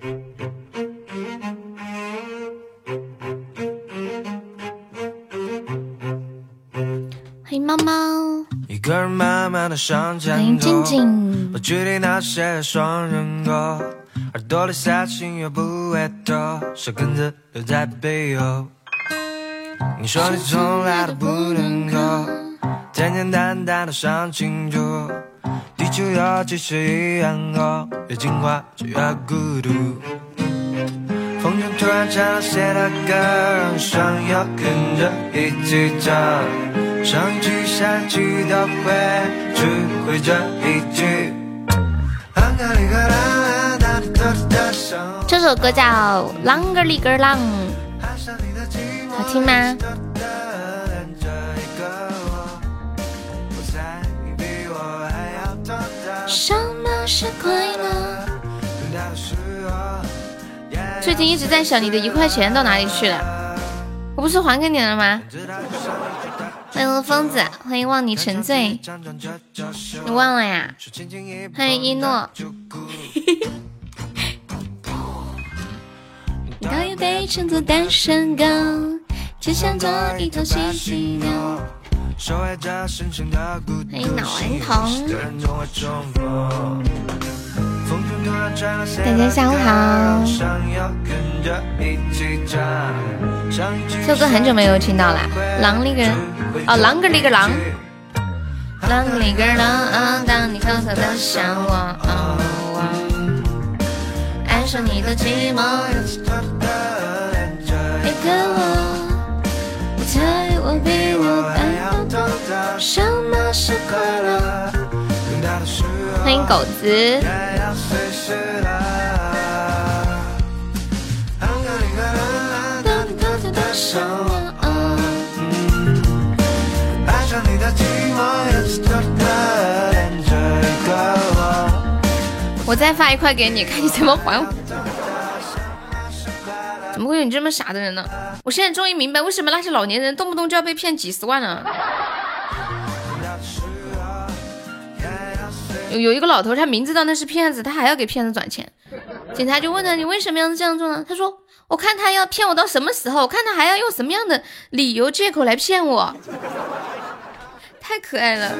欢迎猫猫，一个人慢慢的向欢迎静，静。不，距离那些双人歌，耳朵里塞进又不会多，舌根子留在背后。你说你从来都不能够简简单单的想清楚，地球有几十亿人口，越进化就越孤独。风中突然唱了谁的歌，让双友跟着一起唱，上一句下一句都会只会这一句。这首歌叫《啷个里个啷》，好听吗？什么是快乐？最近一直在想你的一块钱到哪里去了？我不是还给你了吗？欢迎疯子，欢迎望你沉醉，你忘了呀？欢迎一诺。高一杯称作单身狗，只想做一头犀犀牛。欢迎脑顽童，大家下午好。这首歌很久没有听到了，狼里个人，哦，狼个里个啷，啷个里个狼，啊当你偷偷的想我，哦我。爱上你的寂寞，一个我，你猜我比我什么是快乐？欢迎狗子。我再发一块给你，看你怎么还我。怎么会有你这么傻的人呢？我现在终于明白为什么那些老年人动不动就要被骗几十万了。有有一个老头，他明知道那是骗子，他还要给骗子转钱。警察就问他：“你为什么要这样做呢？”他说：“我看他要骗我到什么时候，我看他还要用什么样的理由借口来骗我。”太可爱了。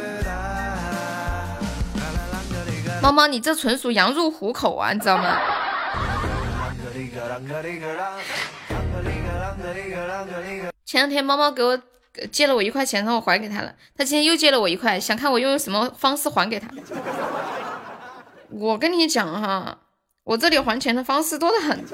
猫猫，你这纯属羊入虎口啊，你知道吗？前两天猫猫给我借了我一块钱，然后我还给他了。他今天又借了我一块，想看我用什么方式还给他。我跟你讲哈，我这里还钱的方式多得很。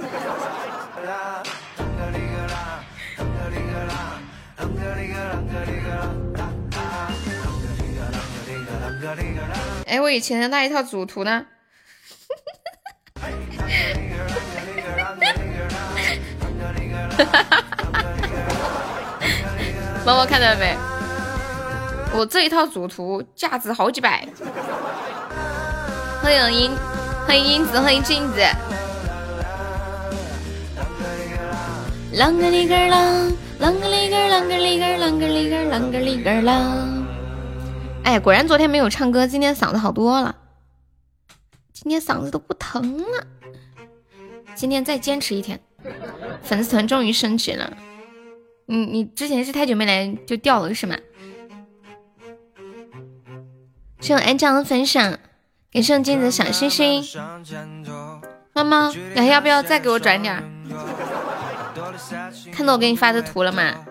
哎，我以前的那一套主图呢？猫猫看到了没？我这一套主图价值好几百。欢迎英，欢迎英子，欢迎镜子。啷个哩个啷，啷个哩个啷个里个啷个里个啷个里个啷。哎，果然昨天没有唱歌，今天嗓子好多了。今天嗓子都不疼了。今天再坚持一天，粉丝团终于升级了。你你之前是太久没来就掉了是吗？谢谢安酱的分享，给圣镜子小星星。妈妈，你还要不要再给我转点？看到我给你发的图了吗？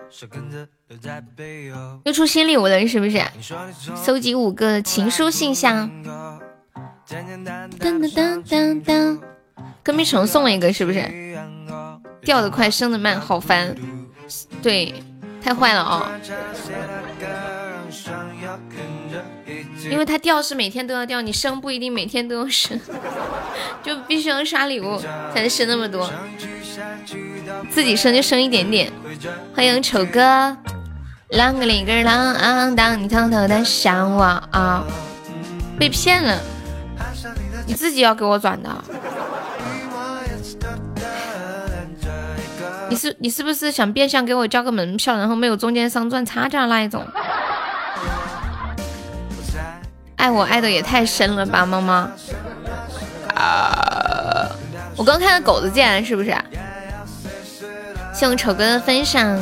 又出新礼物了是不是？收集五个情书信箱。当当当当当，跟屁虫送了一个是不是？掉的快，升的慢，好烦。对，太坏了哦。因为它掉是每天都要掉，你升不一定每天都要升，就必须要刷礼物才能升那么多。自己升就升一点点。欢迎丑哥，啷个里个啷，当你偷偷的想我啊，被骗了，你自己要给我转的。你是你是不是想变相给我交个门票，然后没有中间商赚差价那一种？爱我爱的也太深了吧，猫猫。啊！我刚看到狗子进来是不是？谢我丑哥的分享。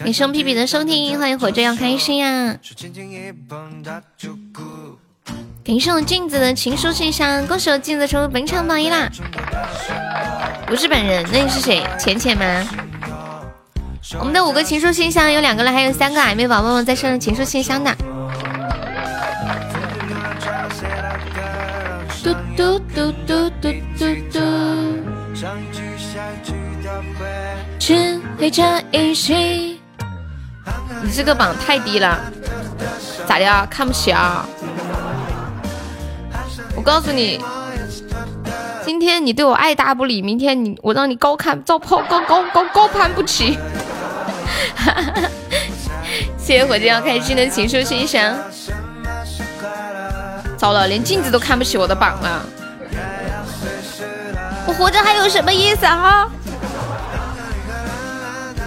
感谢屁屁的收听，欢迎火车要开心呀！感谢我镜子的情书信箱，恭喜我镜子成为本场榜一啦！不是本人，那你是谁？浅浅吗？我们的五个情书信箱有两个了，还有三个暧昧宝宝们在上情书信箱的。嘟嘟嘟嘟嘟嘟嘟。只会这一句。你这个榜太低了，咋的啊？看不起啊？我告诉你，今天你对我爱答不理，明天你我让你高看高抛高高高高攀不起。谢谢火箭要开心的情书信箱。糟了，连镜子都看不起我的榜了，我活着还有什么意思啊？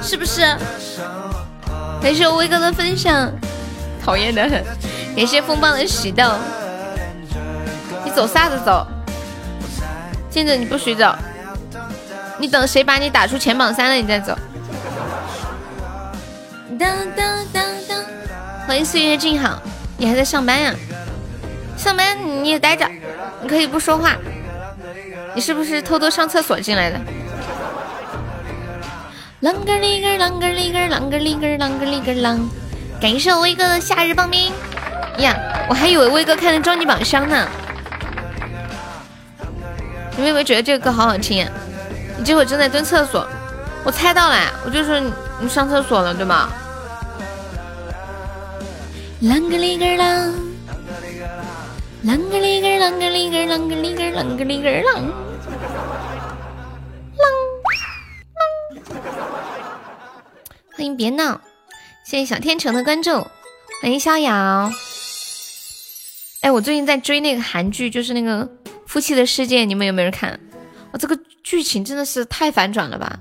是不是？感谢我威哥的分享，讨厌的很。感谢风暴的喜豆，你走啥子走？金子你不许走，你等谁把你打出前榜三了你再走。当当当当，欢迎岁月静好，你还在上班呀？上班你也待着，你可以不说话。你是不是偷偷上厕所进来的？啷个哩个啷个哩个啷个哩个啷个哩个啷！感谢我威哥的夏日棒冰呀！我还以为威哥开的终极宝箱呢。你们有没有觉得这个歌好好听呀？你这会正在蹲厕所，我猜到了，我就说你上厕所了，对吗？啷个哩个啷。啷个哩个啷个哩个啷个哩个啷个哩个，啷欢迎别闹，谢谢小天成的关注，欢迎逍遥。哎，我最近在追那个韩剧，就是那个《夫妻的世界》，你们有没有人看？哇，这个剧情真的是太反转了吧！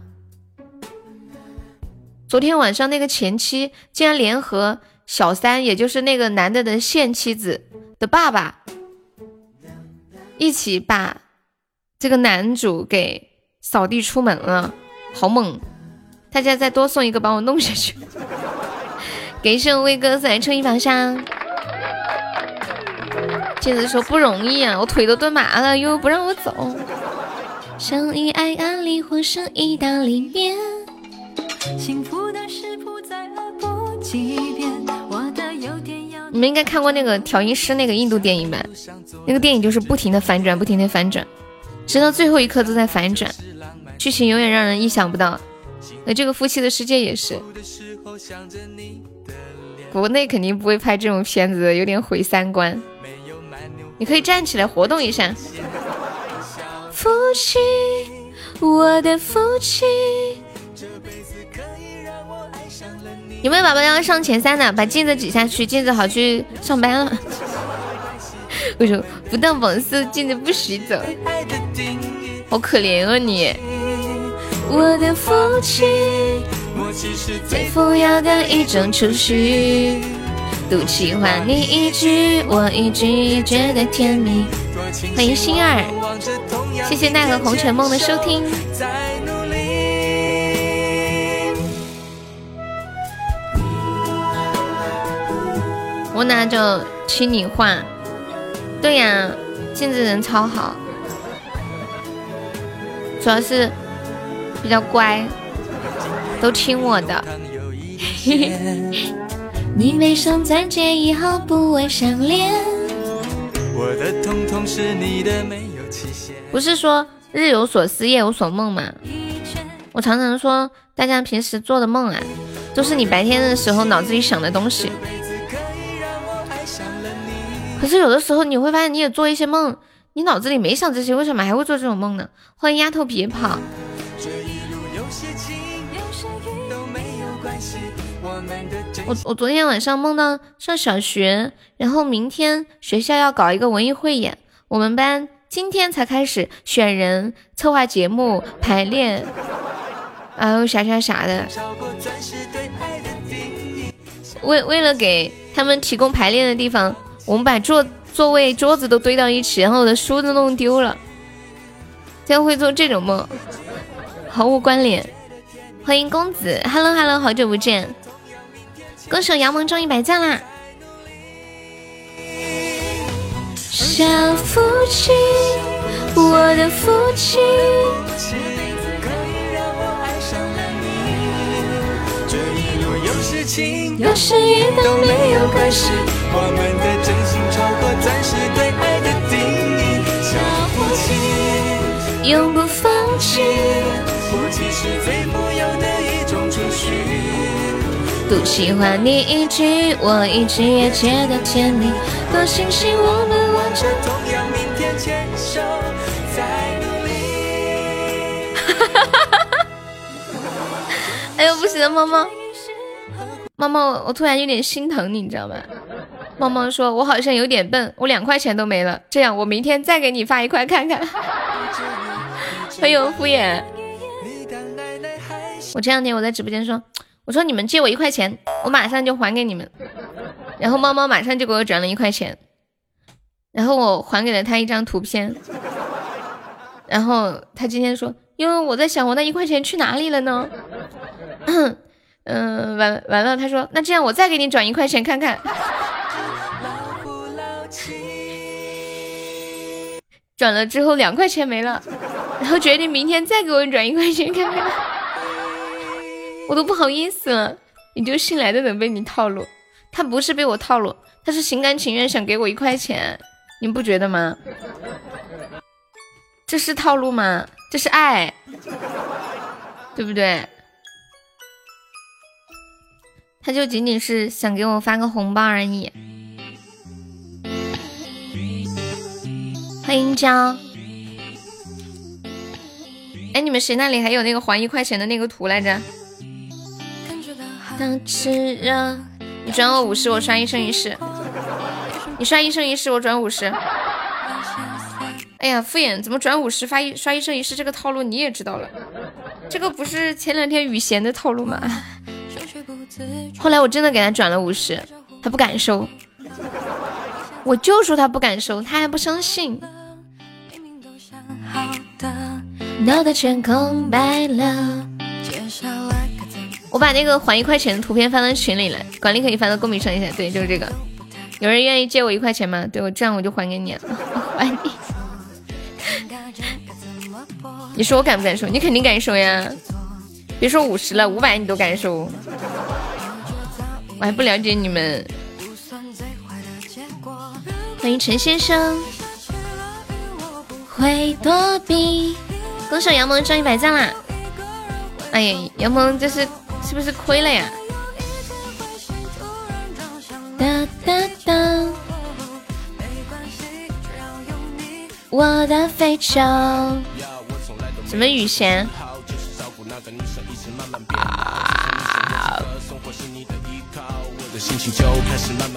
昨天晚上那个前妻竟然联合小三，也就是那个男的的现妻子。的爸爸一起把这个男主给扫地出门了，好猛！大家再多送一个，把我弄下去。给圣威哥送来抽一把香。接着说不容易啊，我腿都蹲麻了，又不让我走。爱安离或是意大利面。幸福的食谱再恶补几遍，我的优点。你们应该看过那个调音师那个印度电影吧？那个电影就是不停的反转，不停的反转，直到最后一刻都在反转，剧情永远让人意想不到。那这个夫妻的世界也是，国内肯定不会拍这种片子，有点毁三观。你可以站起来活动一下。夫妻，我的夫妻。有没有宝宝要上前三的？把镜子挤下去，镜子好去上班了。为什么不当榜四，镜子不许走？好可怜哦你！我的夫妻，最富要的一种储蓄。赌气话你一句我一句，觉得甜蜜。欢迎心儿，谢谢奈何红尘梦的收听。我那就听你话，对呀，镜子人超好，主要是比较乖，都听我的。你没以后不会相恋。不是说日有所思夜有所梦吗？我常常说，大家平时做的梦啊，都是你白天的时候脑子里想的东西。可是有的时候你会发现，你也做一些梦，你脑子里没想这些，为什么还会做这种梦呢？欢迎丫头别跑。我我昨天晚上梦到上小学，然后明天学校要搞一个文艺汇演，我们班今天才开始选人、策划节目、排练，然后啥啥啥的。为为了给他们提供排练的地方。我们把座座位桌子都堆到一起，然后我的书都弄丢了。竟然会做这种梦，毫无关联。欢迎公子，Hello Hello，好久不见。歌手杨萌终于百赞啦！小夫妻，我的夫妻。有时也都没有关系。我们的真心超过暂时对爱的定义。小夫妻，永不放弃。夫妻是。多喜欢你一句我一句也觉得甜蜜，多庆幸我们完成同样明天牵手再努力。哎呦不行，猫猫，猫猫，我突然有点心疼你，你知道吗？猫猫说：“我好像有点笨，我两块钱都没了。这样，我明天再给你发一块看看。”欢迎敷衍。我这两天我在直播间说。我说你们借我一块钱，我马上就还给你们。然后猫猫马上就给我转了一块钱，然后我还给了他一张图片。然后他今天说，因为我在想我那一块钱去哪里了呢？嗯，完完了，他说那这样我再给你转一块钱看看。转了之后两块钱没了，然后决定明天再给我转一块钱看看。我都不好意思了，你就新来的人被你套路，他不是被我套路，他是心甘情愿想给我一块钱，你不觉得吗？这是套路吗？这是爱，对不对？他就仅仅是想给我发个红包而已。欢迎娇，哎，你们谁那里还有那个还一块钱的那个图来着？你转我五十，我刷一生一世。你刷一生一世，我转五十。哎呀，敷衍，怎么转五十发一刷一生一世？这个套路你也知道了。这个不是前两天雨贤的套路吗？后来我真的给他转了五十，他不敢收。我就说他不敢收，他还不相信。脑袋全空白了。我把那个还一块钱的图片发到群里了，管理可以发到公屏上一下。对，就是这个。有人愿意借我一块钱吗？对我这样我就还给你了，还你。你说我敢不敢收？你肯定敢收呀！别说五十了，五百你都敢收。我还不了解你们。欢迎陈先生。会躲避。恭喜杨萌赚一百赞啦！哎呀，杨萌这是。是不是亏了呀？哒哒哒！我的飞球。什么雨贤？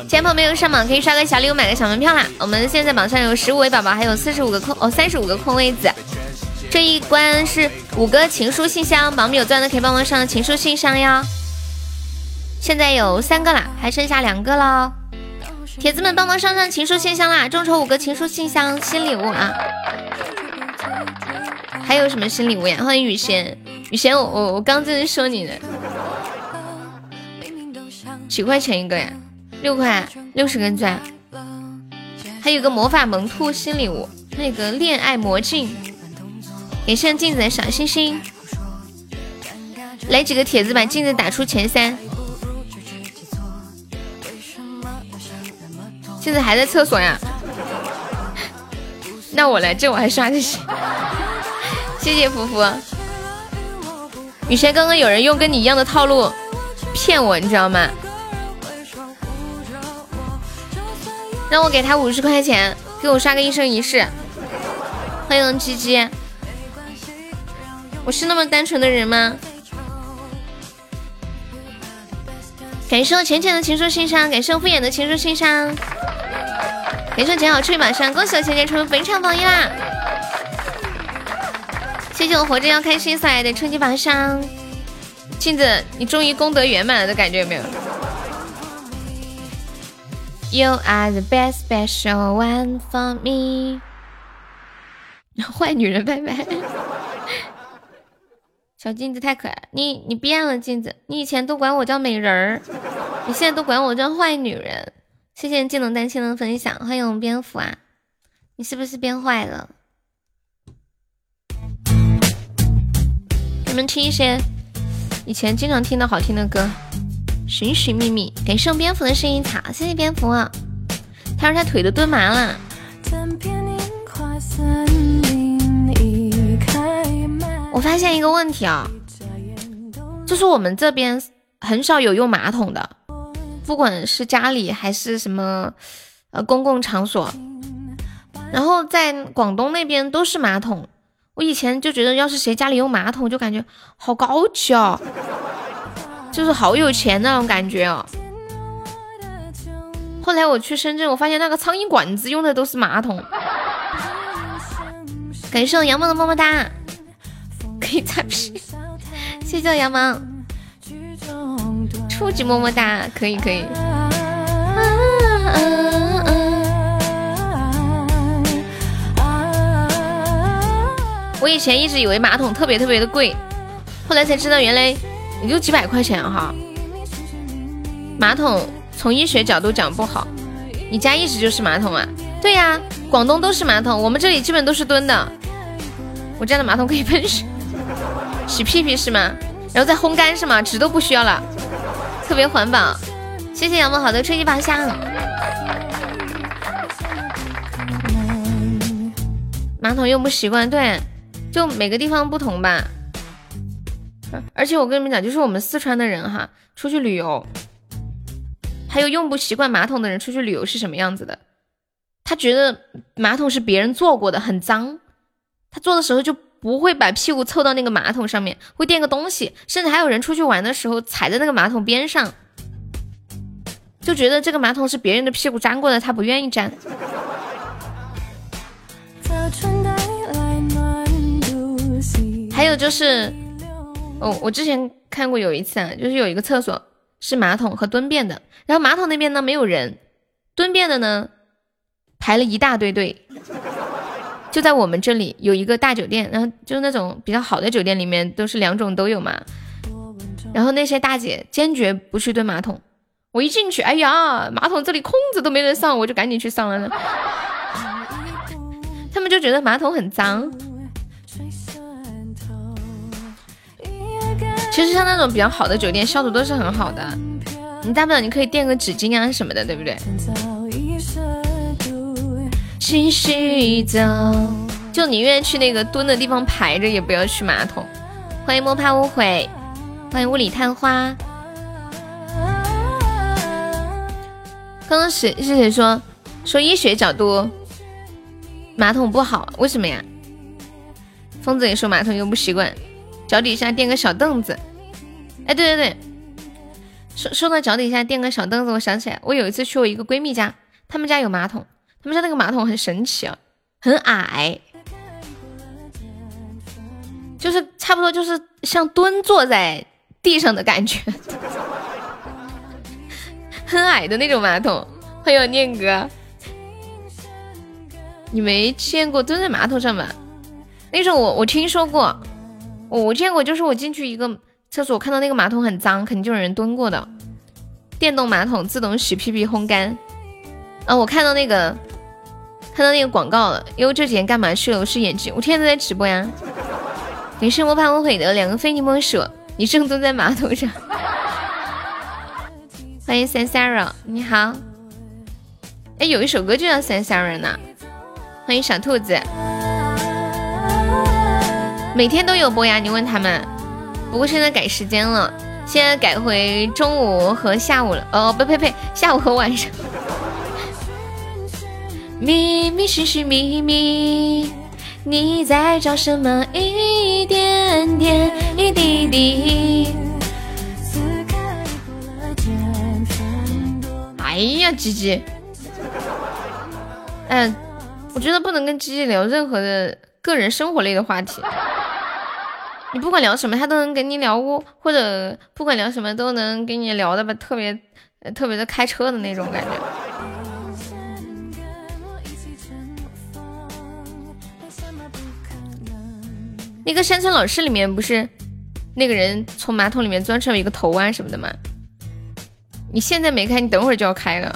前朋友没有上榜，可以刷个小礼物，买个小门票啦。我们现在榜上有十五位宝宝，还有四十五个空哦，三十五个空位子。这一关是五个情书信箱，宝们有钻的可以帮忙上情书信箱哟。现在有三个啦，还剩下两个喽。铁子们帮忙上上情书信箱啦，众筹五个情书信箱新礼物啊！还有什么新礼物呀？欢迎雨贤，雨贤，我我我刚在说你呢。几块钱一个呀？六块，六十根钻。还有个魔法萌兔新礼物，那个恋爱魔镜。感谢镜子的小星星，来几个帖子把镜子打出前三。镜子还在厕所呀？那我来这我还刷这些。谢谢福福。雨轩刚刚有人用跟你一样的套路骗我，你知道吗？让我给他五十块钱，给我刷个一生一世。欢迎鸡鸡。我是那么单纯的人吗？感谢我浅浅的情书信箱，感谢我敷衍的情书信箱，感谢我剪好翅膀上，恭喜我浅浅成为本场榜一啦！谢谢我活着要开心送来的初级榜上，镜子，你终于功德圆满了的感觉有没有？You are the best special one for me。坏女人，拜拜。小镜子太可爱，你你变了，镜子，你以前都管我叫美人儿，你现在都管我叫坏女人。谢谢技能丹青的分享，欢迎我们蝙蝠啊，你是不是变坏了？你们听一些以前经常听的好听的歌，《寻寻觅觅》。感谢蝙蝠的声音草，谢谢蝙蝠。他说他腿都蹲麻了。我发现一个问题啊，就是我们这边很少有用马桶的，不管是家里还是什么呃公共场所，然后在广东那边都是马桶。我以前就觉得，要是谁家里用马桶，就感觉好高级哦，就是好有钱那种感觉哦。后来我去深圳，我发现那个苍蝇馆子用的都是马桶。感谢我杨梦的么么哒。可以擦屁，谢谢羊毛，初级么么哒，可以可以。我以前一直以为马桶特别特别的贵，后来才知道原来也就几百块钱哈。马桶从医学角度讲不好，你家一直就是马桶啊？对呀，广东都是马桶，我们这里基本都是蹲的。我家的马桶可以喷水。洗屁屁是吗？然后再烘干是吗？纸都不需要了，特别环保。谢谢杨梦好的吹气宝箱。马桶用不习惯，对，就每个地方不同吧。而且我跟你们讲，就是我们四川的人哈，出去旅游，还有用不习惯马桶的人出去旅游是什么样子的？他觉得马桶是别人坐过的，很脏，他坐的时候就。不会把屁股凑到那个马桶上面，会垫个东西，甚至还有人出去玩的时候踩在那个马桶边上，就觉得这个马桶是别人的屁股粘过的，他不愿意粘。还有就是，哦，我之前看过有一次啊，就是有一个厕所是马桶和蹲便的，然后马桶那边呢没有人，蹲便的呢排了一大堆队。就在我们这里有一个大酒店，然后就是那种比较好的酒店，里面都是两种都有嘛。然后那些大姐坚决不去蹲马桶。我一进去，哎呀，马桶这里空着都没人上，我就赶紧去上了。他们就觉得马桶很脏。其实像那种比较好的酒店，消毒都是很好的。你大不了你可以垫个纸巾啊什么的，对不对？继续走，就宁愿去那个蹲的地方排着，也不要去马桶。欢迎莫怕误会，欢迎雾里探花。刚刚谁是谁说说医学角度马桶不好？为什么呀？疯子也说马桶用不习惯，脚底下垫个小凳子。哎，对对对，说说到脚底下垫个小凳子，我想起来，我有一次去我一个闺蜜家，他们家有马桶。他们家那个马桶很神奇啊，很矮，就是差不多就是像蹲坐在地上的感觉，很矮的那种马桶。欢迎念哥，你没见过蹲在马桶上吧？那种我我听说过，我我见过，就是我进去一个厕所，看到那个马桶很脏，肯定就有人蹲过的。电动马桶自动洗屁屁烘干，啊，我看到那个。看到那个广告了，因为这几天干嘛去了？我是眼睛，我天天都在直播呀。你是我怕我毁的两个非你莫属，你正蹲在马桶上。欢迎 Sansara，你好。哎，有一首歌就叫 Sansara 呢。欢迎小兔子。每天都有播呀，你问他们。不过现在改时间了，现在改回中午和下午了。哦，不呸呸，下午和晚上。秘密，寻寻觅觅，你在找什么？一点点，一滴滴。哎呀，鸡鸡，嗯，我觉得不能跟鸡鸡聊任何的个人生活类的话题。你不管聊什么，他都能跟你聊过，或者不管聊什么都能跟你聊的吧，特别特别的开车的那种感觉。那个山村老师里面不是那个人从马桶里面钻出来一个头啊什么的吗？你现在没开，你等会儿就要开了。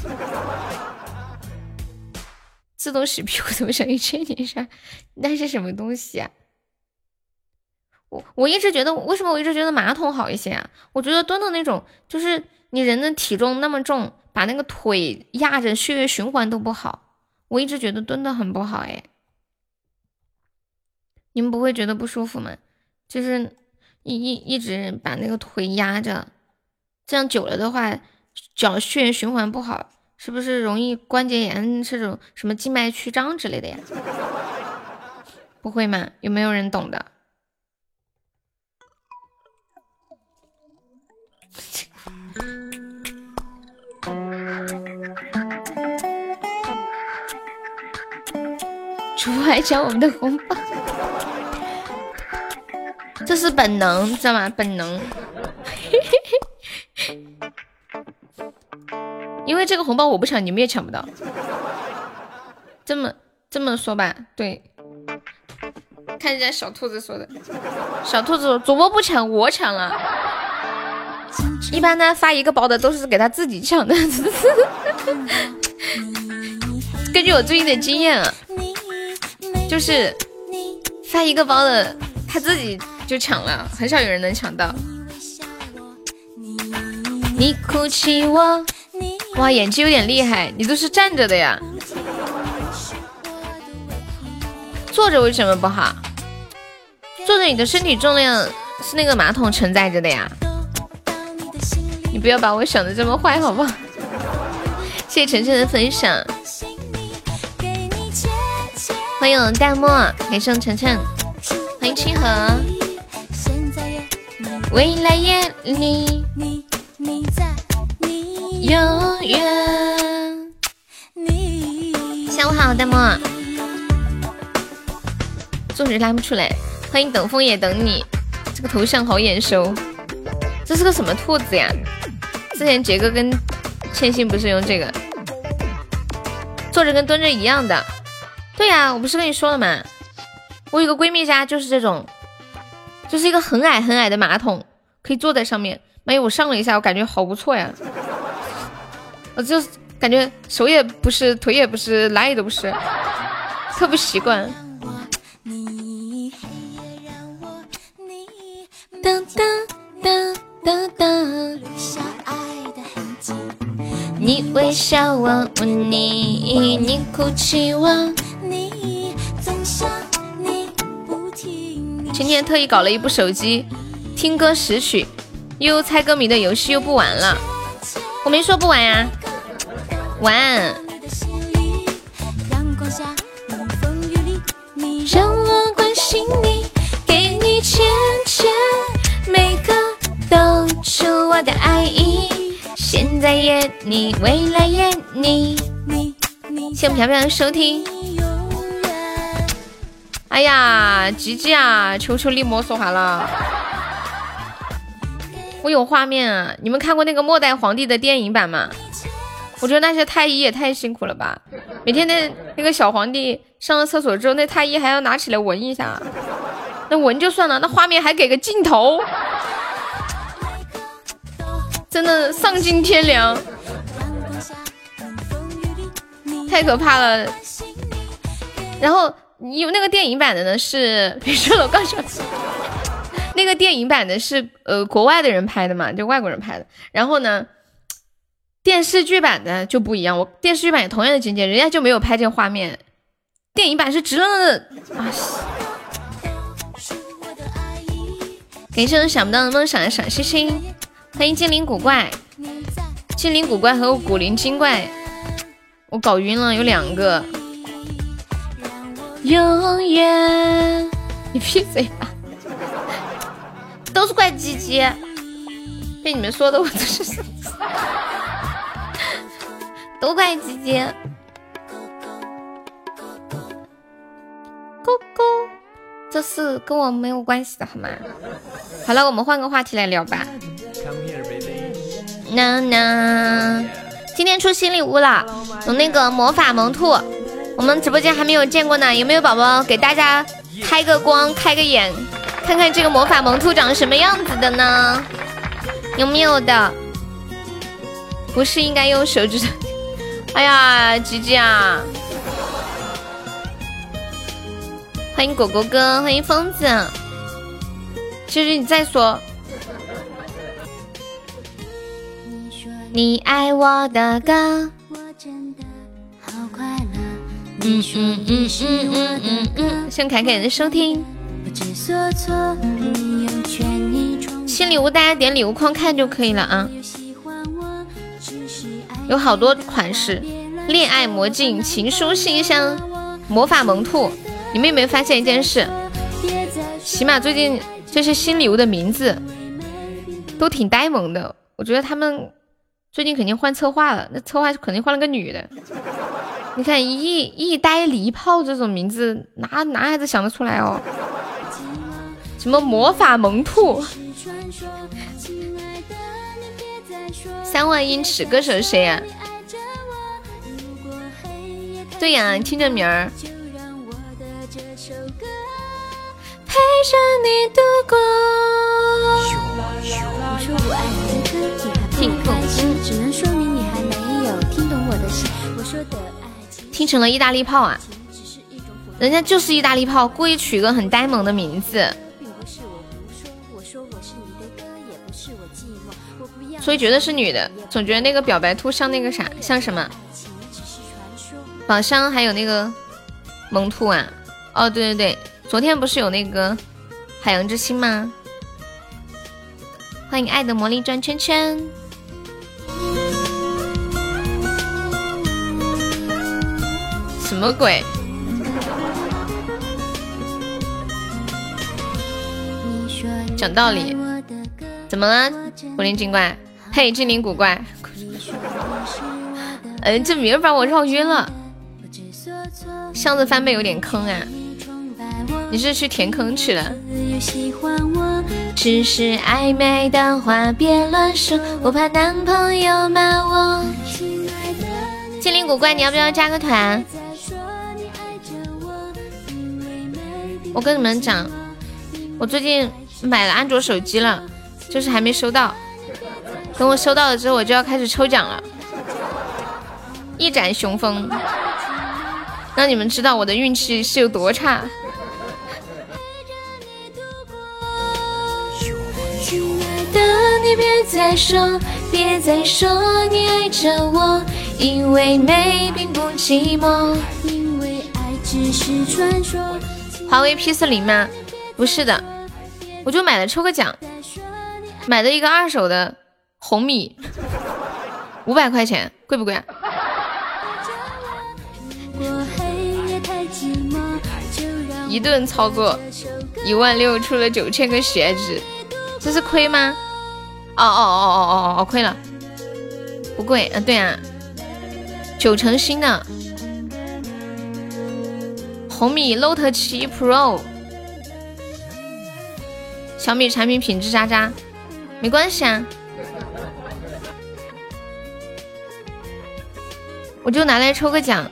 自动洗屁股怎么像一千年沙？那是什么东西啊？我我一直觉得，为什么我一直觉得马桶好一些啊？我觉得蹲的那种，就是你人的体重那么重，把那个腿压着，血液循环都不好。我一直觉得蹲的很不好哎。你们不会觉得不舒服吗？就是一一一直把那个腿压着，这样久了的话，脚血液循环不好。是不是容易关节炎这种什么静脉曲张之类的呀？不会吗？有没有人懂的？主播还抢我们的红包，这是本能，知道吗？本能。因为这个红包我不抢，你们也抢不到。这么这么说吧，对，看人家小兔子说的，小兔子说主播不抢，我抢了。一般呢发一个包的都是给他自己抢的。根据我最近的经验啊，就是发一个包的他自己就抢了，很少有人能抢到。你哭泣我。哇，演技有点厉害，你都是站着的呀？坐着为什么不好？坐着你的身体重量是那个马桶承载着的呀？你不要把我想的这么坏好不好？谢谢晨晨的分享，欢迎弹幕，感谢晨晨，欢迎清河，未来夜里。你你你永远。下午好，大漠。坐着拉不出来。欢迎等风也等你。这个头像好眼熟，这是个什么兔子呀？之前杰哥跟千心不是用这个，坐着跟蹲着一样的。对呀，我不是跟你说了吗？我有个闺蜜家就是这种，就是一个很矮很矮的马桶，可以坐在上面。妈呀，我上了一下，我感觉好不错呀。我就感觉手也不是，腿也不是，哪里都不是，特不习惯。当当当当当。你微笑我，你你哭泣我，你总想。今天特意搞了一部手机听歌识曲，又猜歌迷的游戏又不玩了。我没说不玩呀。晚安。让我关心你，给你牵牵，每个都出我的爱意。现在也你，未来也你。收听。哎呀，吉吉啊，求求你莫说话了。我有画面啊，你们看过那个末代皇帝的电影版吗？我觉得那些太医也太辛苦了吧！每天那那个小皇帝上了厕所之后，那太医还要拿起来闻一下，那闻就算了，那画面还给个镜头，真的丧尽天良，太可怕了。然后有那个电影版的呢，是别说了，我告诉你，那个电影版的是呃国外的人拍的嘛，就外国人拍的。然后呢？电视剧版的就不一样，我电视剧版也同样的情节，人家就没有拍这个画面。电影版是直愣愣的啊！感谢我想不到的梦想的小星星，欢迎精灵古怪，精灵古怪和古灵精怪，我搞晕了，有两个。永远，你闭嘴吧！都是怪鸡鸡，被你们说的我都是。都怪鸡鸡，咕咕，这是跟我没有关系的好吗？好了，我们换个话题来聊吧。呐呐，今天出新礼物了，有那个魔法萌兔，我们直播间还没有见过呢，有没有宝宝给大家开个光、开个眼，看看这个魔法萌兔长什么样子的呢？有没有的？不是应该用手指头？哎呀，吉吉啊！欢迎果果哥，欢迎疯子。其实你再说，你爱我的歌。嗯嗯嗯嗯嗯嗯嗯，谢谢凯凯的收听。新礼物大家点礼物框看就可以了啊。有好多款式，恋爱魔镜、情书信箱、魔法萌兔。你们有没有发现一件事？起码最近这些新礼物的名字都挺呆萌的。我觉得他们最近肯定换策划了，那策划肯定换了个女的。你看一一呆离炮这种名字，哪男孩子想得出来哦？什么魔法萌兔？三万英尺歌手是谁呀？对呀，听这名儿。陪着你度过。听懂只能说明你还没有听懂我的心。我说的听成了意大利炮啊！人家就是意大利炮，故意取个很呆萌的名字。所以觉得是女的，总觉得那个表白兔像那个啥，像什么？宝箱还有那个萌兔啊！哦，对对对，昨天不是有那个海洋之心吗？欢迎爱的魔力转圈圈。什么鬼？讲道理，怎么了？古灵精怪，嘿，精灵古怪。嗯，这名儿把我绕晕了。箱子翻倍有点坑啊！你是去填坑去了？只是暧昧的话别乱说，我怕男朋友骂我。精灵古怪，你要不要加个团？我跟你们讲，我最近买了安卓手机了，就是还没收到。等我收到了之后，我就要开始抽奖了，一展雄风，让你们知道我的运气是有多差。亲爱的，你别再说，别再说你爱着我，因为美并不寂寞，因为爱只是传说。华为 P 四零吗？不是的，我就买了抽个奖，买的一个二手的红米，五百块钱，贵不贵啊？一顿操作，一万六出了九千个血值，这是亏吗？哦哦哦哦哦哦，亏了，不贵，嗯，对啊，九成新的。红米 Note 七 Pro，小米产品品质渣渣，没关系啊，我就拿来抽个奖。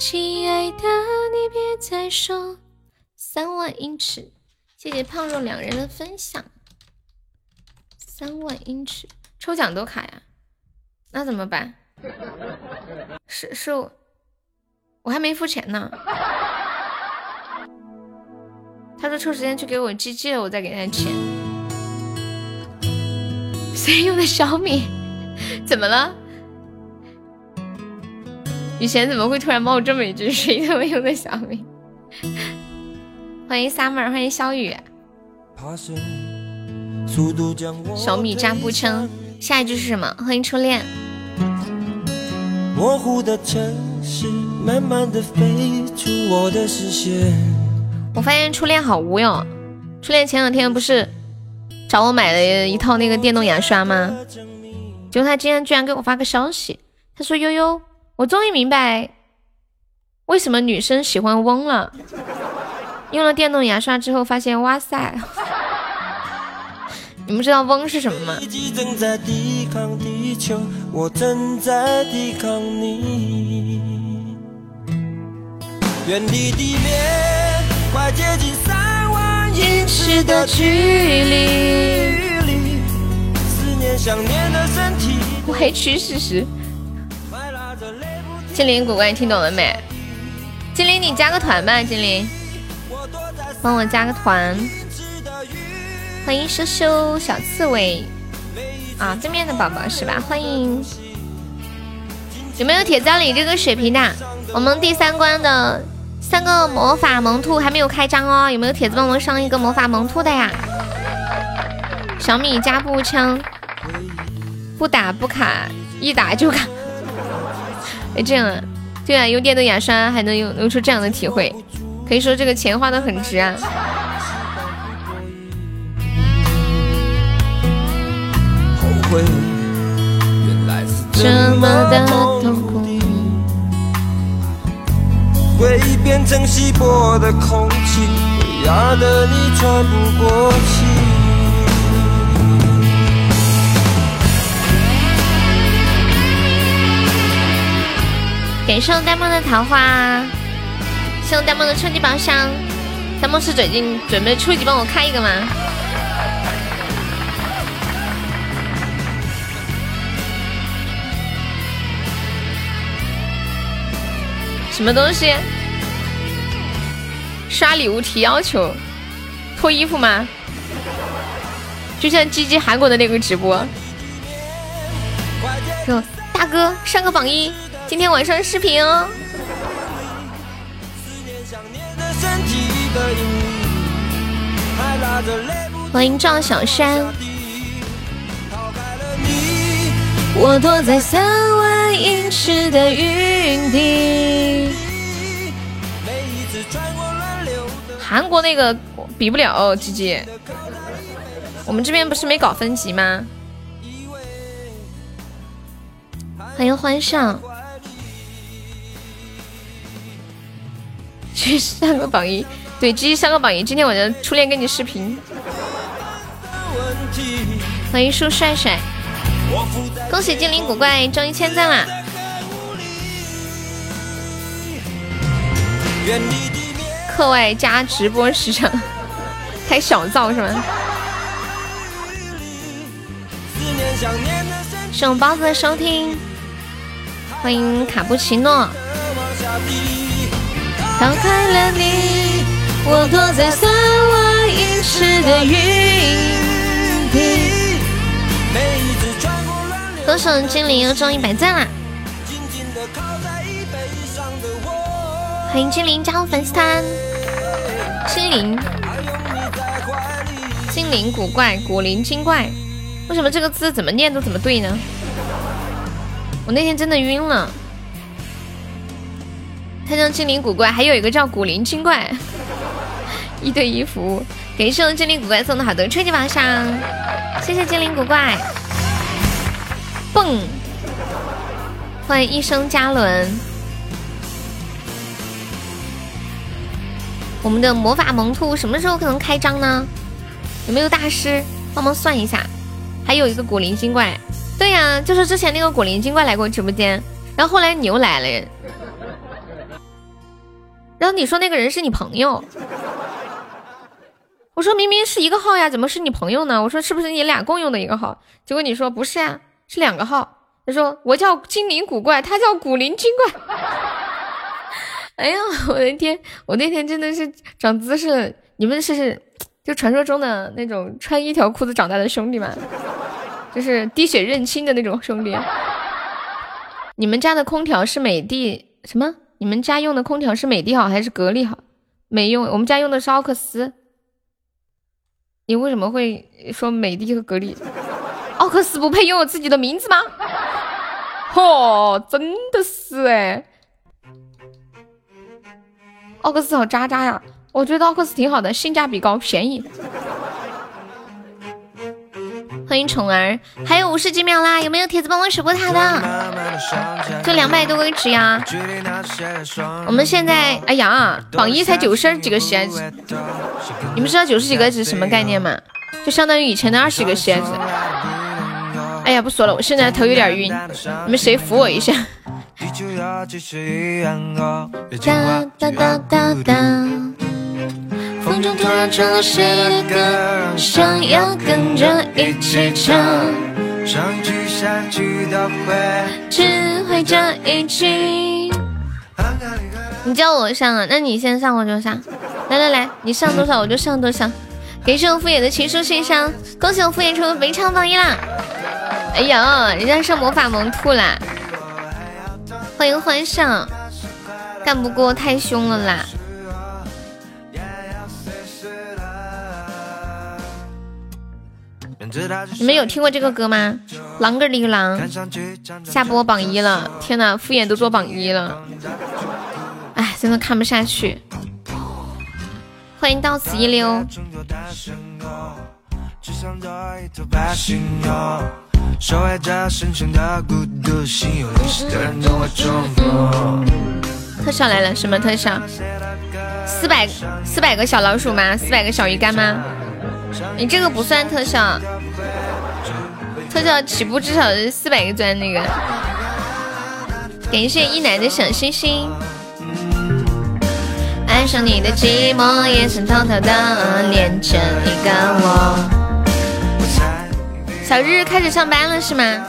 亲爱的，你别再说。三万英尺，谢谢胖肉两人的分享。三万英尺。抽奖都卡呀，那怎么办？是是，我还没付钱呢。他说抽时间去给我寄寄了，我再给他钱。谁用的小米？怎么了？雨贤怎么会突然冒这么一句？谁他妈用的小米？欢迎 summer，欢迎小雨。小米扎步枪，下一句是什么？欢迎初恋。模糊的城市，慢慢的飞出我的视线。我发现初恋好污哟。初恋前两天不是找我买了一套那个电动牙刷吗？结果他今天居然给我发个消息，他说悠悠，我终于明白为什么女生喜欢嗡了。用了电动牙刷之后，发现哇塞。你们知道翁是什么吗？远离地面，快接近三万英尺的距离。思念想念的身体，歪曲事实。精灵古怪，你听懂了没？精灵，你加个团吧，精灵，帮我加个团。欢迎羞羞小刺猬啊，对面的宝宝是吧？欢迎。有没有铁钻里这个血瓶的？我们第三关的。三个魔法萌兔还没有开张哦，有没有铁子帮忙上一个魔法萌兔的呀？小米加步枪，不打不卡，一打就卡。哎，这样啊？对啊，用电动牙刷还能用用出这样的体会，可以说这个钱花的很值啊。后悔，原来是这么的痛苦。回忆变成稀薄的空气，压得你喘不过气。感谢呆萌的桃花，谢呆萌的初级宝箱。呆萌是最近准备初级帮我开一个吗？什么东西？刷礼物提要求，脱衣服吗？就像鸡鸡韩国的那个直播。说大哥上个榜一，今天晚上视频哦。欢迎赵小山。我躲在三万英尺的云底。韩国那个比不了，姐姐。我们这边不是没搞分级吗？欢迎欢上，去上个榜一。对，直接上个榜一。今天晚上初恋跟你视频。欢迎树帅帅。恭喜精灵古怪中一千赞啦！课外加直播时长，开小灶是吗？谢我包子的收听，欢迎卡布奇诺。逃开了你，我躲在三万英尺的云底。歌手精灵又中一百赞啦！欢迎精灵加入粉丝团。精灵，精灵古怪，古灵精怪，为什么这个字怎么念都怎么对呢？我那天真的晕了。他叫精灵古怪，还有一个叫古灵精怪，一对一服务。感谢我精灵古怪送的好多初级宝箱，谢谢精灵古怪。蹦！欢迎一生嘉伦。我们的魔法萌兔什么时候可能开张呢？有没有大师帮忙算一下？还有一个古灵精怪，对呀，就是之前那个古灵精怪来过直播间，然后后来你又来了，然后你说那个人是你朋友，我说明明是一个号呀，怎么是你朋友呢？我说是不是你俩共用的一个号？结果你说不是呀。是两个号，他说我叫精灵古怪，他叫古灵精怪。哎呀，我的天，我那天真的是长姿势，你们是就传说中的那种穿一条裤子长大的兄弟吗？就是滴血认亲的那种兄弟。你们家的空调是美的什么？你们家用的空调是美的好还是格力好？没用，我们家用的是奥克斯。你为什么会说美的和格力？奥克斯不配拥有自己的名字吗？嚯，真的是哎！奥克斯好渣渣呀，我觉得奥克斯挺好的，性价比高，便宜。欢迎宠儿，还有五十几秒啦，有没有铁子帮我守过塔的？就两百多个值呀！我们现在，哎呀，榜一才九十几个喜爱值，你们知道九十几个值什么概念吗？就相当于以前的二十个喜爱值。哎呀，不说了，我现在头有点晕，你们谁扶我一下？哒哒哒哒哒。风中突然谁的歌，想要跟着一起唱。上一句下句都会，只会这一句。你叫我上啊？那你先上我就上。来来来，你上多少我就上多少。感谢我敷衍的情书信箱，恭喜我敷衍成为非常榜一啦！哎呀，人家上魔法萌兔啦！欢迎欢上，干不过太凶了啦！你们有听过这个歌吗？啷个哩个啷，下播榜一了！天哪，敷衍都做榜一了，哎，真的看不下去。欢迎到此一溜。特效来了，什么特效？四百四百个小老鼠吗？四百个小鱼干吗？你这个不算特效，特效起步至少是四百个钻那个。感谢一奶的小心心。爱上你的寂寞，也曾偷偷的恋着一个我。小日开始上班了是吗？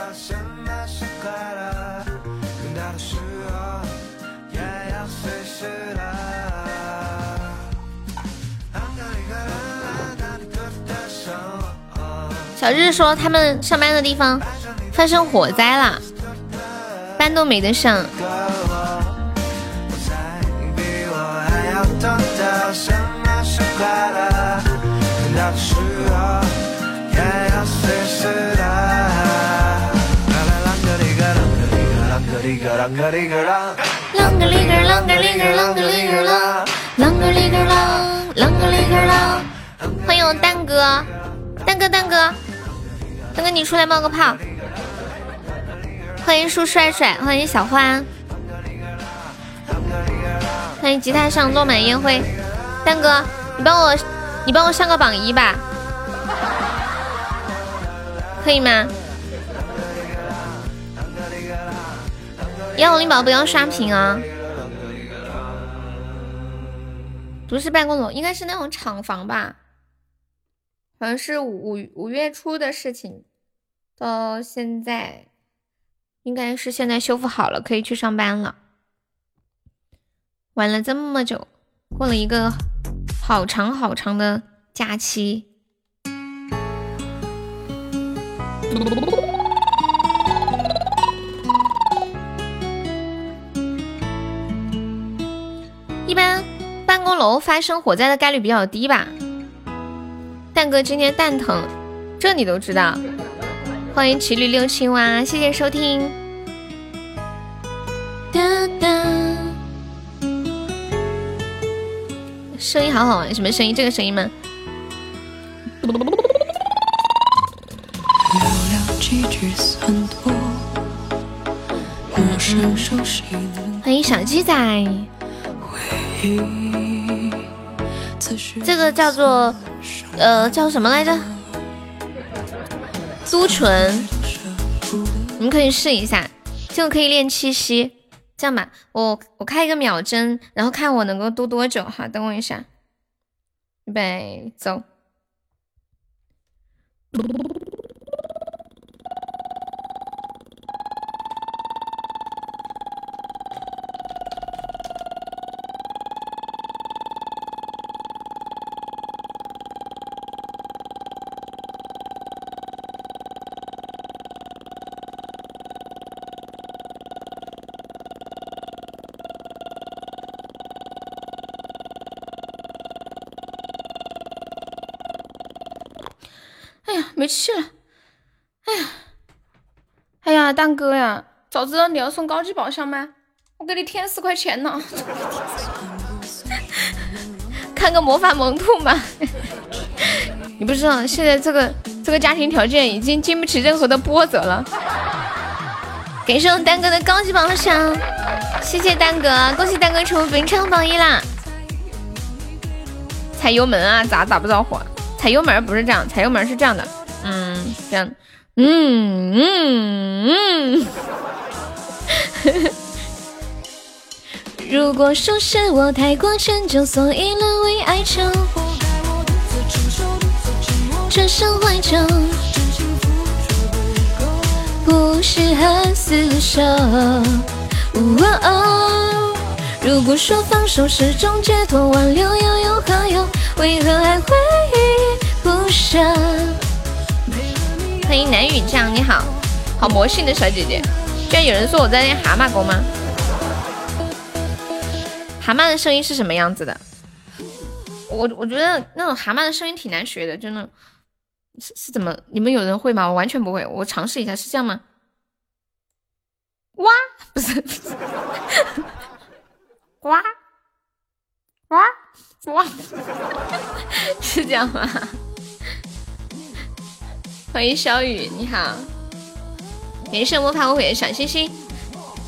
小日说他们上班的地方发生火灾了，班都没得上。啷个哩个啷个哩个啷个哩个啦，啷个哩个啦，啷个哩个啦欢迎蛋哥，蛋哥，蛋哥。蛋哥，你出来冒个泡！欢迎树帅帅，欢迎小欢，欢迎吉他上落满烟灰。蛋哥，你帮我，你帮我上个榜一吧，可以吗？幺五零宝不要刷屏啊！不是办公楼，应该是那种厂房吧。好像是五五月初的事情，到现在应该是现在修复好了，可以去上班了。玩了这么久，过了一个好长好长的假期。办公楼发生火灾的概率比较低吧。蛋哥今天蛋疼，这你都知道。欢迎骑驴六青蛙，谢谢收听。哒哒，声音好好玩，什么声音？这个声音吗？欢迎小鸡仔。这个叫做。呃，叫什么来着？嘟唇，你们可以试一下，这个可以练气息。这样吧，我我开一个秒针，然后看我能够嘟多久哈。等我一下，预备走。没气了，哎呀，哎呀，蛋哥呀，早知道你要送高级宝箱吗？我给你添十块钱呢。看个魔法萌兔嘛。你不知道现在这个这个家庭条件已经经不起任何的波折了。感谢我蛋哥的高级宝箱，谢谢蛋哥，恭喜蛋哥成为本场榜一啦！踩油门啊，咋打不着火？踩油门不是这样，踩油门是这样的。这样，嗯嗯嗯，如果说是我太过迁就，所以沦为哀愁。只剩怀旧，不适合厮守。如果说放手是种解脱，挽留又有何用？为何还会依依不舍？欢迎南雨酱，你好，好魔性的小姐姐。居然有人说我在练蛤蟆功吗？蛤蟆的声音是什么样子的？我我觉得那种蛤蟆的声音挺难学的，真的。是是怎么？你们有人会吗？我完全不会。我尝试一下，是这样吗？哇，不是，哇哇哇，是这样吗？欢迎小雨，你好。感谢魔法误会小星星。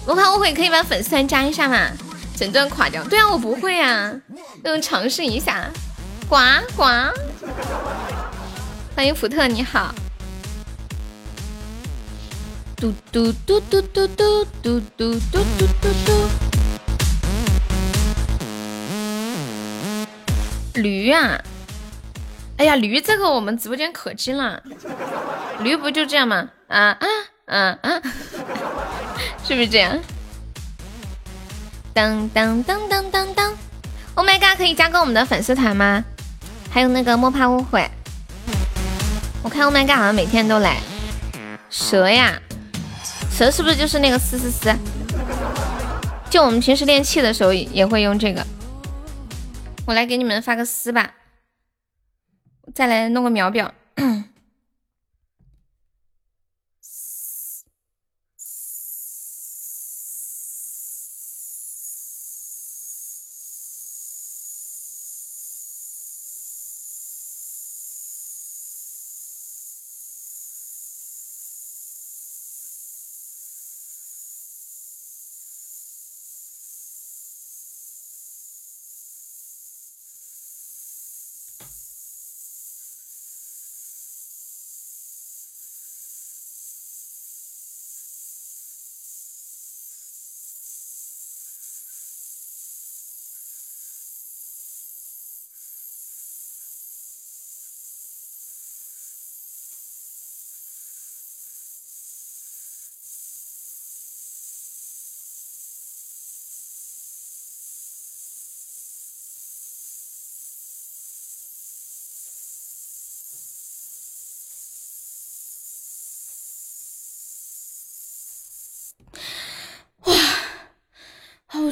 魔法误会可以把粉丝团加一下吗？整段垮掉。对啊，我不会啊，那尝试一下。呱呱。欢迎福特，你好。嘟嘟嘟嘟嘟嘟嘟嘟嘟嘟嘟嘟。驴啊！哎呀，驴这个我们直播间可精了。驴不就这样吗？啊啊啊啊！是不是这样？当当当当当当！Oh my god，可以加个我们的粉丝团吗？还有那个莫怕误会。我看 Oh my God 好像每天都来蛇呀，蛇是不是就是那个嘶嘶嘶？就我们平时练气的时候也会用这个。我来给你们发个丝吧，再来弄个秒表。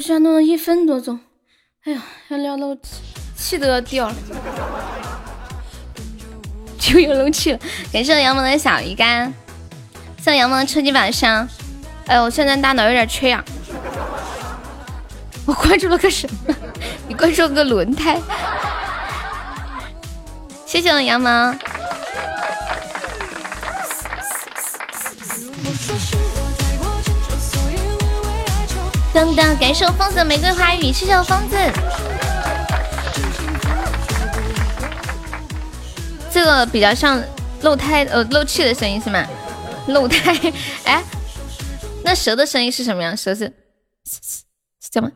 居然弄了一分多钟，哎呀，要聊漏气，气都要掉了，就有漏气了。感谢杨萌的小鱼干，谢杨萌的初级宝箱。哎呦，我现在大脑有点缺氧。我关注了个什么？你关注了个轮胎。谢谢我杨萌。等等，感谢我疯子的玫瑰花语，谢谢我疯子。这个比较像漏胎呃漏气的声音是吗？漏胎，哎，那蛇的声音是什么样？蛇是是这么？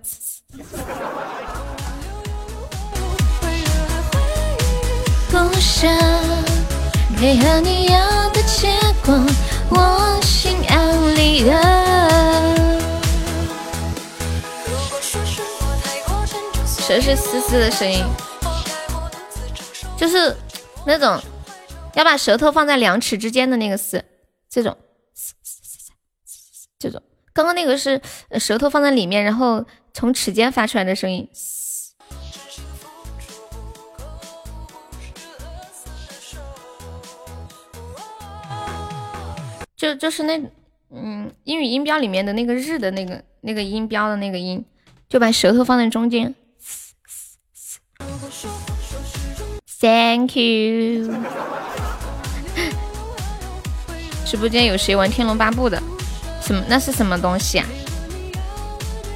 不舍配合你要的结果，我心安理得。蛇是嘶嘶的声音，就是那种要把舌头放在两齿之间的那个嘶，这种嘶嘶嘶嘶，这种。刚刚那个是舌头放在里面，然后从齿间发出来的声音。就就是那嗯，英语音标里面的那个日的那个那个音标的那个音，就把舌头放在中间。Thank you。直播间有谁玩《天龙八部》的？什么？那是什么东西啊？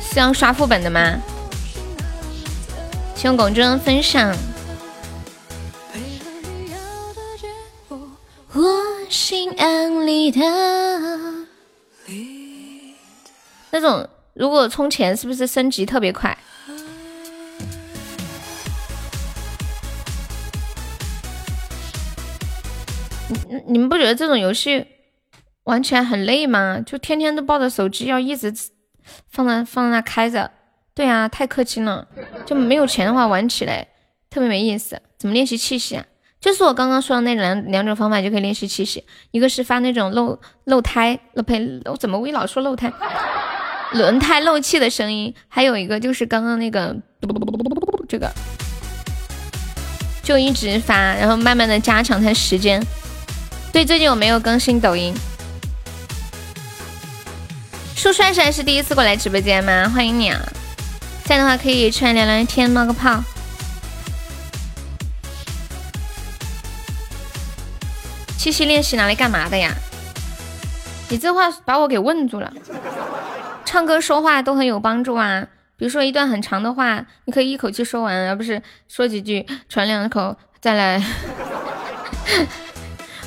是要刷副本的吗？请公主分享。我心安理得。那种如果充钱是不是升级特别快？你你们不觉得这种游戏玩起来很累吗？就天天都抱着手机，要一直放在放在那开着。对啊，太氪金了。就没有钱的话，玩起来特别没意思。怎么练习气息啊？就是我刚刚说的那两两种方法就可以练习气息。一个是发那种漏漏胎漏呸，我怎么我老说漏胎？轮胎漏气的声音。还有一个就是刚刚那个这个，就一直发，然后慢慢的加长它时间。对，最近我没有更新抖音。树帅帅是第一次过来直播间吗？欢迎你啊！在的话可以出来聊聊天，冒个泡。气息练习拿来干嘛的呀？你这话把我给问住了。唱歌说话都很有帮助啊，比如说一段很长的话，你可以一口气说完，而不是说几句喘两口再来。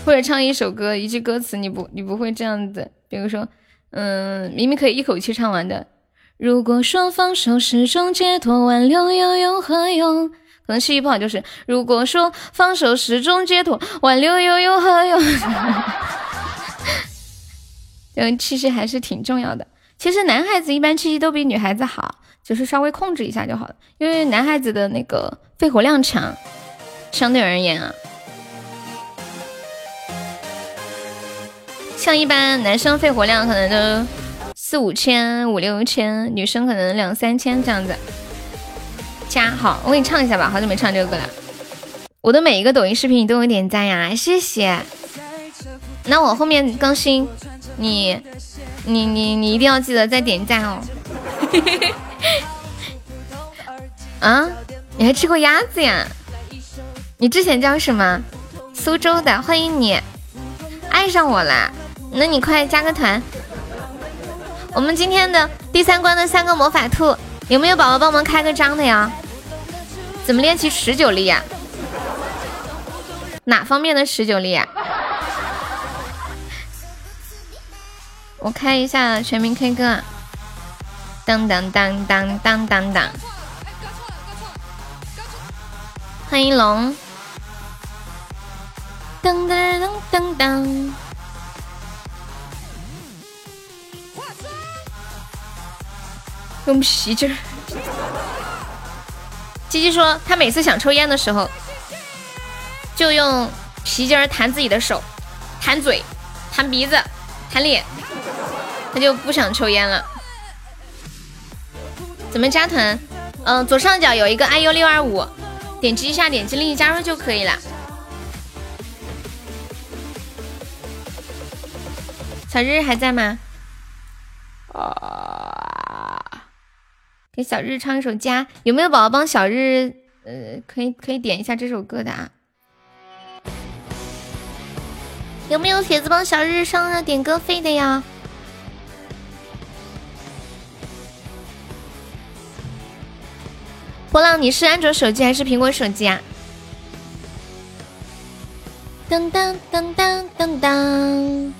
或者唱一首歌，一句歌词你不你不会这样子，比如说，嗯，明明可以一口气唱完的。如果说放手是种解脱，挽留又有何用？可能气息不好就是。如果说放手是种解脱，挽留又有何用？嗯，气息还是挺重要的。其实男孩子一般气息都比女孩子好，就是稍微控制一下就好了。因为男孩子的那个肺活量强，相对而言啊。像一般男生肺活量可能都四五千、五六千，女生可能两三千这样子。加好，我给你唱一下吧，好久没唱这个歌了。我的每一个抖音视频你都有点赞呀，谢谢。那我后面更新，你你你你一定要记得再点赞哦。啊，你还吃过鸭子呀？你之前叫什么？苏州的，欢迎你，爱上我啦。那你快加个团！我们今天的第三关的三个魔法兔，有没有宝宝帮忙开个张的呀？怎么练习持久力呀？哪方面的持久力呀？我开一下全民 K 歌，当当当当当当当，欢迎龙，噔噔噔噔噔。用皮筋儿，鸡鸡说他每次想抽烟的时候，就用皮筋儿弹自己的手、弹嘴、弹鼻子、弹脸，他就不想抽烟了。怎么加团？嗯，左上角有一个 iu 六二五，点击一下，点击立即加入就可以了。小日还在吗？啊。给小日唱一首《家》，有没有宝宝帮小日？呃，可以可以点一下这首歌的啊？有没有铁子帮小日上了点歌费的呀？波浪，你是安卓手机还是苹果手机啊？当当当当当当，嗯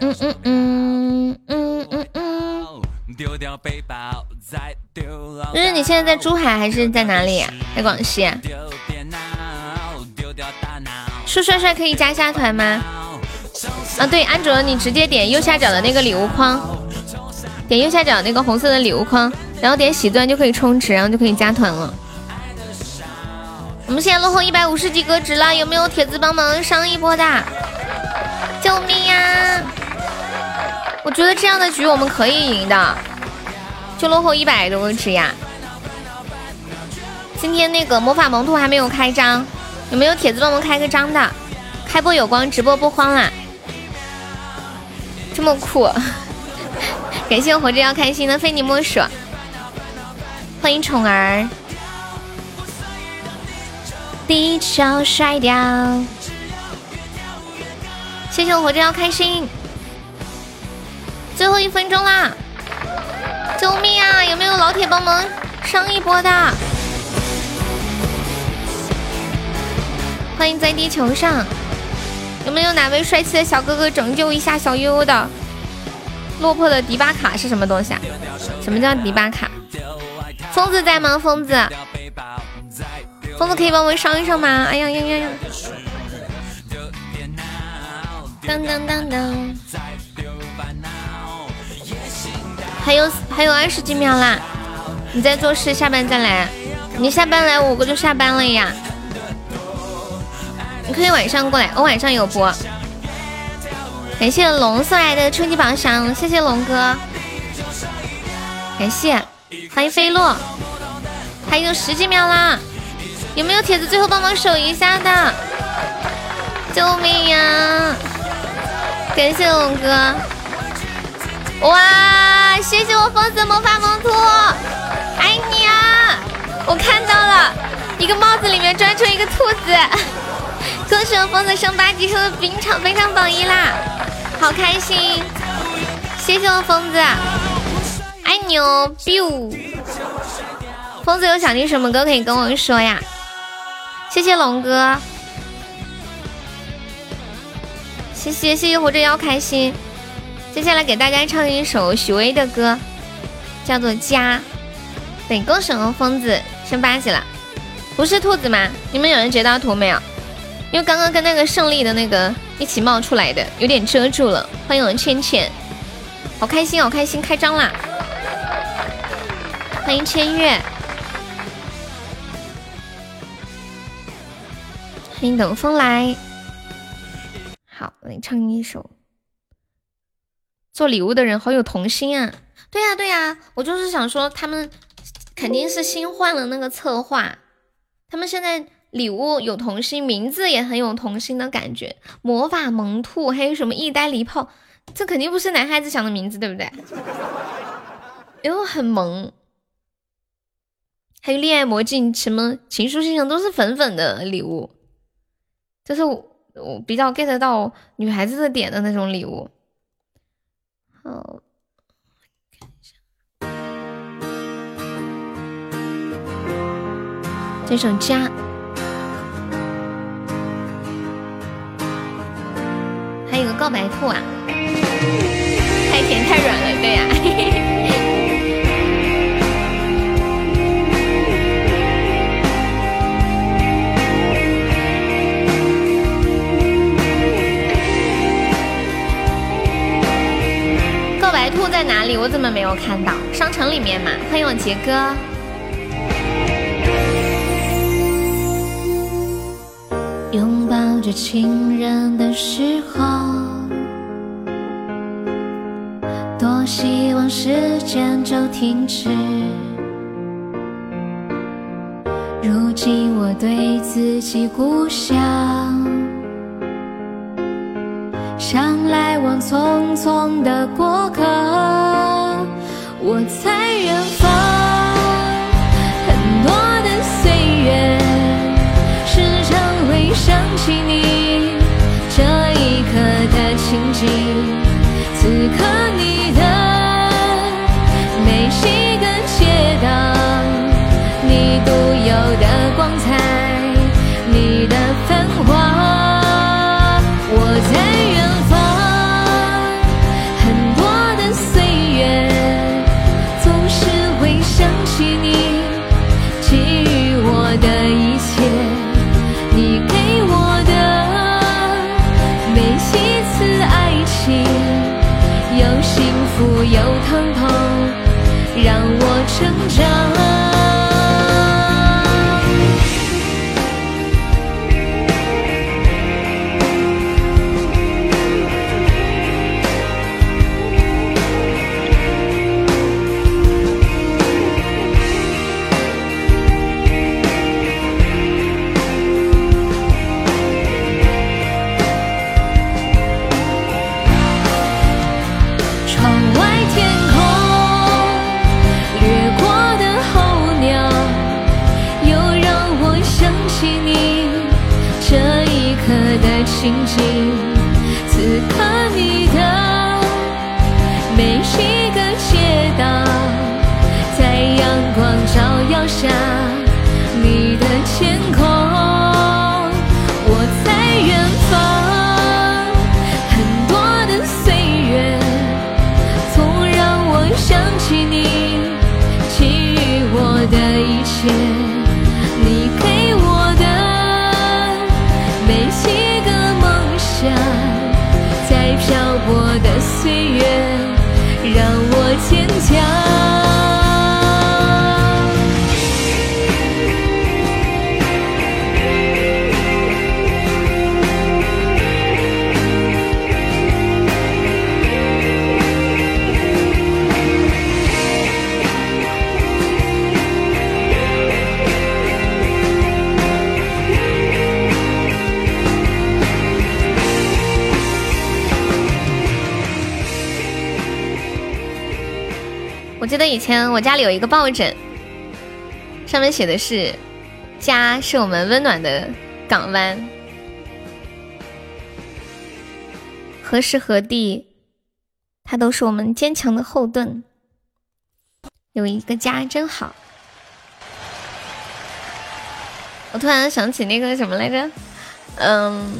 嗯嗯嗯嗯嗯嗯。就是你现在在珠海还是在哪里？在广西。树帅帅可以加下团吗？啊，对，安卓你直接点右下角的那个礼物框，点右下角那个红色的礼物框，然后点喜钻就可以充值，然后就可以加团了。我们现在落后一百五十几个值了，有没有铁子帮忙上一波的？救命呀！我觉得这样的局我们可以赢的。就落后一百多个值呀！今天那个魔法萌兔还没有开张，有没有铁子帮忙开个张的？开播有光，直播不慌啦！这么酷！感谢我活着要开心的非你莫属，欢迎宠儿，地球甩掉！谢谢我活着要开心，最后一分钟啦！救命啊！有没有老铁帮忙上一波的？欢迎在地球上，有没有哪位帅气的小哥哥拯救一下小悠悠的？落魄的迪巴卡是什么东西啊？什么叫迪巴卡？疯子在吗？疯子，疯子可以帮我上一上吗？哎呀呀呀呀！当当当当，还有还有二十几秒啦！你在做事，下班再来。你下班来，我哥就下班了呀？你可以晚上过来，我晚上有播。感谢龙送来的初级宝箱，谢谢龙哥。感谢，欢迎飞落。还有十几秒啦，有没有铁子最后帮忙守一下的？救命呀！感谢龙哥。哇，谢谢我疯子魔法萌兔，爱你啊！我看到了一个帽子里面钻出一个兔子。恭喜我疯子升八级，升的非常非常榜一啦，好开心！谢谢我疯子，爱你哦，biu！疯子有想听什么歌可以跟我说呀？谢谢龙哥，谢谢谢谢活着要开心。接下来给大家唱一首许巍的歌，叫做《家》。对，恭喜我疯子升八级了，不是兔子吗？你们有人截到图没有？因为刚刚跟那个胜利的那个一起冒出来的，有点遮住了。欢迎我倩倩，好开心，好开心，开张啦！欢迎千月，欢迎等风来。好，我来唱一首。做礼物的人好有童心啊！对呀对呀，我就是想说，他们肯定是新换了那个策划，他们现在。礼物有童心，名字也很有童心的感觉。魔法萌兔，还有什么一呆离炮，这肯定不是男孩子想的名字，对不对？因为很萌。还有恋爱魔镜，什么情书信箱都是粉粉的礼物，这是我我比较 get 到女孩子的点的那种礼物。好，看一下这首家。还有个告白兔啊，太甜太软了，对呀。在哪里？我怎么没有看到？商城里面嘛。欢迎我杰哥。拥抱着亲人的时候，多希望时间就停止。如今我对自己故乡，像来往匆匆的过客我在远方很多的岁月时常会想起你。下你的天空我在远方很多的岁月总让我想起你给予我的一切你给我的每一个梦想在漂泊的岁月让我坚强天我家里有一个抱枕，上面写的是“家是我们温暖的港湾”，何时何地，它都是我们坚强的后盾。有一个家真好。我突然想起那个什么来着，嗯，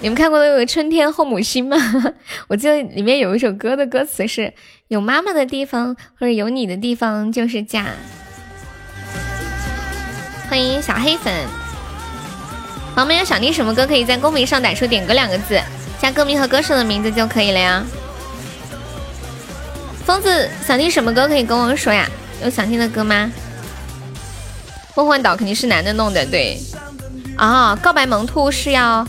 你们看过那个《春天后母心》吗？我记得里面有一首歌的歌词是。有妈妈的地方，或者有你的地方就是家。欢迎小黑粉，宝宝们有想听什么歌，可以在公屏上打出“点歌”两个字，加歌名和歌手的名字就可以了呀。疯子想听什么歌，可以跟我说呀？有想听的歌吗？梦幻岛肯定是男的弄的，对。啊，告白萌兔是要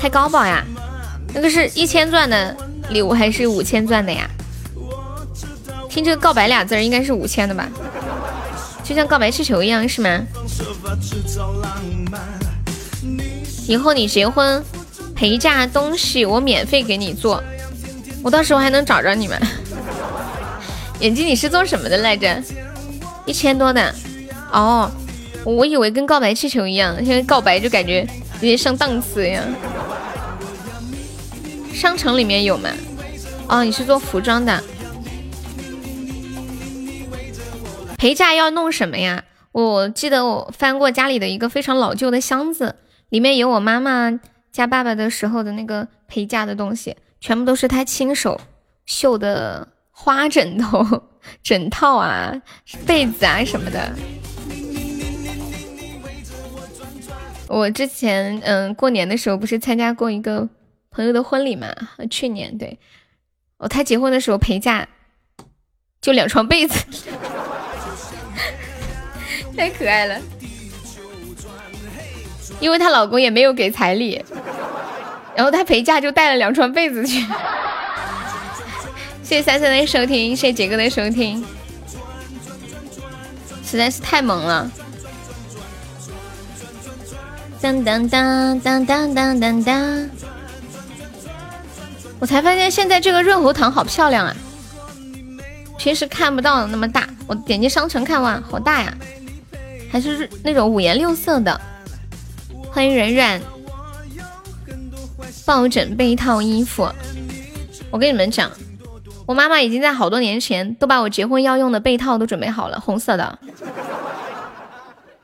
开高保呀？那个是一千钻的礼物还是五千钻的呀？听这个“告白”俩字儿，应该是五千的吧？就像告白气球一样，是吗？以后你结婚陪嫁东西，我免费给你做，我到时候还能找着你们。眼睛，你是做什么的来着？一千多的哦，我以为跟告白气球一样，现在告白就感觉有点上档次呀。商城里面有吗？哦，你是做服装的。陪嫁要弄什么呀？我记得我翻过家里的一个非常老旧的箱子，里面有我妈妈嫁爸爸的时候的那个陪嫁的东西，全部都是她亲手绣的花枕头、枕套啊、被子啊什么的。我之前嗯过年的时候不是参加过一个朋友的婚礼嘛？去年对，哦他结婚的时候陪嫁就两床被子。太可爱了，因为她老公也没有给彩礼，然后她陪嫁就带了两床被子去。谢谢三三的收听，谢谢杰哥的收听，实在是太萌了。当当当当当当当当，我才发现现在这个润喉糖好漂亮啊，平时看不到那么大，我点击商城看哇，好大呀。还是那种五颜六色的，欢迎软软，抱枕、被套、衣服。我跟你们讲，我妈妈已经在好多年前都把我结婚要用的被套都准备好了，红色的，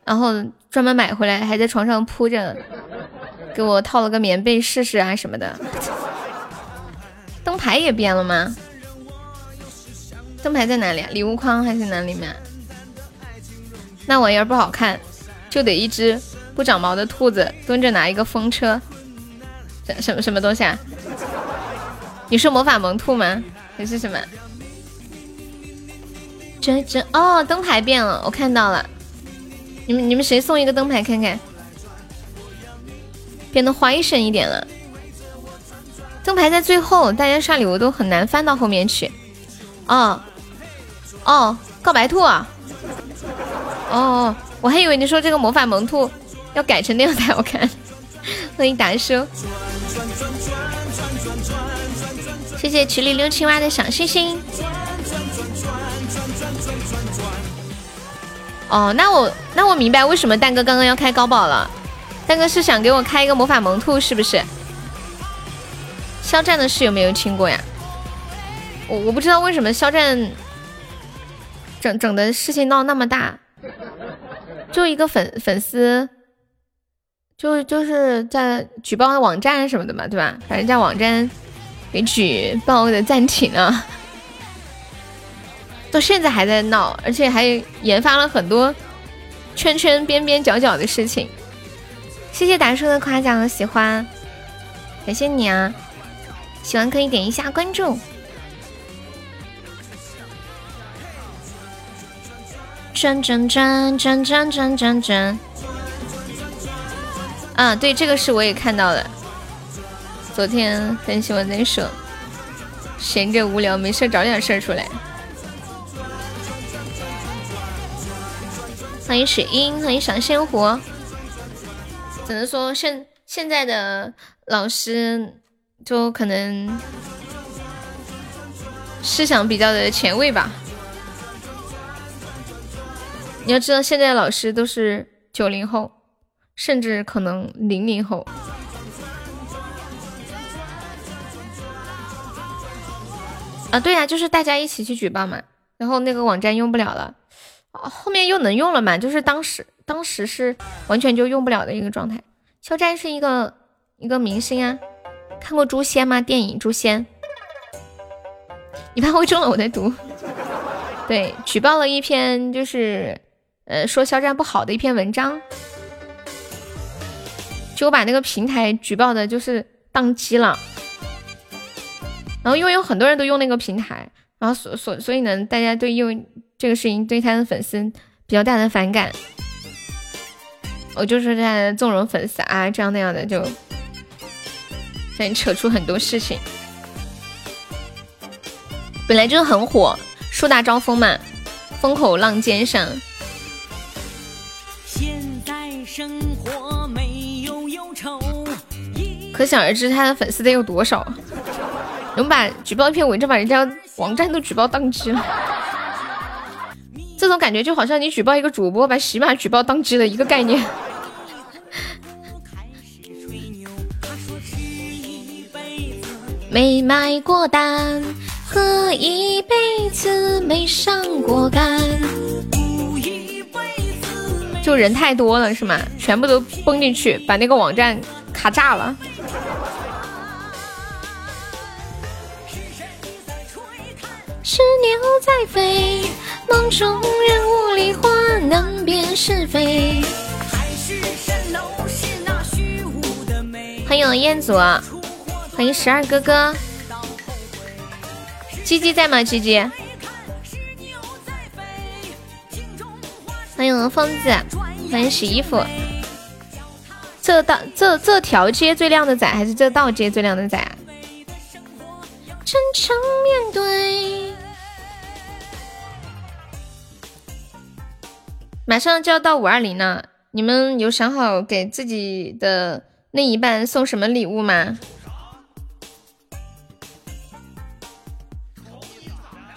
然后专门买回来，还在床上铺着，给我套了个棉被试试啊什么的。灯牌也变了吗？灯牌在哪里啊？礼物框还是哪里面？那玩意儿不好看，就得一只不长毛的兔子蹲着拿一个风车，什什么什么东西啊？你是魔法萌兔吗？还是什么？这这哦，灯牌变了，我看到了。你们你们谁送一个灯牌看看？变得花神一点了。灯牌在最后，大家刷礼物都很难翻到后面去。哦哦，告白兔啊！哦，我还以为你说这个魔法萌兔要改成那样才好看。欢迎达叔，谢谢曲里溜青蛙的小星星。哦，那我那我明白为什么蛋哥刚刚要开高保了。蛋哥是想给我开一个魔法萌兔是不是？肖战的事有没有听过呀？我我不知道为什么肖战整整的事情闹那么大。就一个粉粉丝，就就是在举报网站什么的嘛，对吧？把人家网站给举报的暂停了，到现在还在闹，而且还研发了很多圈圈边边角角的事情。谢谢达叔的夸奖和喜欢，感谢你啊！喜欢可以点一下关注。转转转转转转转转。啊，对，这个是我也看到了。昨天很喜欢在说，闲着无聊没事找点事儿出来。欢迎水英，欢迎小鲜活。只能说现现在的老师就可能思想比较的前卫吧。你要知道，现在的老师都是九零后，甚至可能零零后。啊，对呀，就是大家一起去举报嘛，然后那个网站用不了了。后面又能用了嘛？就是当时当时是完全就用不了的一个状态。肖战是一个一个明星啊，看过《诛仙》吗？电影《诛仙》，你怕会中了我在读。对，举报了一篇就是呃说肖战不好的一篇文章，就把那个平台举报的就是宕机了。然后因为有很多人都用那个平台，然后所所所以呢，大家对因为。这个事情对他的粉丝比较大的反感，我就是在纵容粉丝啊，这样那样的就在扯出很多事情。本来就很火，树大招风嘛，风口浪尖上。可想而知他的粉丝得有多少，能把举报一篇文章把人家网站都举报宕机了。这种感觉就好像你举报一个主播把喜马举报当机的一个概念。没买过单，喝一辈子没上过杆。就人太多了是吗？全部都崩进去，把那个网站卡炸了。是鸟在飞，梦中人雾里花，难辨是非。欢迎彦祖，欢迎十二哥哥。鸡鸡在吗？鸡鸡。欢迎疯子，欢迎洗衣服。这道这这条街最靓的仔，还是这道街最靓的仔啊？真诚面对。马上就要到五二零了，你们有想好给自己的另一半送什么礼物吗？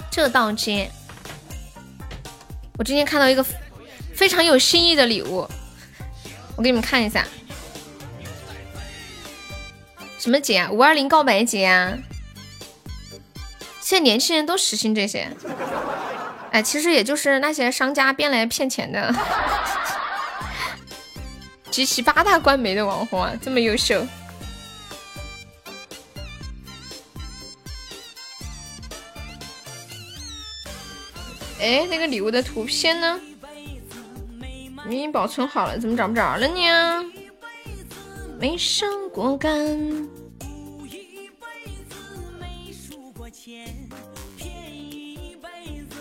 这道街，我今天看到一个非常有新意的礼物，我给你们看一下。什么节啊？五二零告白节啊！现在年轻人都实行这些。哎，其实也就是那些商家编来骗钱的，集齐八大官媒的网红啊，这么优秀。哎，那个礼物的图片呢？明明保存好了，怎么找不着了呢？没上过杆。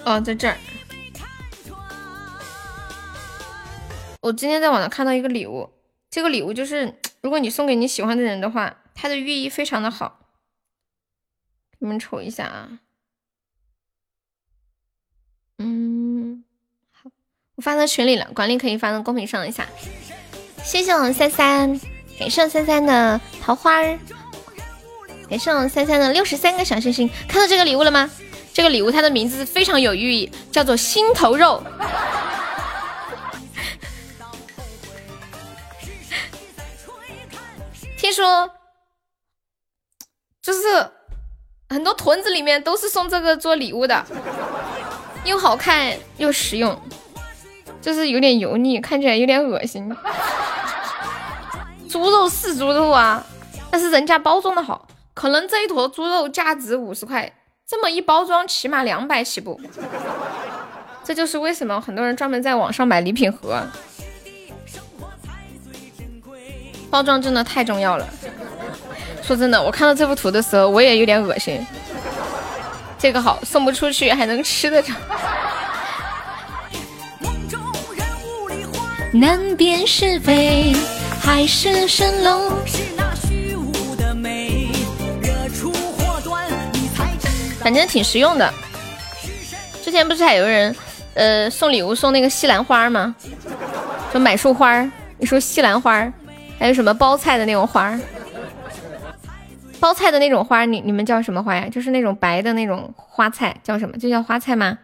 哦，在这儿。我今天在网上看到一个礼物，这个礼物就是如果你送给你喜欢的人的话，它的寓意非常的好。你们瞅一下啊。嗯，好，我发到群里了，管理可以发到公屏上一下。谢谢我们三三，感谢我三三的桃花儿，感谢我们三三的六十三个小星星。看到这个礼物了吗？这个礼物它的名字非常有寓意，叫做心头肉。听说就是很多屯子里面都是送这个做礼物的，又好看又实用，就是有点油腻，看起来有点恶心。猪肉是猪肉啊，但是人家包装的好，可能这一坨猪肉价值五十块。这么一包装，起码两百起步，这就是为什么很多人专门在网上买礼品盒。包装真的太重要了。说真的，我看到这幅图的时候，我也有点恶心。这个好，送不出去还能吃得着。难辨是非，海市蜃楼。反正挺实用的。之前不是还有人，呃，送礼物送那个西兰花吗？就买束花，一束西兰花，还有什么包菜的那种花？包菜的那种花，你你们叫什么花呀？就是那种白的那种花菜，叫什么？就叫花菜吗？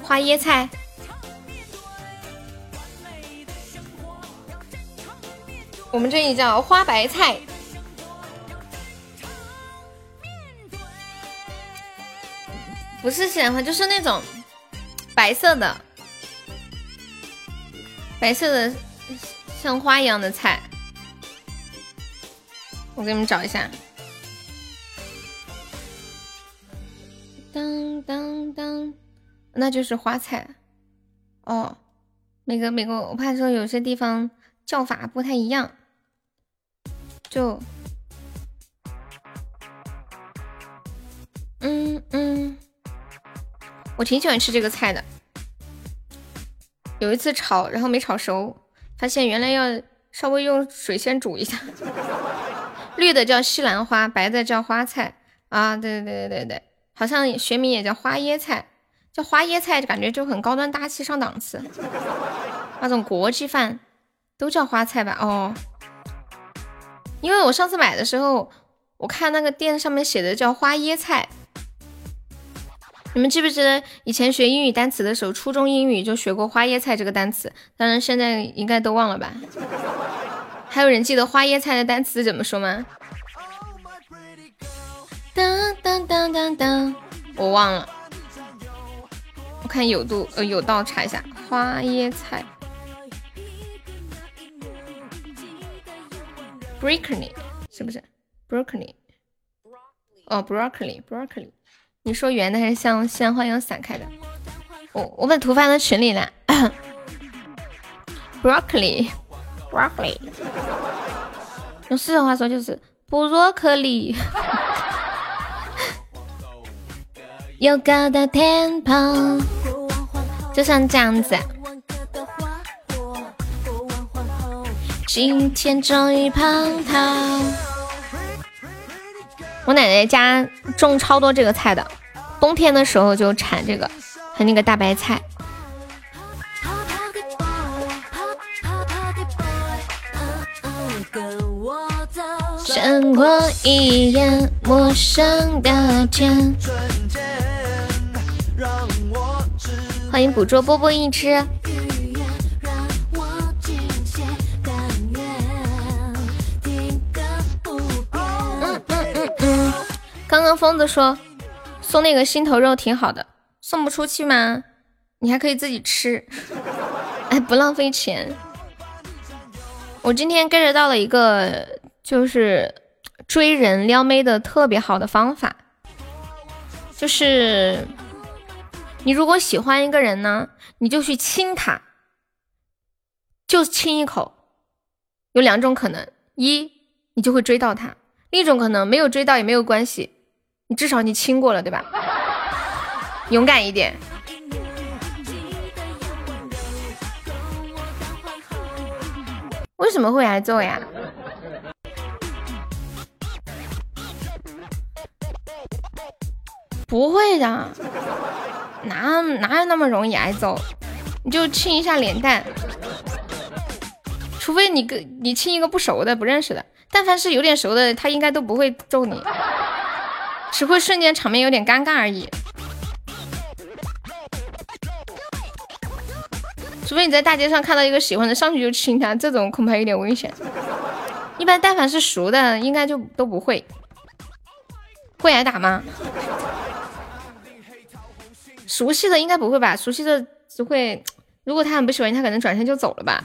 花椰菜。我们这里叫花白菜。不是西兰花，就是那种白色的、白色的像花一样的菜。我给你们找一下。当当当，那就是花菜。哦，每个每个，我怕说有些地方叫法不太一样，就，嗯嗯。我挺喜欢吃这个菜的，有一次炒，然后没炒熟，发现原来要稍微用水先煮一下。绿的叫西兰花，白的叫花菜啊，对对对对对，好像学名也叫花椰菜，叫花椰菜就感觉就很高端大气上档次，那种国际饭都叫花菜吧？哦，因为我上次买的时候，我看那个店上面写的叫花椰菜。你们记不记得以前学英语单词的时候，初中英语就学过花椰菜这个单词？当然现在应该都忘了吧？还有人记得花椰菜的单词怎么说吗？当当当当当，我忘了。我看有度呃有道查一下花椰菜，broccoli 是不是？broccoli 哦，broccoli broccoli。你说圆的还是像鲜花一样散开的？我我把图发到群里了。Broccoli，broccoli，用四川话说就是不若克里。有高的天棚，就像这样子。今天终于碰头。我奶奶家种超多这个菜的，冬天的时候就产这个，和那个大白菜。闪过一眼陌生的天。欢迎捕捉波波一只。刚刚疯子说送那个心头肉挺好的，送不出去吗？你还可以自己吃，哎，不浪费钱。我今天 get 到了一个就是追人撩妹的特别好的方法，就是你如果喜欢一个人呢，你就去亲他，就亲一口。有两种可能，一你就会追到他，另一种可能没有追到也没有关系。你至少你亲过了对吧？勇敢一点。为什么会挨揍呀？不会的，哪哪有那么容易挨揍？你就亲一下脸蛋，除非你跟你亲一个不熟的、不认识的，但凡是有点熟的，他应该都不会揍你。只会瞬间场面有点尴尬而已，除非你在大街上看到一个喜欢的，上去就亲他，这种恐怕有点危险。一般但凡是熟的，应该就都不会。会挨打吗？熟悉的应该不会吧？熟悉的只会，如果他很不喜欢，他可能转身就走了吧。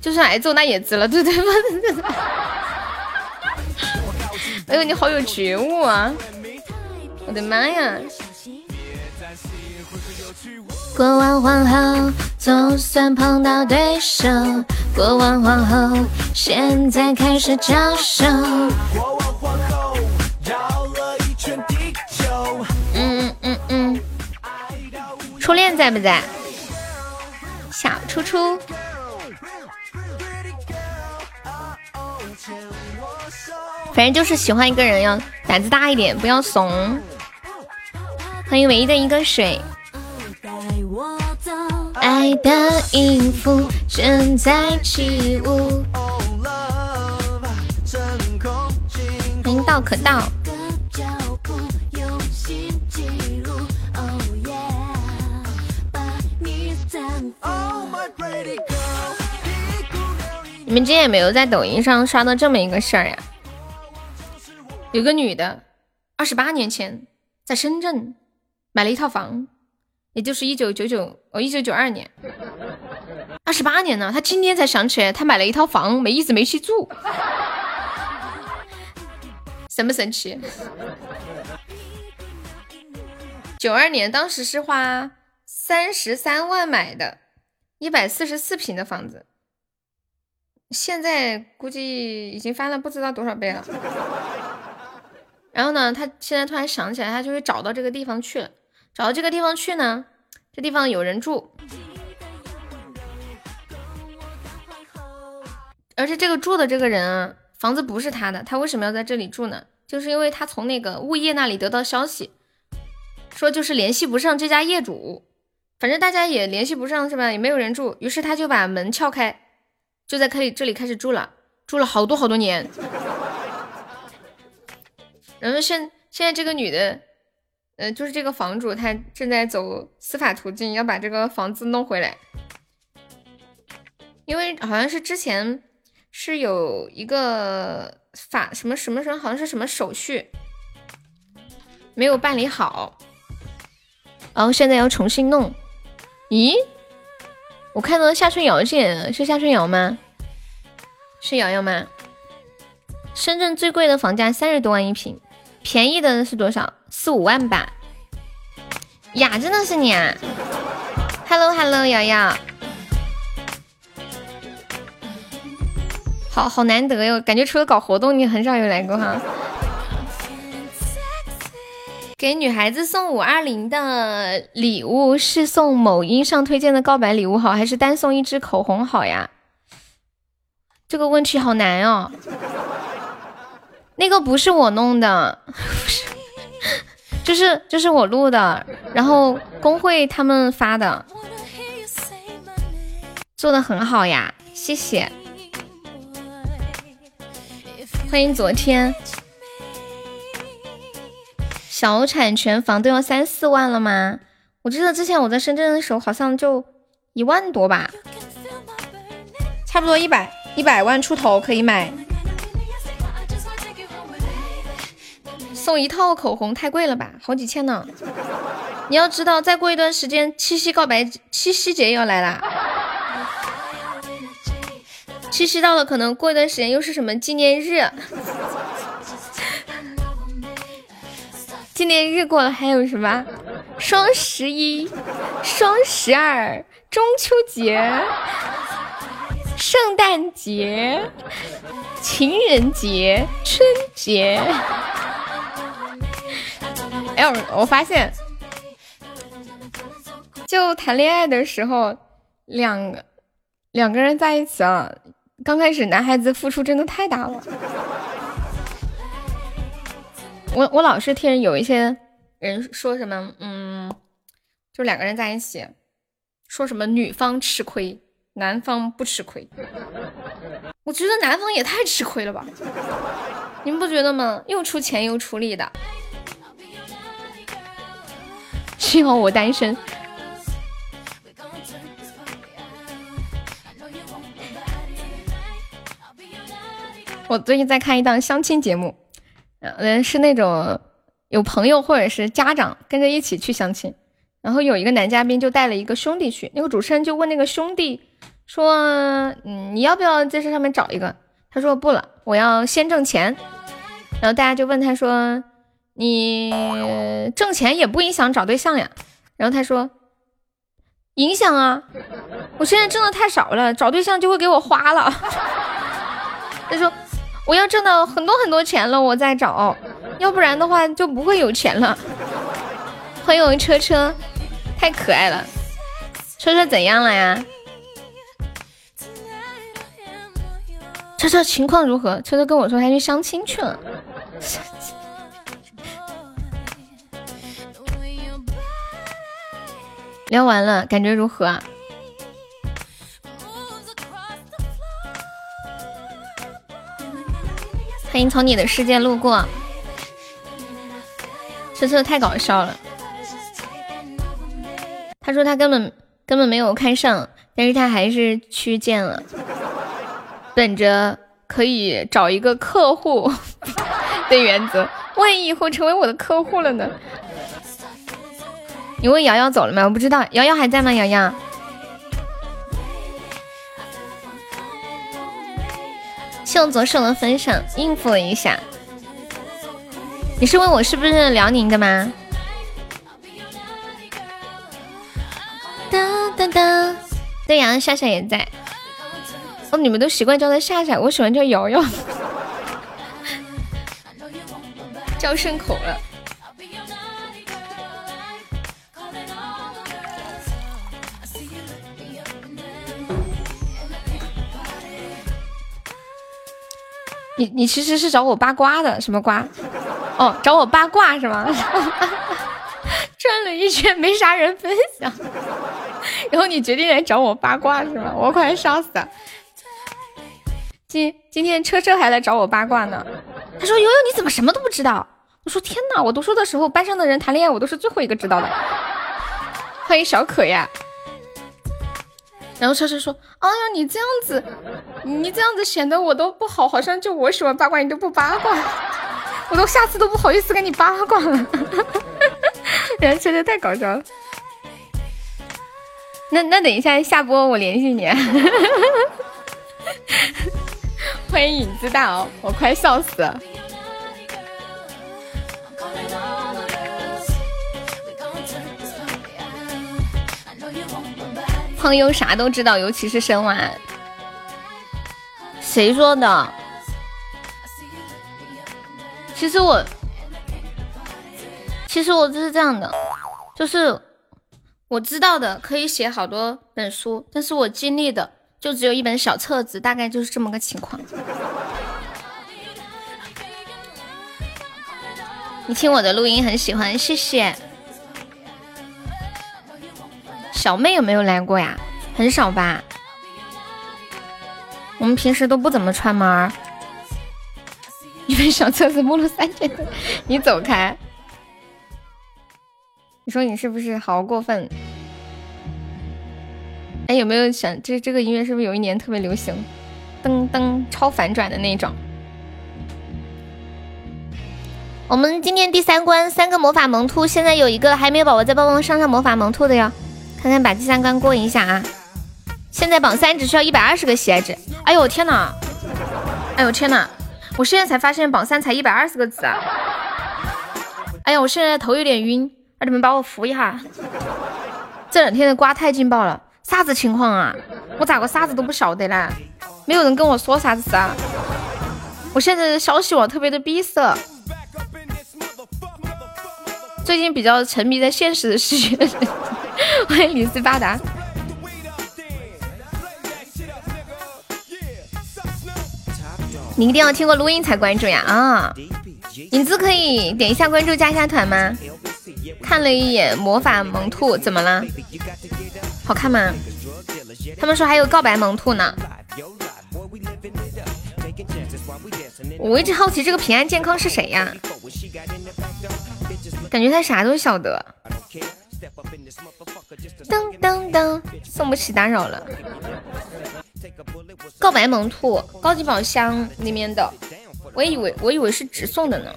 就算挨揍那也值了，对对吧？哎呦，你好有觉悟啊！我的妈呀！过完皇后，就算碰到对手，过完皇后，现在开始招手。国王皇后绕了一圈地球。嗯嗯嗯嗯初恋在不在？小初初。反正就是喜欢一个人要胆子大一点，不要怂。欢迎唯一的一个水。爱的音符正在起舞。欢迎道可道。你们今天有没有在抖音上刷到这么一个事儿呀？有个女的，二十八年前在深圳买了一套房，也就是一九九九哦，一九九二年，二十八年呢，她今天才想起来，她买了一套房，没一直没去住，神不神奇？九二年当时是花三十三万买的，一百四十四平的房子。现在估计已经翻了不知道多少倍了。然后呢，他现在突然想起来，他就会找到这个地方去了。找到这个地方去呢，这地方有人住，而且这个住的这个人啊，房子不是他的。他为什么要在这里住呢？就是因为他从那个物业那里得到消息，说就是联系不上这家业主，反正大家也联系不上是吧？也没有人住，于是他就把门撬开。就在可以这里开始住了，住了好多好多年。然后现现在这个女的，呃，就是这个房主，她正在走司法途径，要把这个房子弄回来。因为好像是之前是有一个法什么什么什么，好像是什么手续没有办理好，然后现在要重新弄。咦？我看到夏春瑶姐是夏春瑶吗？是瑶瑶吗？深圳最贵的房价三十多万一平，便宜的是多少？四五万吧。呀，真的是你啊！Hello Hello，瑶瑶，好好难得哟，感觉除了搞活动，你很少有来过哈。给女孩子送五二零的礼物是送某音上推荐的告白礼物好，还是单送一支口红好呀？这个问题好难哦。那个不是我弄的，不是就是就是我录的，然后工会他们发的，做的很好呀，谢谢。欢迎昨天。小产权房都要三四万了吗？我记得之前我在深圳的时候好像就一万多吧，差不多一百一百万出头可以买。送一套口红太贵了吧，好几千呢。你要知道，再过一段时间七夕告白七夕节要来啦，七夕到了，可能过一段时间又是什么纪念日。纪念日过了，还有什么？双十一、双十二、中秋节、圣诞节、情人节、春节。哎，我我发现，就谈恋爱的时候，两个两个人在一起啊，刚开始男孩子付出真的太大了。我我老是听有一些人说什么，嗯，就两个人在一起，说什么女方吃亏，男方不吃亏。我觉得男方也太吃亏了吧，你们不觉得吗？又出钱又出力的。幸好我单身。我最近在看一档相亲节目。嗯，是那种有朋友或者是家长跟着一起去相亲，然后有一个男嘉宾就带了一个兄弟去，那个主持人就问那个兄弟说：“嗯，你要不要在这上面找一个？”他说：“不了，我要先挣钱。”然后大家就问他说：“你挣钱也不影响找对象呀？”然后他说：“影响啊，我现在挣的太少了，找对象就会给我花了。”他说。我要挣到很多很多钱了，我再找，要不然的话就不会有钱了。欢迎我车车，太可爱了。车车怎样了呀？车车情况如何？车车跟我说他去相亲去了。聊完了，感觉如何啊？欢迎从你的世界路过。车车太搞笑了。他说他根本根本没有看上，但是他还是去见了，本着可以找一个客户的原则。万一以后成为我的客户了呢？你问瑶瑶走了没？我不知道，瑶瑶还在吗？瑶瑶，谢我左手的分享，应付了一下。你是问我是不是辽宁的吗？哒哒哒，对呀，夏夏也在。哦，你们都习惯叫他夏夏，我喜欢叫瑶瑶，叫顺口了。你你其实是找我八卦的，什么瓜？哦，找我八卦是吗？转了一圈没啥人分享，然后你决定来找我八卦是吗？我快笑死了！今今天车车还来找我八卦呢，他说悠悠你怎么什么都不知道？我说天哪，我读书的时候班上的人谈恋爱我都是最后一个知道的。欢迎小可呀。然后车车说：“哎呀，你这样子，你这样子显得我都不好，好像就我喜欢八卦，你都不八卦，我都下次都不好意思跟你八卦了。”然后车车太搞笑了。那那等一下下播我联系你。欢迎影子大哦，我快笑死了。胖优啥都知道，尤其是生娃。谁说的？其实我，其实我就是这样的，就是我知道的可以写好多本书，但是我经历的就只有一本小册子，大概就是这么个情况。你听我的录音很喜欢，谢谢。小妹有没有来过呀？很少吧。我们平时都不怎么串门儿。一本小册子目录三千，你走开。你说你是不是好过分？哎，有没有想这这个音乐是不是有一年特别流行？噔噔，超反转的那种。我们今天第三关三个魔法萌兔，现在有一个还没有宝宝在帮忙上上魔法萌兔的哟。看看把第三关过一下啊！现在榜三只需要一百二十个喜爱值。哎呦我天哪！哎呦天哪！我现在才发现榜三才一百二十个字啊！哎呀，我现在头有点晕，让你们把我扶一下。这两天的瓜太劲爆了，啥子情况啊？我咋个啥子都不晓得呢？没有人跟我说啥子啊？我现在的消息网特别的闭塞。最近比较沉迷在现实的世界。欢迎李斯巴达，你一定要听过录音才关注呀啊！影子可以点一下关注，加一下团吗？看了一眼魔法萌兔，怎么了？好看吗？他们说还有告白萌兔呢。我一直好奇这个平安健康是谁呀？感觉他啥都晓得。噔噔，送不起打扰了。告白萌兔高级宝箱里面的，我以为我以为是直送的呢。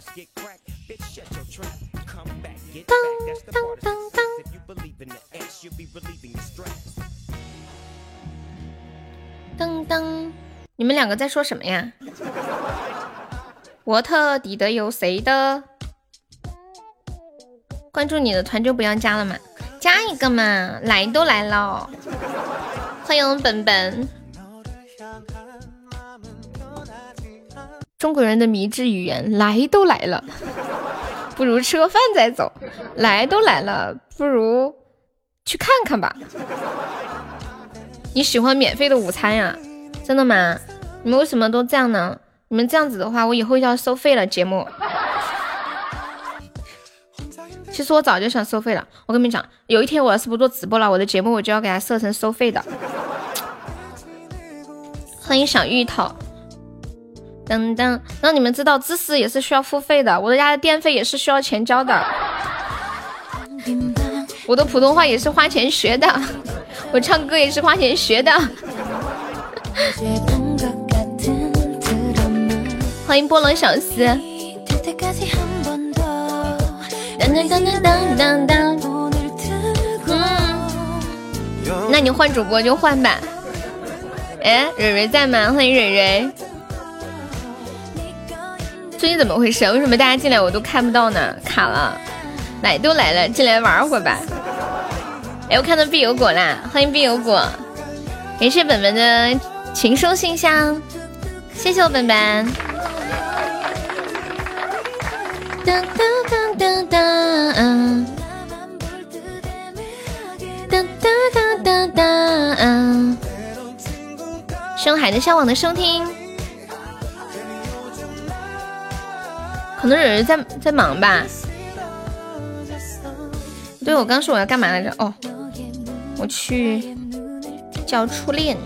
当当当当，噔噔，你们两个在说什么呀？我特底的有谁的？关注你的团就不要加了嘛。加一个嘛，来都来了，欢迎本本。中国人的迷之语言，来都来了，不如吃个饭再走。来都来了，不如去看看吧。你喜欢免费的午餐呀？真的吗？你们为什么都这样呢？你们这样子的话，我以后要收费了节目。其实我早就想收费了。我跟你们讲，有一天我要是不做直播了，我的节目我就要给它设成收费的。欢迎小芋头，噔噔，让你们知道知识也是需要付费的，我的家的电费也是需要钱交的，我的普通话也是花钱学的，我唱歌也是花钱学的。欢迎菠萝小丝。当当当当当当。嗯，那你换主播就换吧。哎，蕊蕊在吗？欢迎蕊蕊。最近怎么回事？为什么大家进来我都看不到呢？卡了。来都来了，进来玩会儿吧。哎，我看到必有果啦！欢迎必有果，感谢本本的情书信箱，谢谢我本本。当当当当当，当当当当当。深海的向往的收听，可能有人在在忙吧。对，我刚说我要干嘛来着？哦，我去叫初恋。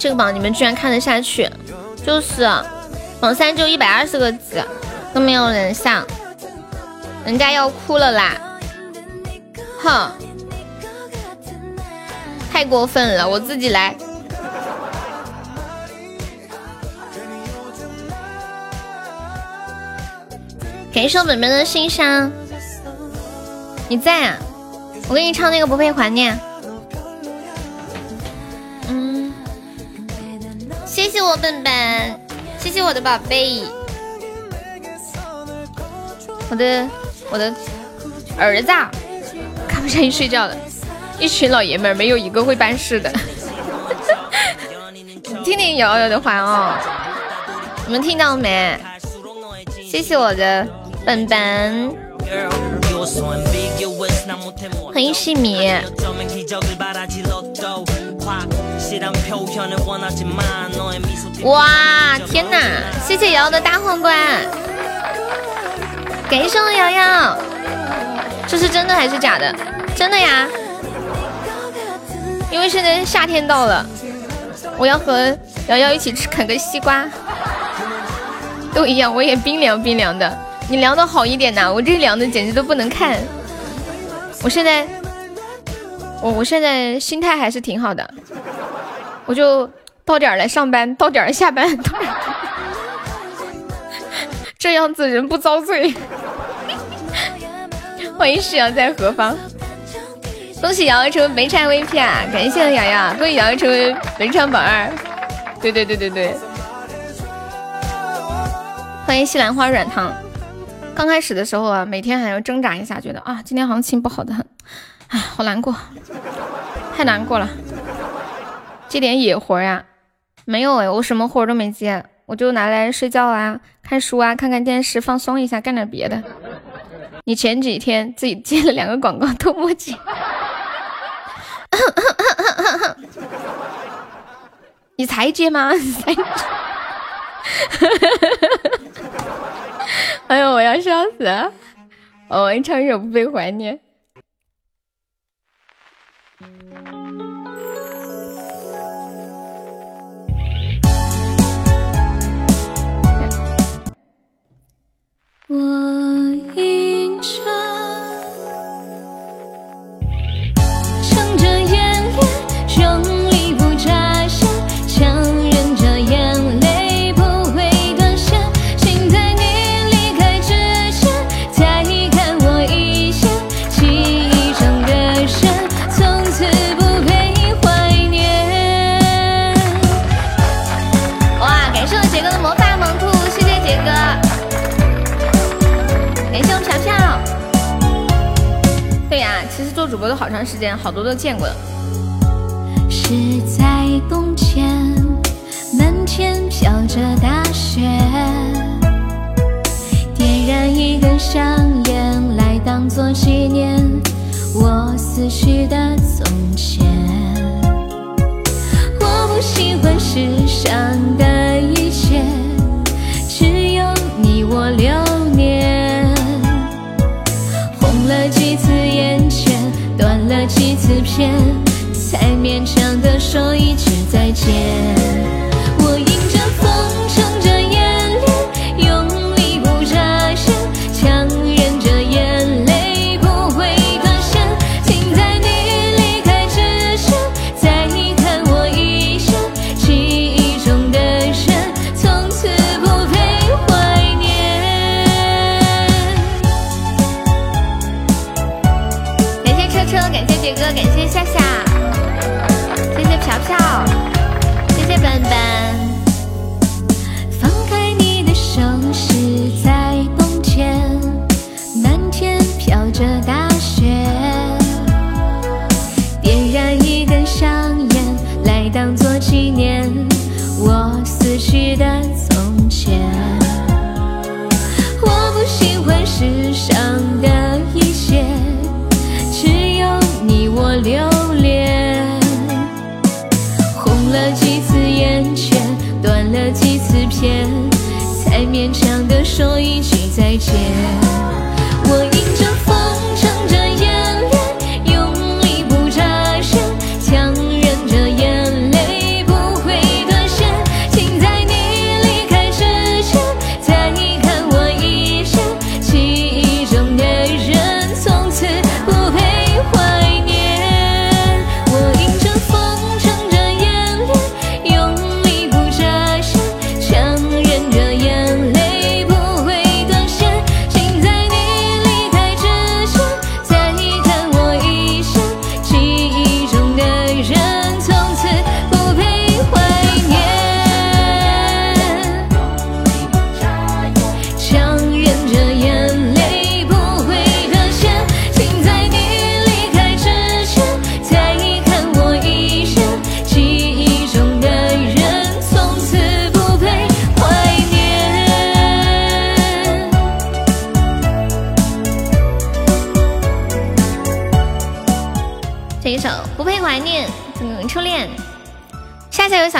这个榜你们居然看得下去？就是。榜三就一百二十个字，都没有人上，人家要哭了啦！哼，太过分了，我自己来。感谢我本本的信箱，你在啊？我给你唱那个不配怀念。谢我笨笨。谢谢我的宝贝，我的我的儿子，看不下去睡觉了。一群老爷们儿没有一个会办事的。听听瑶瑶的话哦，你们听到没？谢谢我的笨笨，欢迎细米。哇，天哪！谢谢瑶瑶的大皇冠，感谢我瑶瑶。这是真的还是假的？真的呀！因为现在夏天到了，我要和瑶瑶一起吃啃个西瓜，都一样，我也冰凉冰凉的。你凉的好一点呐，我这凉的简直都不能看。我现在，我我现在心态还是挺好的。我就到点儿来上班，到点儿下班，这样子人不遭罪。欢迎夕阳在何方，恭喜瑶瑶成为本场 VP 啊！感谢瑶瑶，恭喜瑶瑶成为本场榜二。对对对对对，欢迎西兰花软糖。刚开始的时候啊，每天还要挣扎一下，觉得啊，今天行情不好的很，哎，好难过，太难过了。接点野活呀？没有哎，我什么活都没接，我就拿来睡觉啊、看书啊、看看电视，放松一下，干点别的。你前几天自己接了两个广告，都没接。你才接吗？才接。哎呦，我要笑死了！我唱一首《不被怀念》。我迎着做。主播都好长时间，好多都见过了。是在冬天，门前飘着大雪，点燃一根香烟来当作纪念我死去的从前。我不喜欢世上的一切，只有你我留念。红了几次眼圈，断了几次片，才勉强的说一句再见。才勉强的说一句再见。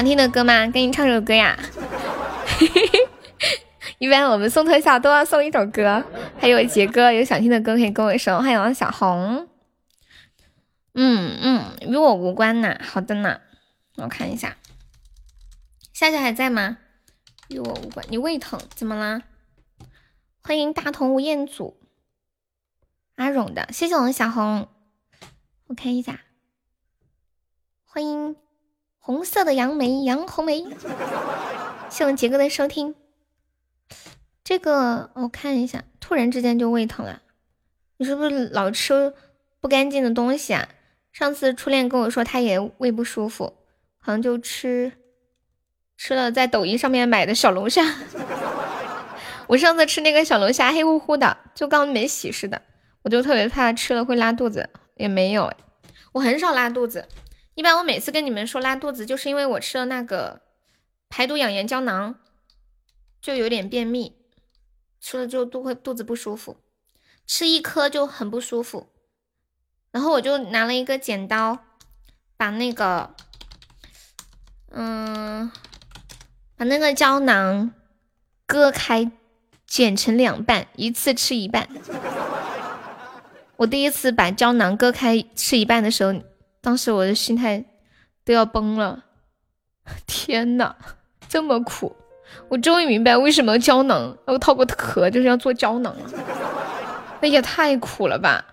想听的歌吗？给你唱首歌呀。一般我们送特效都要送一首歌，还有杰哥有想听的歌可以跟我说。欢迎王小红，嗯嗯，与我无关呐。好的呢，我看一下，夏夏还在吗？与我无关，你胃疼怎么啦？欢迎大同吴彦祖，阿荣的，谢谢王小红，我看一下，欢迎红色的杨梅杨红梅，谢我杰哥的收听。这个我看一下，突然之间就胃疼了，你是不是老吃不干净的东西啊？上次初恋跟我说他也胃不舒服，好像就吃吃了在抖音上面买的小龙虾。我上次吃那个小龙虾黑乎乎的，就刚没洗似的，我就特别怕吃了会拉肚子，也没有，我很少拉肚子，一般我每次跟你们说拉肚子，就是因为我吃了那个排毒养颜胶囊，就有点便秘。吃了之后都会肚子不舒服，吃一颗就很不舒服，然后我就拿了一个剪刀，把那个，嗯，把那个胶囊割开，剪成两半，一次吃一半。我第一次把胶囊割开吃一半的时候，当时我的心态都要崩了，天呐，这么苦！我终于明白为什么胶囊要套个壳，就是要做胶囊了。那也太苦了吧！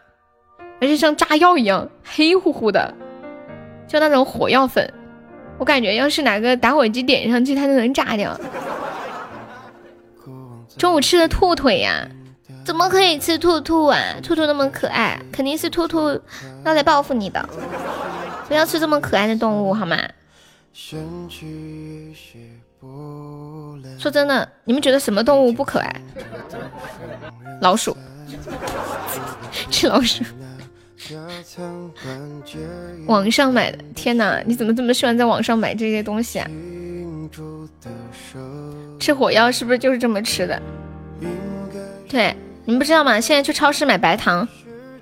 而且像炸药一样黑乎乎的，就那种火药粉。我感觉要是拿个打火机点上去，它就能炸掉。中午吃的兔腿呀，怎么可以吃兔兔啊？兔兔那么可爱，肯定是兔兔要来报复你的。不要吃这么可爱的动物好吗？说真的，你们觉得什么动物不可爱？老鼠，吃老鼠。网上买的，天哪！你怎么这么喜欢在网上买这些东西啊？吃火药是不是就是这么吃的？对，你们不知道吗？现在去超市买白糖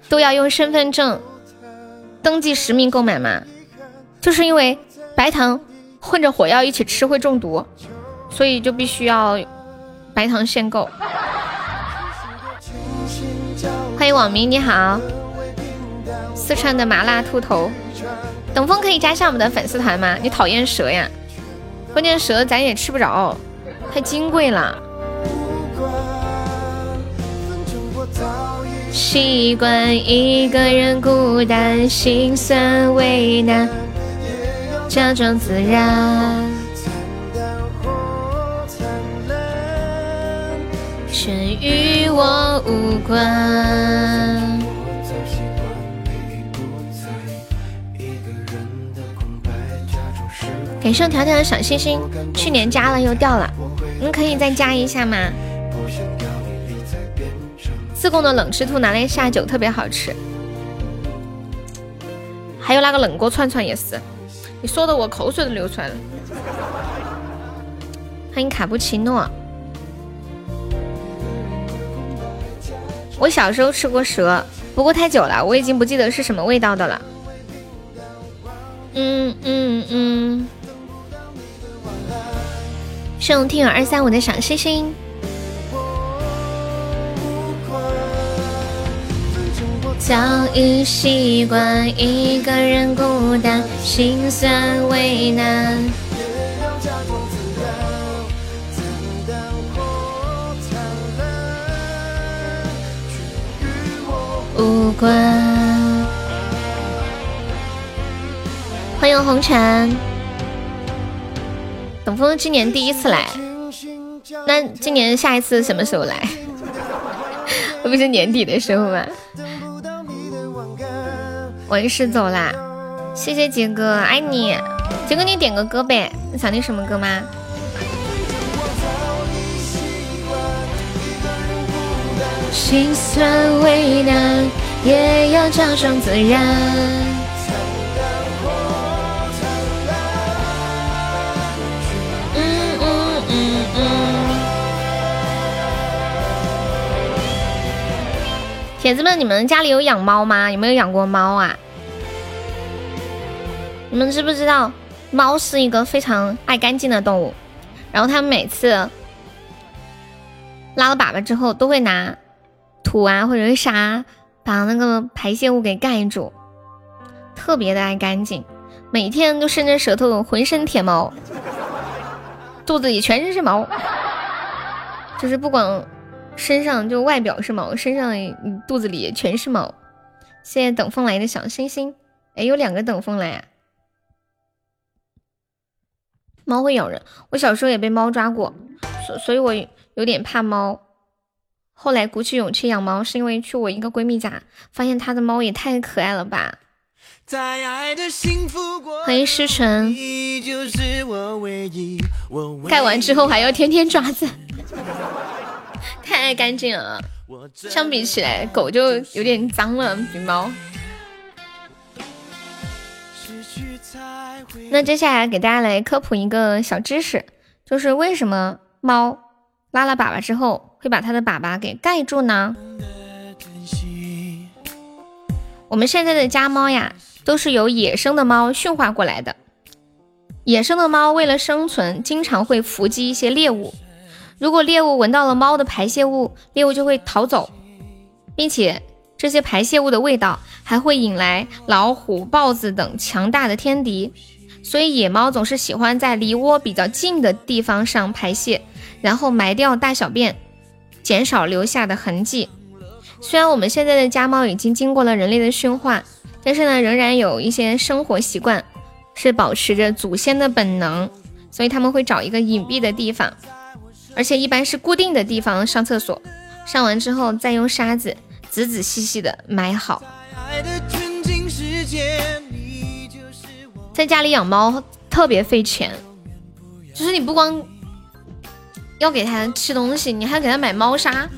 都要用身份证登记实名购买吗？就是因为白糖混着火药一起吃会中毒，所以就必须要白糖限购。欢迎网民，你好，四川的麻辣兔头，等风可以加上我们的粉丝团吗？你讨厌蛇呀？关键蛇咱也吃不着，太金贵了。习惯一个人孤单，心酸为难，假装自然，全与我无关。感谢条条的小心心，去年加了又掉了，你可以再加一下吗？自贡的冷吃兔拿来下酒特别好吃，还有那个冷锅串串也是，你说的我口水都流出来了。欢迎卡布奇诺，我小时候吃过蛇，不过太久了，我已经不记得是什么味道的了。嗯嗯嗯。送听友二三五的小星星。早已习惯一个人孤单，心酸为难。无关。欢迎红尘。董峰今年第一次来，那今年下一次什么时候来？不是年底的时候吗？文是走啦，谢谢杰哥，爱你。杰哥，你点个歌呗，你想听什么歌吗？心酸为难，也要假装自然。铁子们，你们家里有养猫吗？有没有养过猫啊？你们知不知道，猫是一个非常爱干净的动物，然后它们每次拉了粑粑之后，都会拿土啊或者是沙把那个排泄物给盖住，特别的爱干净，每天都伸着舌头，浑身舔毛，肚子里全是毛，就是不管。身上就外表是毛，身上肚子里全是毛。谢谢等风来的小星星，哎，有两个等风来啊！猫会咬人，我小时候也被猫抓过，所所以，我有点怕猫。后来鼓起勇气养猫，是因为去我一个闺蜜家，发现她的猫也太可爱了吧！欢迎诗晨，盖完之后还要天天抓子。太爱干净了，相比起来，狗就有点脏了，比猫。那接下来给大家来科普一个小知识，就是为什么猫拉了粑粑之后会把它的粑粑给盖住呢？我们现在的家猫呀，都是由野生的猫驯化过来的。野生的猫为了生存，经常会伏击一些猎物。如果猎物闻到了猫的排泄物，猎物就会逃走，并且这些排泄物的味道还会引来老虎、豹子等强大的天敌。所以野猫总是喜欢在离窝比较近的地方上排泄，然后埋掉大小便，减少留下的痕迹。虽然我们现在的家猫已经经过了人类的驯化，但是呢，仍然有一些生活习惯是保持着祖先的本能，所以他们会找一个隐蔽的地方。而且一般是固定的地方上厕所，上完之后再用沙子仔仔细细的埋好。在家里养猫特别费钱，就是你不光要给它吃东西，你还要给它买猫砂，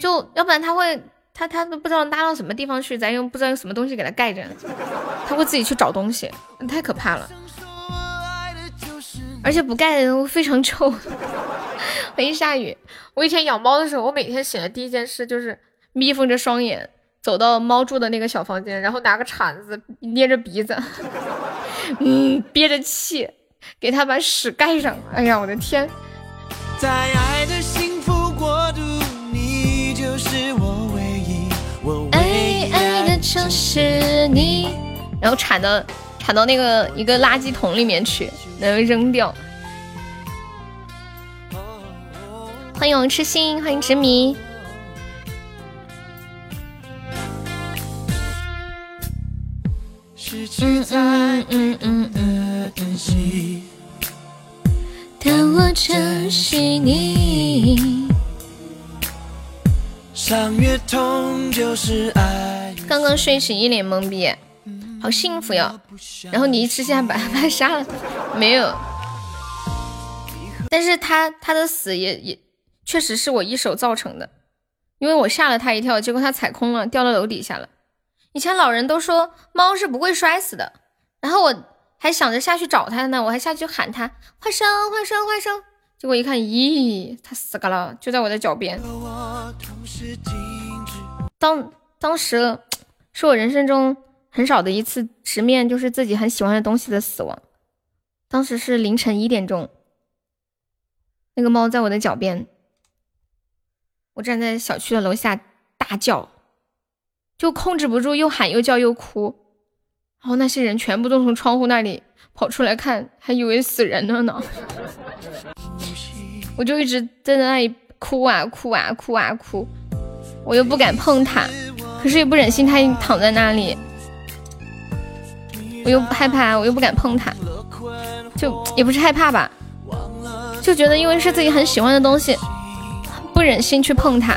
就要不然它会它它都不知道拉到什么地方去，咱又不知道用什么东西给它盖着，它会自己去找东西，太可怕了。而且不盖的都非常臭。一下雨，我以前养猫的时候，我每天醒来第一件事就是眯缝着双眼走到猫住的那个小房间，然后拿个铲子捏着鼻子，嗯，憋着气给它把屎盖上。哎呀，我的天！在爱的幸福国度，你就是我唯一，我唯爱的就是你。然后铲到铲到那个一个垃圾桶里面去，然后扔掉。欢迎我痴心，欢迎执迷。嗯嗯嗯嗯嗯嗯。但我珍惜你。伤越痛就是爱。刚刚睡醒，一脸懵逼，好幸福哟。然后你一吃下把他杀了，没有。但是他他的死也也。确实是我一手造成的，因为我吓了他一跳，结果他踩空了，掉到楼底下了。以前老人都说猫是不会摔死的，然后我还想着下去找它呢，我还下去喊它快生快生快生，结果一看，咦，它死嘎了，就在我的脚边。当当时是我人生中很少的一次直面，就是自己很喜欢的东西的死亡。当时是凌晨一点钟，那个猫在我的脚边。我站在小区的楼下大叫，就控制不住，又喊又叫又哭，然后那些人全部都从窗户那里跑出来看，还以为死人了呢。我就一直在那里哭啊哭啊哭啊哭，我又不敢碰他，可是又不忍心他躺在那里，我又害怕，我又不敢碰他，就也不是害怕吧，就觉得因为是自己很喜欢的东西。不忍心去碰它，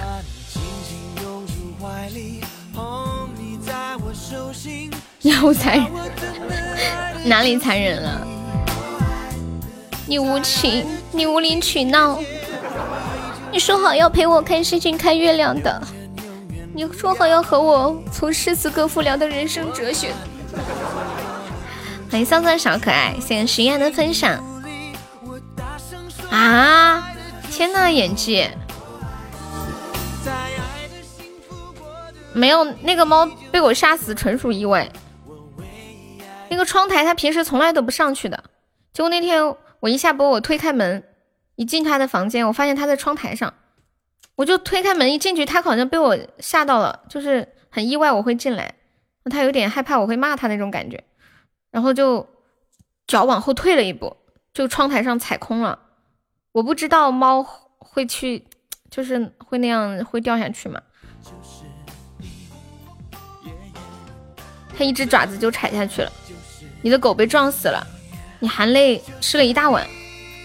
好残忍，哪里残忍了？你无情，你无理取闹。你说好要陪我看星星看月亮的，你说好要和我从诗词歌赋聊到人生哲学。欢迎桑桑小可爱，谢谢徐燕的分享。啊！天呐，演技！没有那个猫被我杀死，纯属意外。那个窗台它平时从来都不上去的，结果那天我一下播，我推开门，一进他的房间，我发现他在窗台上，我就推开门一进去，他好像被我吓到了，就是很意外我会进来，他有点害怕我会骂他那种感觉，然后就脚往后退了一步，就窗台上踩空了。我不知道猫会去，就是会那样会掉下去吗？他一只爪子就踩下去了，你的狗被撞死了，你含泪吃了一大碗，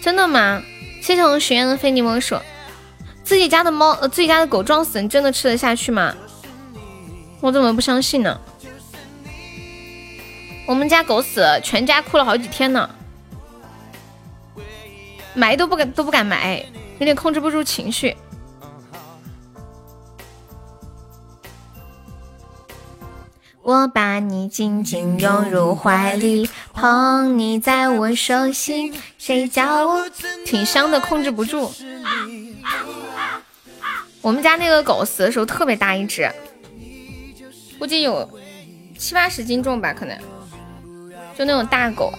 真的吗？谢谢我们许愿的非你莫属，自己家的猫呃自己家的狗撞死，你真的吃得下去吗？我怎么不相信呢？我们家狗死了，全家哭了好几天呢，埋都不敢都不敢埋，有点控制不住情绪。我把你紧紧拥入怀里，捧你在我手心，谁叫我挺香的，控制不住。我们家那个狗死的时候特别大一只，估计有七八十斤重吧，可能就那种大狗。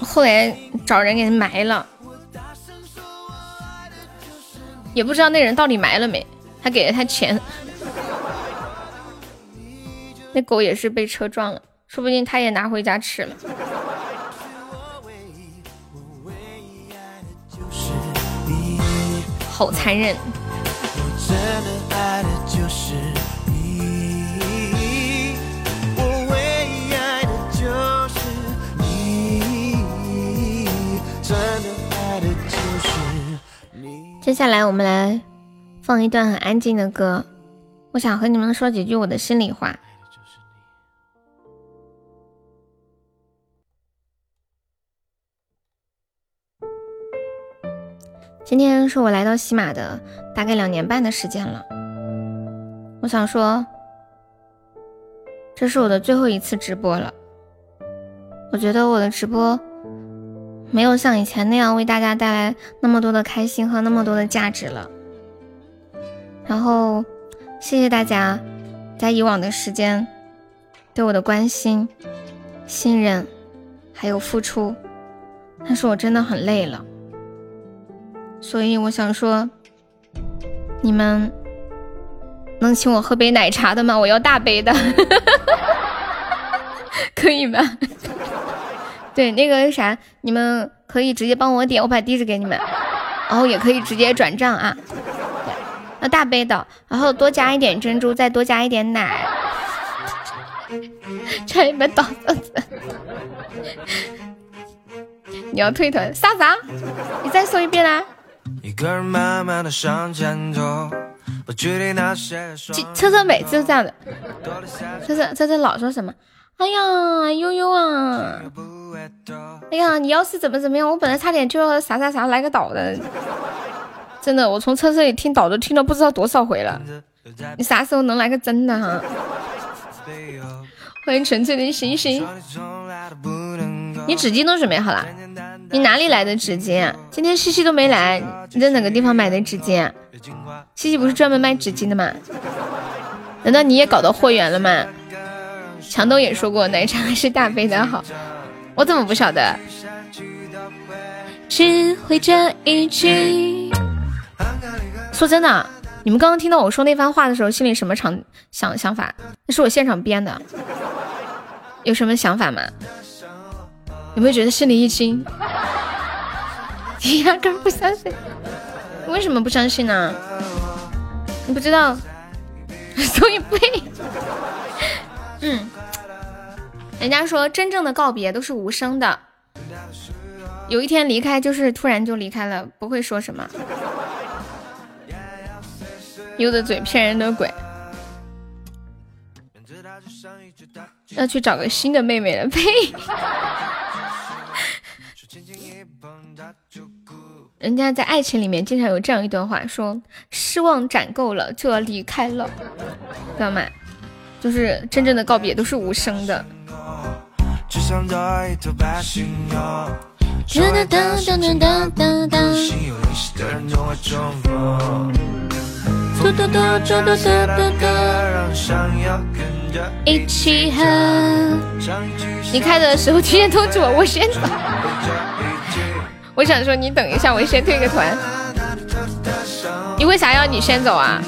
后来找人给它埋了。也不知道那人到底埋了没，还给了他钱。那狗也是被车撞了，说不定他也拿回家吃了。好残忍。接下来我们来放一段很安静的歌，我想和你们说几句我的心里话。今天是我来到喜马的大概两年半的时间了。我想说，这是我的最后一次直播了。我觉得我的直播没有像以前那样为大家带来那么多的开心和那么多的价值了。然后，谢谢大家在以往的时间对我的关心、信任还有付出，但是我真的很累了。所以我想说，你们。能请我喝杯奶茶的吗？我要大杯的，可以吗？对，那个啥，你们可以直接帮我点，我把地址给你们，然后也可以直接转账啊。那，大杯的，然后多加一点珍珠，再多加一点奶。差一杯倒子。你要退团？啥啥？你再说一遍啦。车车每次都这样的，车车车车老说什么？哎呀，悠悠啊！哎呀，你要是怎么怎么样，我本来差点就要啥啥啥来个倒的，真的，我从车车里听倒都听了不知道多少回了。你啥时候能来个真的哈？欢迎纯粹的星星。你纸巾都准备好了？你哪里来的纸巾？今天西西都没来，你在哪个地方买的纸巾？西西不是专门卖纸巾的吗？难道你也搞到货源了吗？强东也说过奶茶还是大杯的好，我怎么不晓得？只会这一句。说真的，你们刚刚听到我说那番话的时候，心里什么场想想法？那是我现场编的，有什么想法吗？有没有觉得心里一惊？你压根不相信？为什么不相信呢？你不知道，所以背。嗯，人家说真正的告别都是无声的，有一天离开就是突然就离开了，不会说什么。有的嘴骗人的鬼，要去找个新的妹妹了，呸！人家在爱情里面经常有这样一段话，说失望攒够了就要离开了，知道吗？就是真正的告别都是无声的。一起喝。你开的时候提前通知我，我先走。我想说，你等一下，我先退个团。你为啥要你先走啊？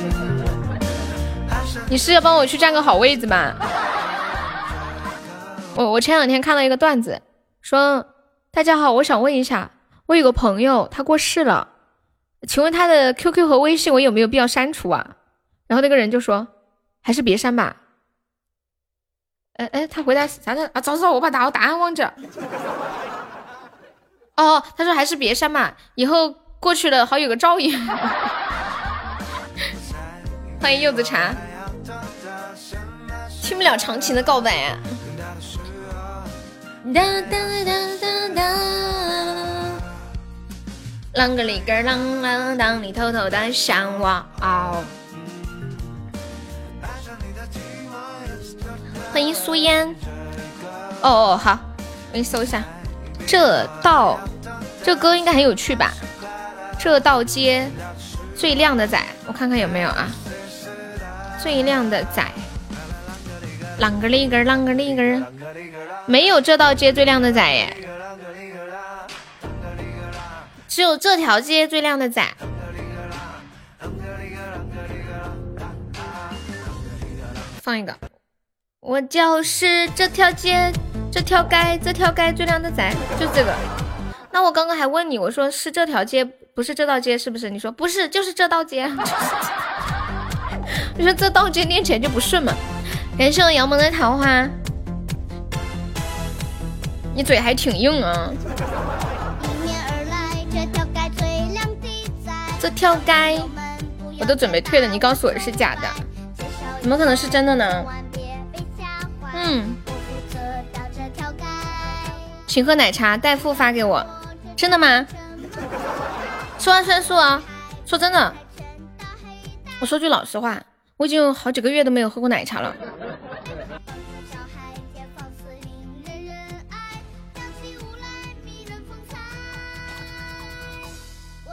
你是要帮我去占个好位子吗？我我前两天看了一个段子，说大家好，我想问一下，我有个朋友他过世了，请问他的 QQ 和微信我有没有必要删除啊？然后那个人就说，还是别删吧。哎哎，他回答啥的啊？早知道我把答答案忘着。哦，他说还是别删嘛，以后过去了好有个照应。欢迎柚子茶，听不了长情的告白啊！哒哒哒哒哒，啷个哩个啷啷当，你偷偷的想我哦。欢迎苏烟。哦哦，好，我给你搜一下。这道这歌应该很有趣吧？这道街最靓的仔，我看看有没有啊？最靓的仔，啷个哩个啷个哩个，没有这道街最靓的仔耶，只有这条街最靓的仔。放一个，我就是这条街。这条街，这条街最靓的仔，就这个。那我刚刚还问你，我说是这条街，不是这道街，是不是？你说不是，就是这道街。你说这道街念起来就不顺嘛？感谢我杨萌的桃花，你嘴还挺硬啊。这条街，我都准备退了，你告诉我是假的，怎么可能是真的呢？嗯。请喝奶茶，代付发给我，真的吗？吃完算数啊！说真的，我说句老实话，我已经有好几个月都没有喝过奶茶了。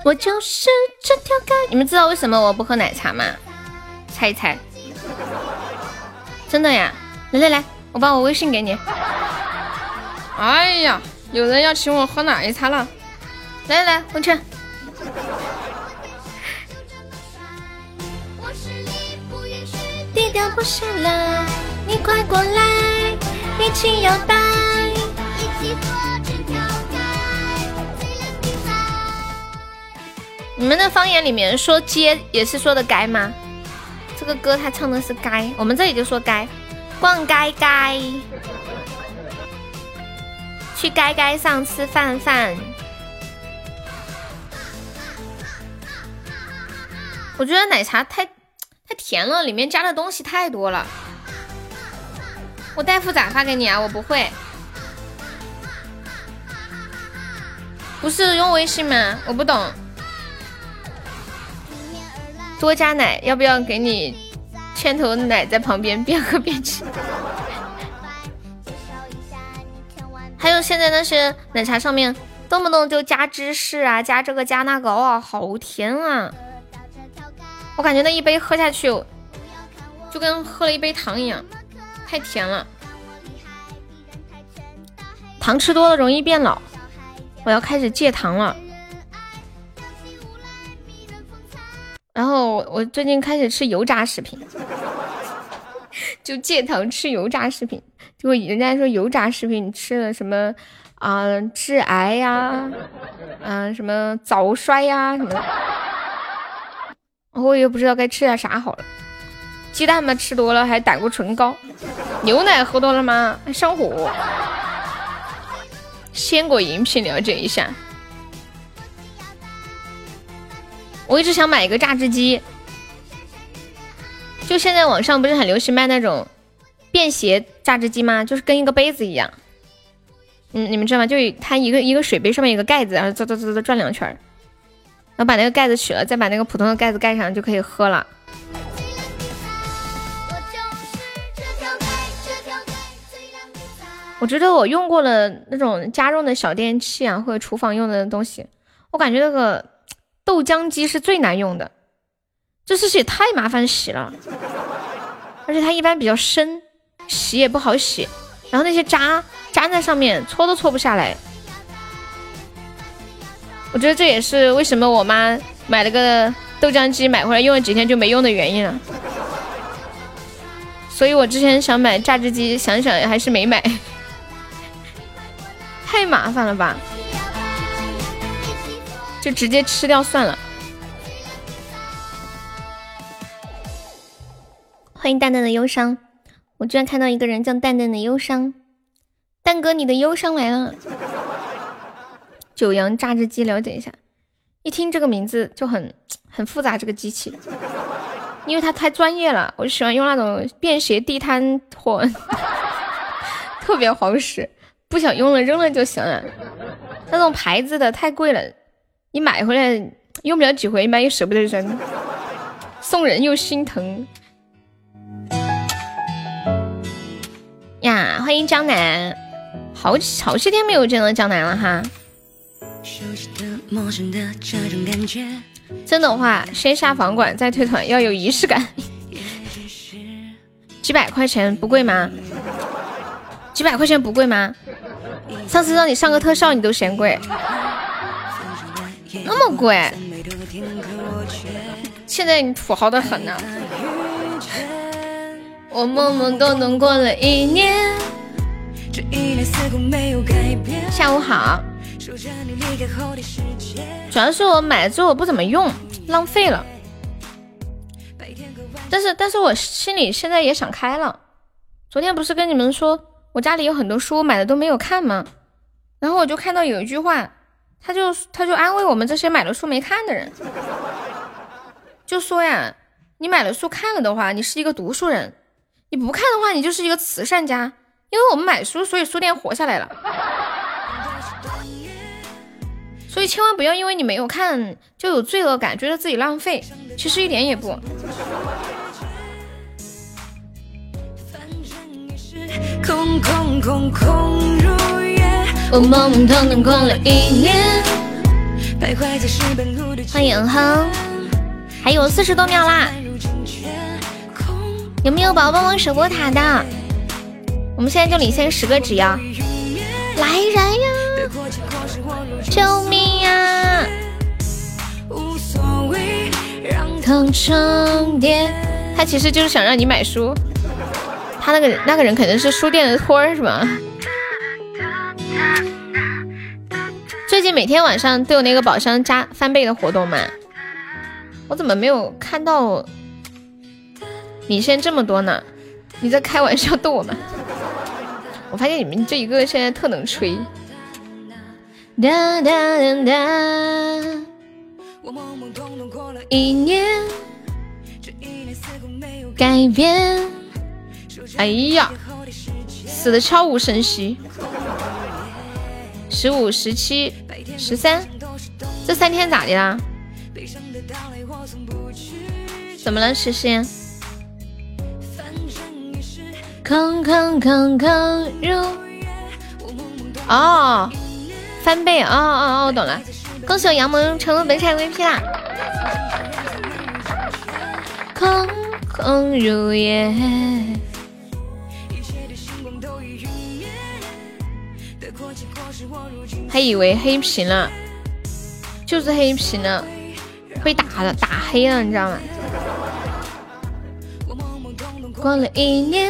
我就是这条街。你们知道为什么我不喝奶茶吗？猜一猜。真的呀！来来来，我把我微信给你。哎呀，有人要请我喝奶茶了。来来来，红尘。低调不下来，你快过来，一起摇摆，一起做这条街。你们的方言里面说街也是说的街吗？这个歌他唱的是街，我们这里就说街，逛街街，去街街上吃饭饭。我觉得奶茶太太甜了，里面加的东西太多了。我带复咋发给你啊？我不会，不是用微信吗？我不懂。多加奶，要不要给你牵头奶在旁边边喝边吃？还有现在那些奶茶上面动不动就加芝士啊，加这个加那个，哇，好甜啊！我感觉那一杯喝下去，就跟喝了一杯糖一样，太甜了。糖吃多了容易变老，我要开始戒糖了。然后我最近开始吃油炸食品，就戒糖吃油炸食品。结果人家说油炸食品吃了什么啊致癌呀，嗯什么早衰呀什么。我也不知道该吃点啥好了，鸡蛋嘛吃多了还胆固醇高，牛奶喝多了吗还上火，鲜果饮品了解一下。我一直想买一个榨汁机，就现在网上不是很流行卖那种便携榨汁机吗？就是跟一个杯子一样，嗯，你们知道吗？就它一个一个水杯上面有个盖子，然后转转转转转两圈。然后把那个盖子取了，再把那个普通的盖子盖上，就可以喝了。我觉得我用过了那种家用的小电器啊，或者厨房用的东西，我感觉那个豆浆机是最难用的，这东西也太麻烦洗了，而且它一般比较深，洗也不好洗，然后那些渣粘在上面，搓都搓不下来。我觉得这也是为什么我妈买了个豆浆机买回来用了几天就没用的原因了。所以我之前想买榨汁机，想想还是没买，太麻烦了吧？就直接吃掉算了。欢迎淡淡的忧伤，我居然看到一个人叫淡淡的忧伤，蛋哥你的忧伤来了。九阳榨汁机，了解一下。一听这个名字就很 很复杂，这个机器，因为它太专业了。我就喜欢用那种便携地摊货，特别好使，不想用了扔了就行了。那种牌子的太贵了，你买回来用不了几回，一般又舍不得扔，送人又心疼。呀，欢迎江南，好好些天没有见到江南了哈。真的话，先下房管再退团，要有仪式感。几百块钱不贵吗？几百块钱不贵吗？上次让你上个特效，你都嫌贵，那么贵？现在你土豪的很呢。我懵懵懂懂过了一年，下午好。主要是我买了之后不怎么用，浪费了。但是，但是我心里现在也想开了。昨天不是跟你们说我家里有很多书，买的都没有看吗？然后我就看到有一句话，他就他就安慰我们这些买了书没看的人，就说呀，你买了书看了的话，你是一个读书人；你不看的话，你就是一个慈善家。因为我们买书，所以书店活下来了。所以千万不要因为你没有看就有罪恶感，觉得自己浪费，其实一点也不。我懵懵懂懂过了一年。欢迎哼，还有四十多秒啦，有没有宝宝帮忙守波塔的？我们现在就领先十个值呀！来人呀！救命呀！他其实就是想让你买书，他那个那个人肯定是书店的托儿是吧？最近每天晚上都有那个宝箱加翻倍的活动吗？我怎么没有看到领先这么多呢？你在开玩笑逗我吗？我发现你们这一个现在特能吹。哒哒哒哒。一年，这一年似乎没有改变。哎呀，死的悄无声息。十五、十七、十三，这三天咋的啦？怎么了，诗诗？空空空空如哦，翻倍哦哦哦，我懂了，恭喜我杨萌成为本场 VP 啦！空空如也。还以为黑屏了，就是黑屏了，被打了，打黑了，你知道吗？过了一年，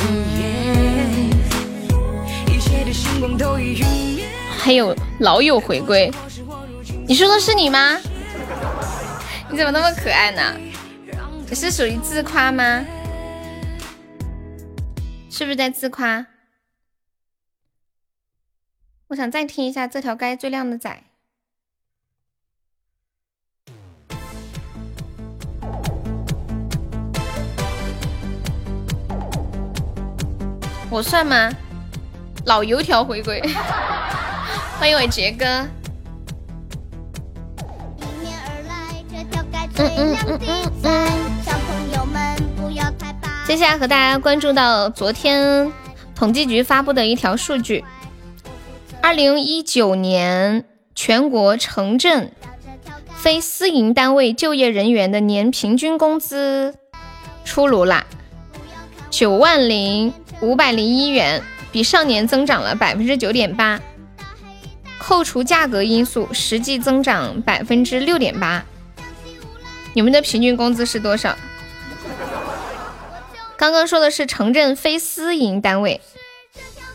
还有老友回归，你说的是你吗？你怎么那么可爱呢？你是属于自夸吗？是不是在自夸？我想再听一下这条街最靓的仔，我算吗？老油条回归，欢迎我杰哥。嗯嗯嗯嗯嗯。接下来和大家关注到昨天统计局发布的一条数据。二零一九年全国城镇非私营单位就业人员的年平均工资出炉啦，九万零五百零一元，比上年增长了百分之九点八，扣除价格因素，实际增长百分之六点八。你们的平均工资是多少？刚刚说的是城镇非私营单位。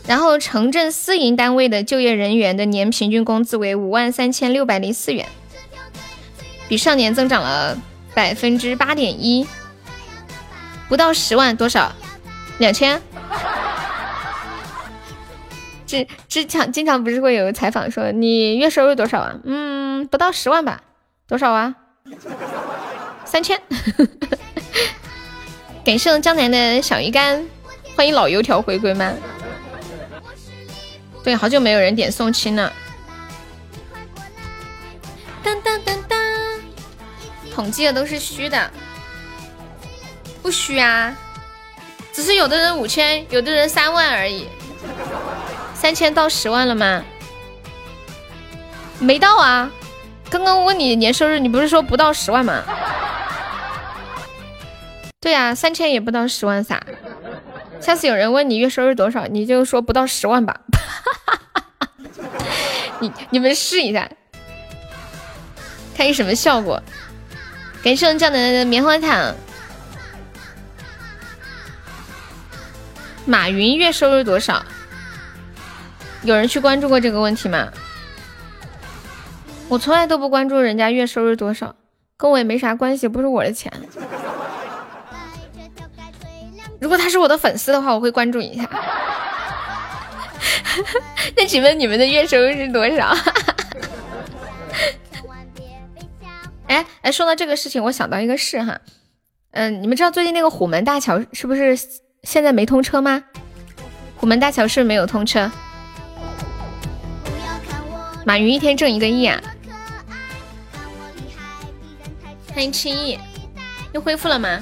然后，城镇私营单位的就业人员的年平均工资为五万三千六百零四元，比上年增长了百分之八点一，不到十万多少？两千？这经常经常不是会有采访说你月收入多少啊？嗯，不到十万吧？多少啊？三千。感谢江南的小鱼干，欢迎老油条回归吗？对，好久没有人点送亲了。当当当当，统计的都是虚的，不虚啊，只是有的人五千，有的人三万而已。三千到十万了吗？没到啊，刚刚问你年收入，你不是说不到十万吗？对呀，三千也不到十万撒。下次有人问你月收入多少，你就说不到十万吧。你你们试一下，看有什么效果。感谢我们江南的棉花糖。马云月收入多少？有人去关注过这个问题吗？我从来都不关注人家月收入多少，跟我也没啥关系，不是我的钱。如果他是我的粉丝的话，我会关注一下。那请问你们的月收入是多少？哎哎，说到这个事情，我想到一个事哈，嗯，你们知道最近那个虎门大桥是不是现在没通车吗？虎门大桥是没有通车。马云一天挣一个亿啊！欢迎轻易，又恢复了吗？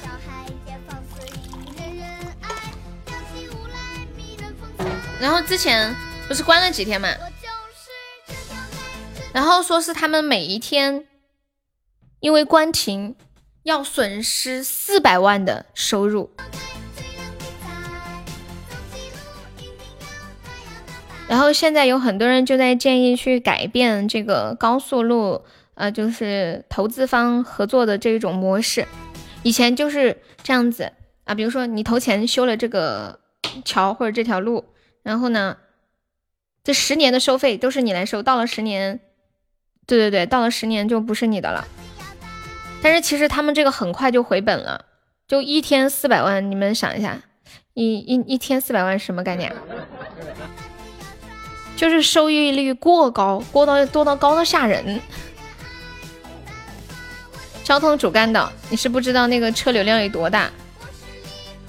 然后之前不是关了几天嘛，然后说是他们每一天因为关停要损失四百万的收入，然后现在有很多人就在建议去改变这个高速路，呃，就是投资方合作的这种模式，以前就是这样子啊，比如说你投钱修了这个桥或者这条路。然后呢，这十年的收费都是你来收，到了十年，对对对，到了十年就不是你的了。但是其实他们这个很快就回本了，就一天四百万，你们想一下，一一一天四百万是什么概念？就是收益率过高，过到多到高到吓人。交通主干道，你是不知道那个车流量有多大，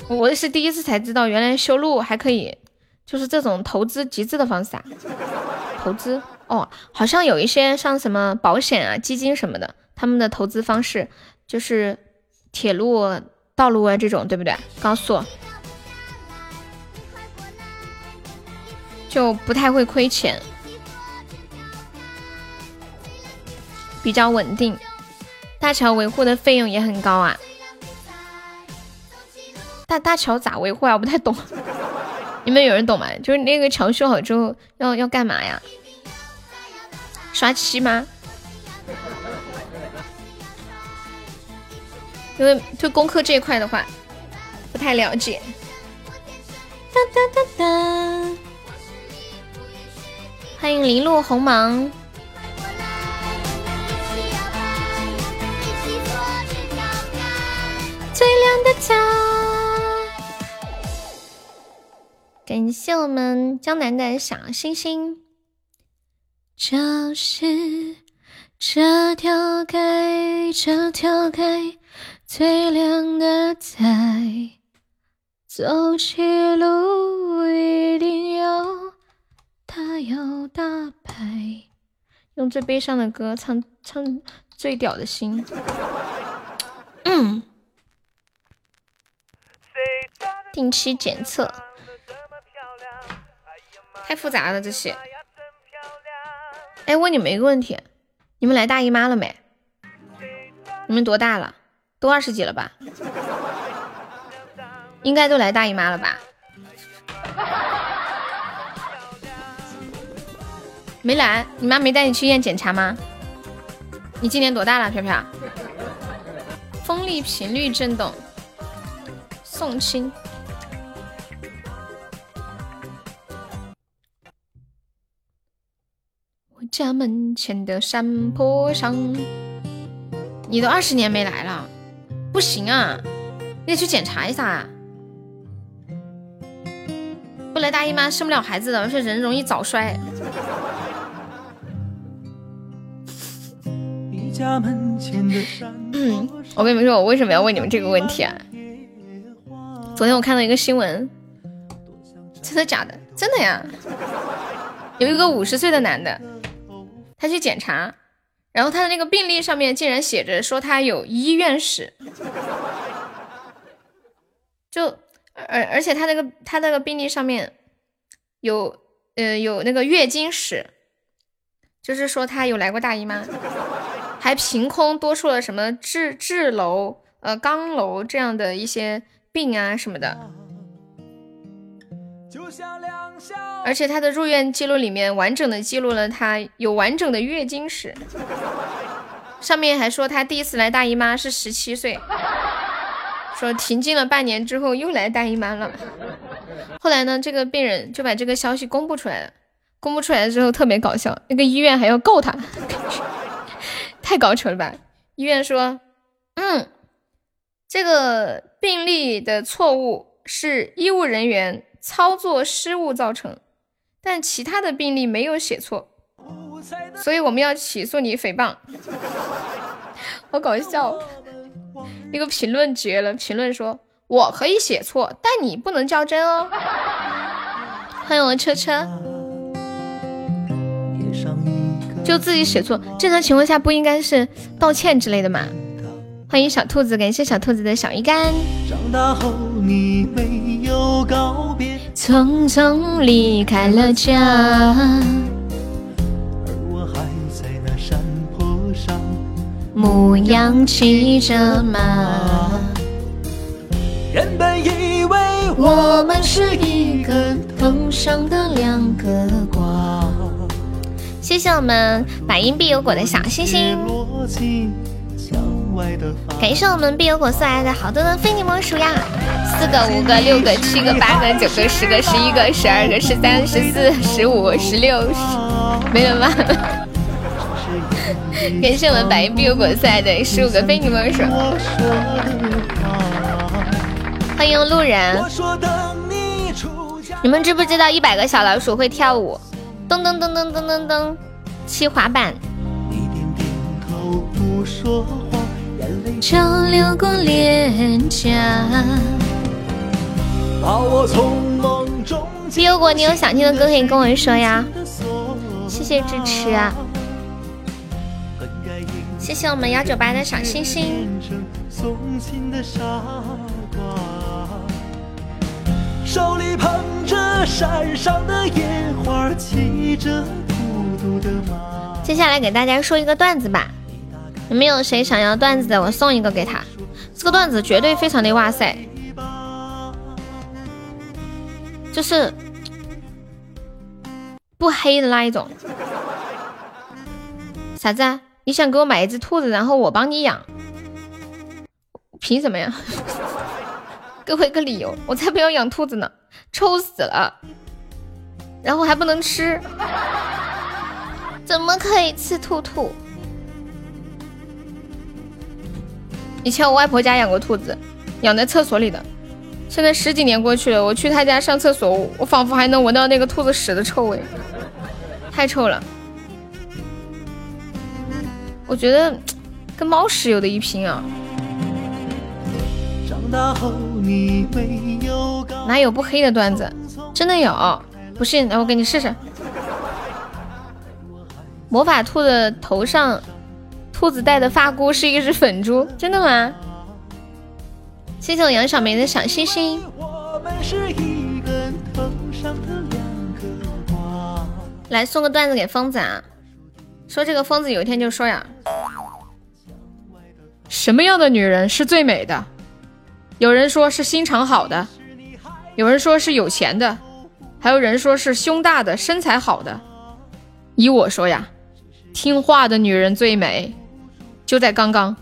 我也是第一次才知道，原来修路还可以。就是这种投资集资的方式啊，投资哦，好像有一些像什么保险啊、基金什么的，他们的投资方式就是铁路、道路啊这种，对不对？高速就不太会亏钱，比较稳定。大桥维护的费用也很高啊，大大桥咋维护啊？我不太懂。你们有人懂吗？就是那个桥修好之后要要干嘛呀？刷漆吗？因为对工科这一块的话，不太了解。哒哒哒哒！欢迎零路红芒。最亮的桥。感谢我们江南的小星星。就是这条街，这条街最亮的仔，走起路一定要他要大牌，用最悲伤的歌唱唱最屌的心。嗯，定期检测。太复杂了这些。哎，问你们一个问题，你们来大姨妈了没？你们多大了？都二十几了吧？应该都来大姨妈了吧？没来？你妈没带你去医院检查吗？你今年多大了，飘飘？风力频率震动，送亲。我家门前的山坡上，你都二十年没来了，不行啊，你得去检查一下啊！不来大姨妈生不了孩子的，而且人容易早衰。嗯，我跟你们说，我为什么要问你们这个问题啊？昨天我看到一个新闻，真的假的？真的呀，有一个五十岁的男的。他去检查，然后他的那个病历上面竟然写着说他有医院史，就而而且他那个他那个病历上面有呃有那个月经史，就是说他有来过大姨妈，还凭空多出了什么智智楼呃肛楼这样的一些病啊什么的。而且他的入院记录里面完整的记录了他有完整的月经史，上面还说他第一次来大姨妈是十七岁，说停经了半年之后又来大姨妈了。后来呢，这个病人就把这个消息公布出来了，公布出来之后特别搞笑，那个医院还要告他，太高扯了吧？医院说，嗯，这个病例的错误是医务人员操作失误造成，但其他的病例没有写错，所以我们要起诉你诽谤。好搞笑！那个评论绝了，评论说我可以写错，但你不能较真哦。欢迎我车车，就自己写错，正常情况下不应该是道歉之类的吗？欢迎小兔子，感谢小兔子的小鱼干。匆匆离开了家。牧羊骑着马，原本以为我们是一上的两个瓜。谢谢我们百因必有果的小星星，感谢我们必有果送来的好多的非你莫属呀！四个、五个、六个、七个、八个、九个、十个、十一个、十二个、十三、十四、十五、十六，没了吗？感谢我们百因必有果赛的十五个非你莫属，欢迎路人。你们知不知道一百个小老鼠会跳舞？噔噔噔噔噔噔噔，骑滑板。就流过脸颊。必有果，你有想听的歌可以跟我说呀。谢谢支持。谢谢我们幺九八的小星星。手里捧着山上的野花，骑着孤独的马接下来给大家说一个段子吧，有没有谁想要段子的？我送一个给他。这个段子绝对非常的哇塞，就是不黑的那一种。啥子？你想给我买一只兔子，然后我帮你养，凭什么呀？给我一个理由，我才不要养兔子呢，臭死了！然后还不能吃，怎么可以吃兔兔？以前我外婆家养过兔子，养在厕所里的。现在十几年过去了，我去她家上厕所，我仿佛还能闻到那个兔子屎的臭味，太臭了。我觉得跟猫屎有的一拼啊！哪有不黑的段子？真的有，不信来我给你试试。魔法兔的头上，兔子戴的发箍是一只粉猪，真的吗？谢谢我杨小梅的小心心。来送个段子给疯子啊！说这个疯子有一天就说呀，什么样的女人是最美的？有人说是心肠好的，有人说是有钱的，还有人说是胸大的、身材好的。依我说呀，听话的女人最美。就在刚刚，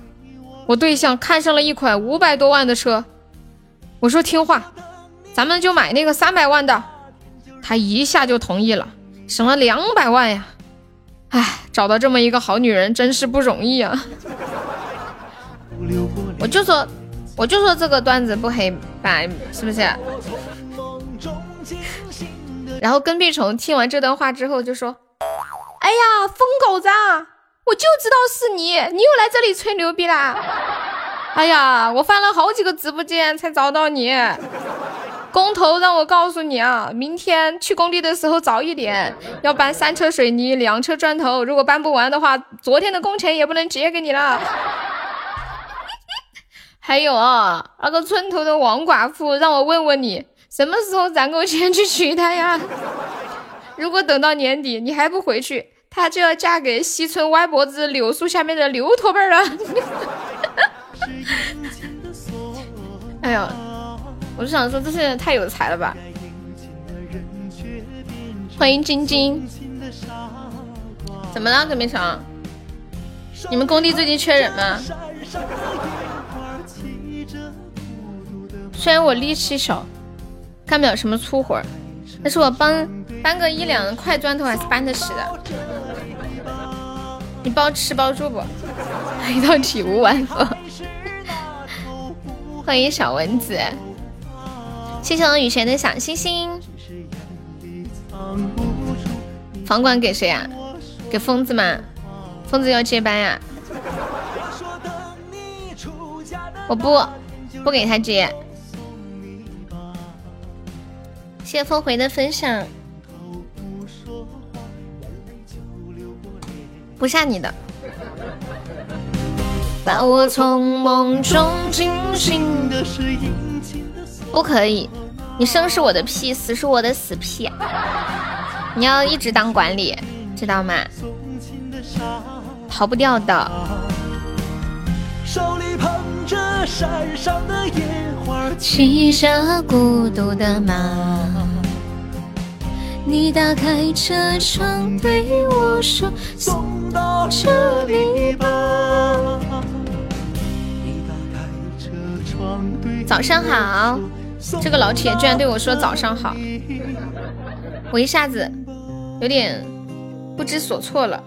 我对象看上了一款五百多万的车，我说听话，咱们就买那个三百万的，他一下就同意了，省了两百万呀。唉，找到这么一个好女人真是不容易啊！我就说，我就说这个段子不黑白，是不是？然后跟屁虫听完这段话之后就说：“哎呀，疯狗子，我就知道是你，你又来这里吹牛逼啦！哎呀，我翻了好几个直播间才找到你。”工头让我告诉你啊，明天去工地的时候早一点，要搬三车水泥，两车砖头。如果搬不完的话，昨天的工钱也不能结给你了。还有啊，那个村头的王寡妇让我问问你，什么时候攒够钱去娶她呀？如果等到年底你还不回去，她就要嫁给西村歪脖子柳树下面的刘驼背了。哎呀！我就想说，这些人太有才了吧！欢迎晶晶，怎么了，葛明成？你们工地最近缺人吗？虽然我力气小，干不了什么粗活但是我帮搬个一两块砖头还是搬得起的。你包吃包住不？一道体无完肤。欢迎小蚊子，谢谢我雨璇的小星星。房管给谁呀？给疯子吗？疯子要接班呀？我不不给他接。谢谢峰回的分享，不下你的。把我从梦中惊醒的是不可以，你生是我的屁，死是我的死屁。你要一直当管理，知道吗？逃不掉的。手里山上的野花，骑着孤独的马。你打开车窗对我说：“送到这里吧。”早上好，这个老铁居然对我说早上好，我一下子有点不知所措了。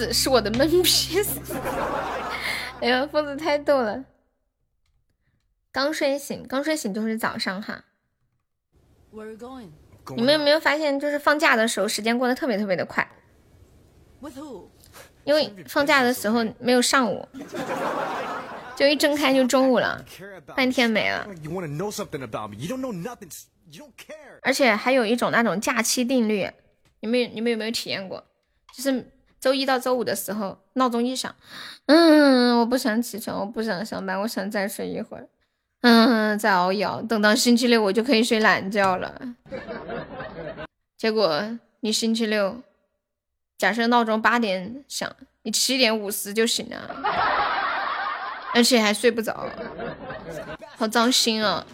死是我的闷屁死！哎呀，疯子太逗了。刚睡醒，刚睡醒就是早上哈。你们有没有发现，就是放假的时候，时间过得特别特别的快？因为放假的时候没有上午，就一睁开就中午了，半天没了。而且还有一种那种假期定律，你们你们有没有体验过？就是周一到周五的时候，闹钟一响，嗯，我不想起床，我不想上班，我想再睡一会儿。嗯，再熬一熬，等到星期六我就可以睡懒觉了。结果你星期六，假设闹钟八点响，你七点五十就醒了，而且还睡不着，好糟心啊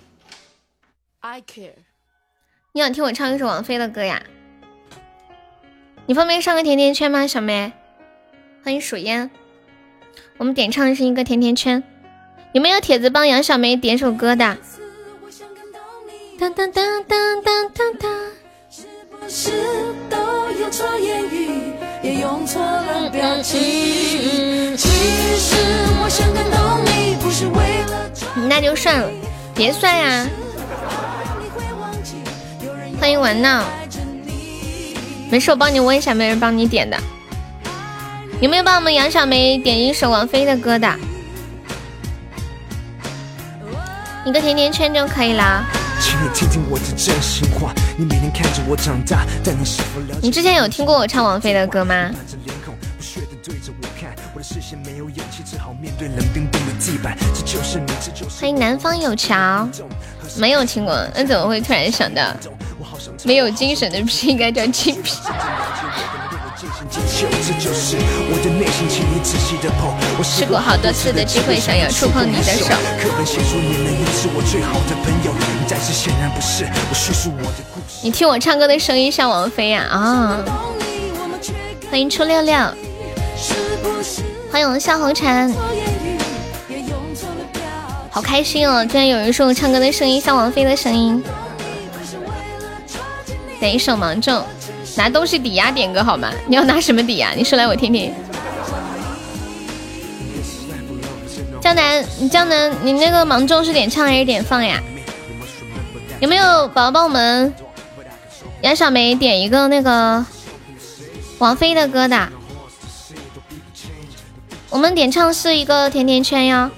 ！I care。你想听我唱一首王菲的歌呀？你方便上个甜甜圈吗，小梅？欢迎数烟。我们点唱的是一个甜甜圈。有没有铁子帮杨小梅点首歌的？当当当当当当当。那就算了，别算呀。欢迎玩闹，没事，我帮你问一下，没人帮你点的。有没有帮我们杨小梅点一首王菲的歌的？一个甜甜圈就可以了。你之前有听过我唱王菲的歌吗？欢迎南方有桥，没有听过，那怎么会突然想到？没有精神的屁应该叫精屁。试过好多次的机会，想要触碰你的手。你听我唱歌的声音像王菲呀啊！欢迎初六六，欢迎我们笑红尘，好开心哦！居然有人说我唱歌的声音像王菲的声音。点一首芒种。拿东西抵押点歌好吗？你要拿什么抵押？你说来我听听。江南，江南，你那个芒种是点唱还是点放呀？有没有宝宝帮我们杨小梅点一个那个王菲的歌的？我们点唱是一个甜甜圈哟，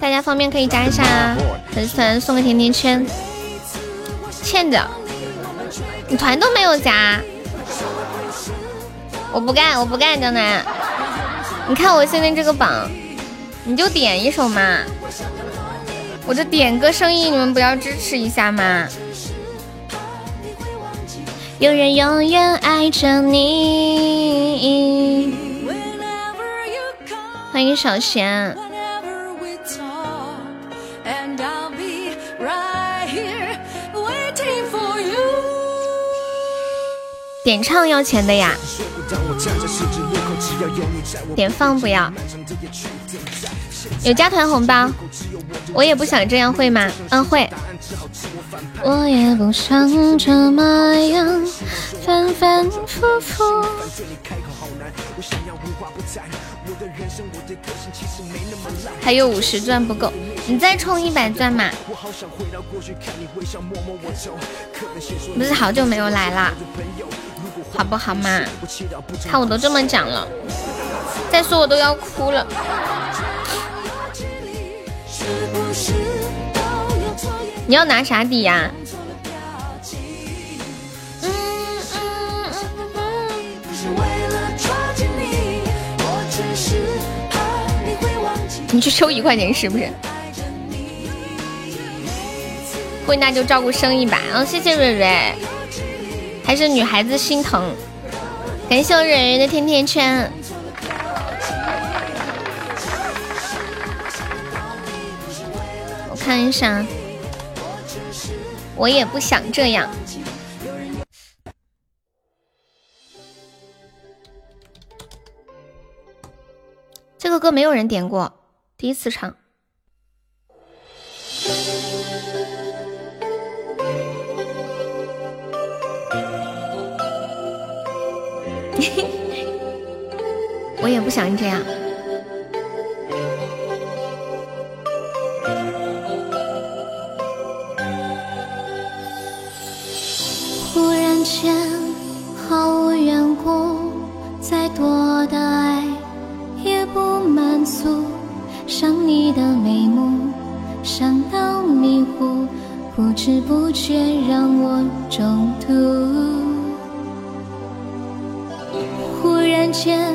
大家方便可以加一下粉丝团送个甜甜圈，欠着。你团都没有加，我不干，我不干，江南。你看我现在这个榜，你就点一首嘛。我这点歌生意，你们不要支持一下吗？有人永远爱着你。欢迎小贤。点唱要钱的呀，点放不要。有加团红包，我也不想这样，会吗？嗯，会。我也不想这么样，反反复复。还有五十钻不够，你再充一百钻嘛。不是好久没有来了，好不好嘛？看我都这么讲了，再说我都要哭了。你要拿啥底呀？你去收一块钱是不是？会那就照顾生意吧。嗯，谢谢蕊蕊，还是女孩子心疼。感谢我蕊蕊的甜甜圈。我看一下，我也不想这样。这个歌没有人点过。第一次唱，我也不想这样。忽然间，毫无缘故，再多的爱也不满足。想你的眉目，想到迷糊，不知不觉让我中毒。忽然间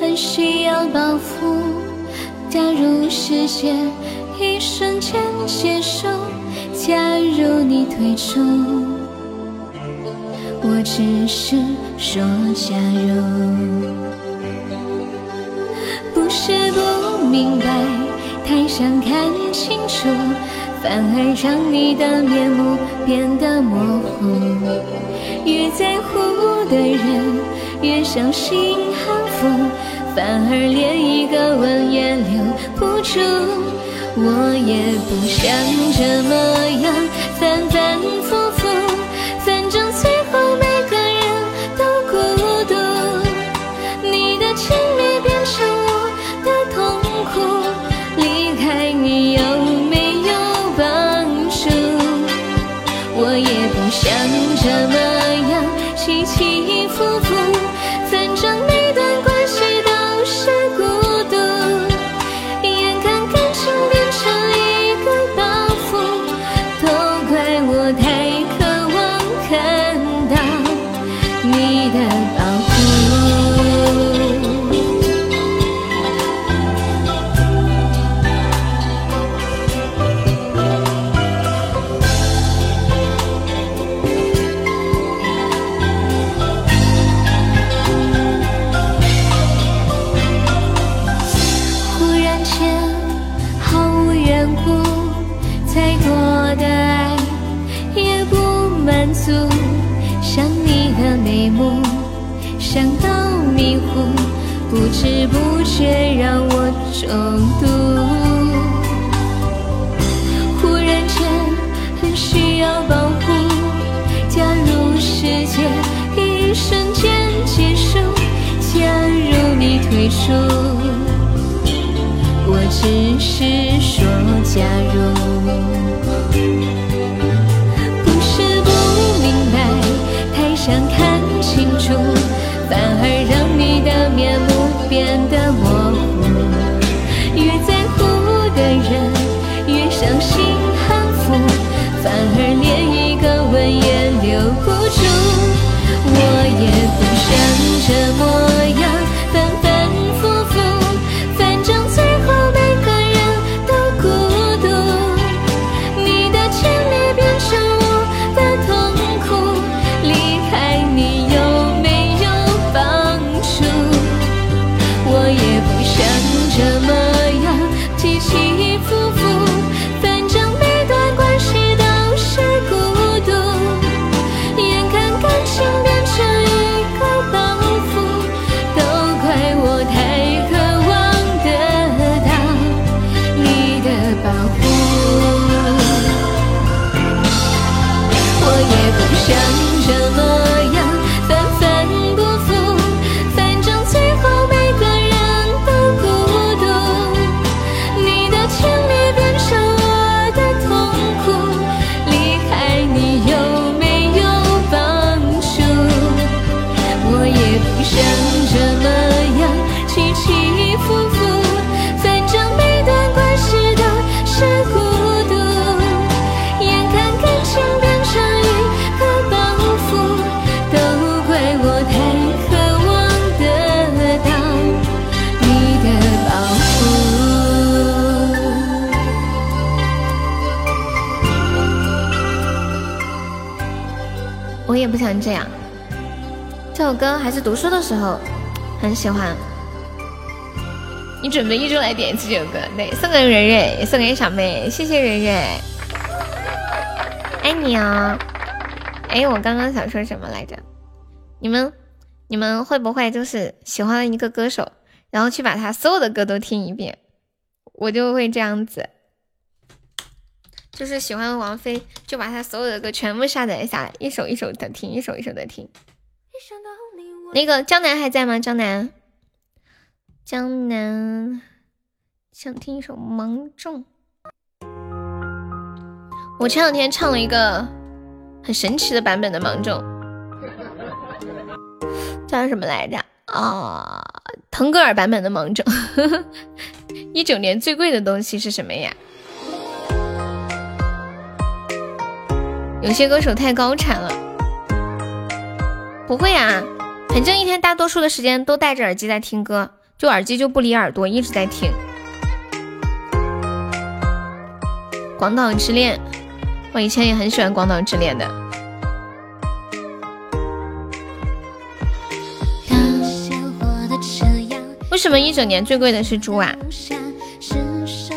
很需要保护，假如世界一瞬间结束，假如你退出，我只是说假如，不是不明白。太想看清楚，反而让你的面目变得模糊。越在乎的人，越小心安抚，反而连一个吻也留不住。我也不想这么样，反反复只是说假如，这样。这首歌还是读书的时候很喜欢。你准备一周来点一次这首歌？对，送给蕊蕊，也送给小妹，谢谢蕊蕊，爱你哦。哎，我刚刚想说什么来着？你们，你们会不会就是喜欢一个歌手，然后去把他所有的歌都听一遍？我就会这样子，就是喜欢王菲，就把她所有的歌全部下载下来，一首一首的听，一首一首的听。那个江南还在吗？江南，江南，想听一首《芒种》。我前两天唱了一个。很神奇的版本的芒种，叫什么来着？啊，腾格尔版本的芒种。一九年最贵的东西是什么呀？有些歌手太高产了。不会啊，反正一天大多数的时间都戴着耳机在听歌，就耳机就不离耳朵，一直在听。广岛之恋。我以前也很喜欢《广岛之恋》的。为什么一整年最贵的是猪啊？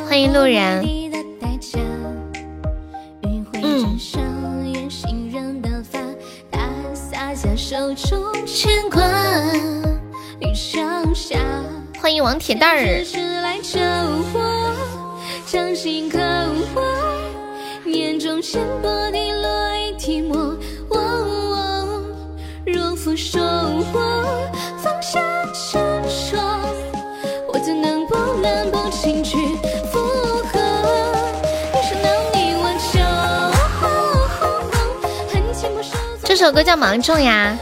欢迎路人。欢迎王铁蛋儿。眼中鲜薄的落一滴墨，若负手我，放下执着，我怎能不能不轻去首歌叫《芒种》呀，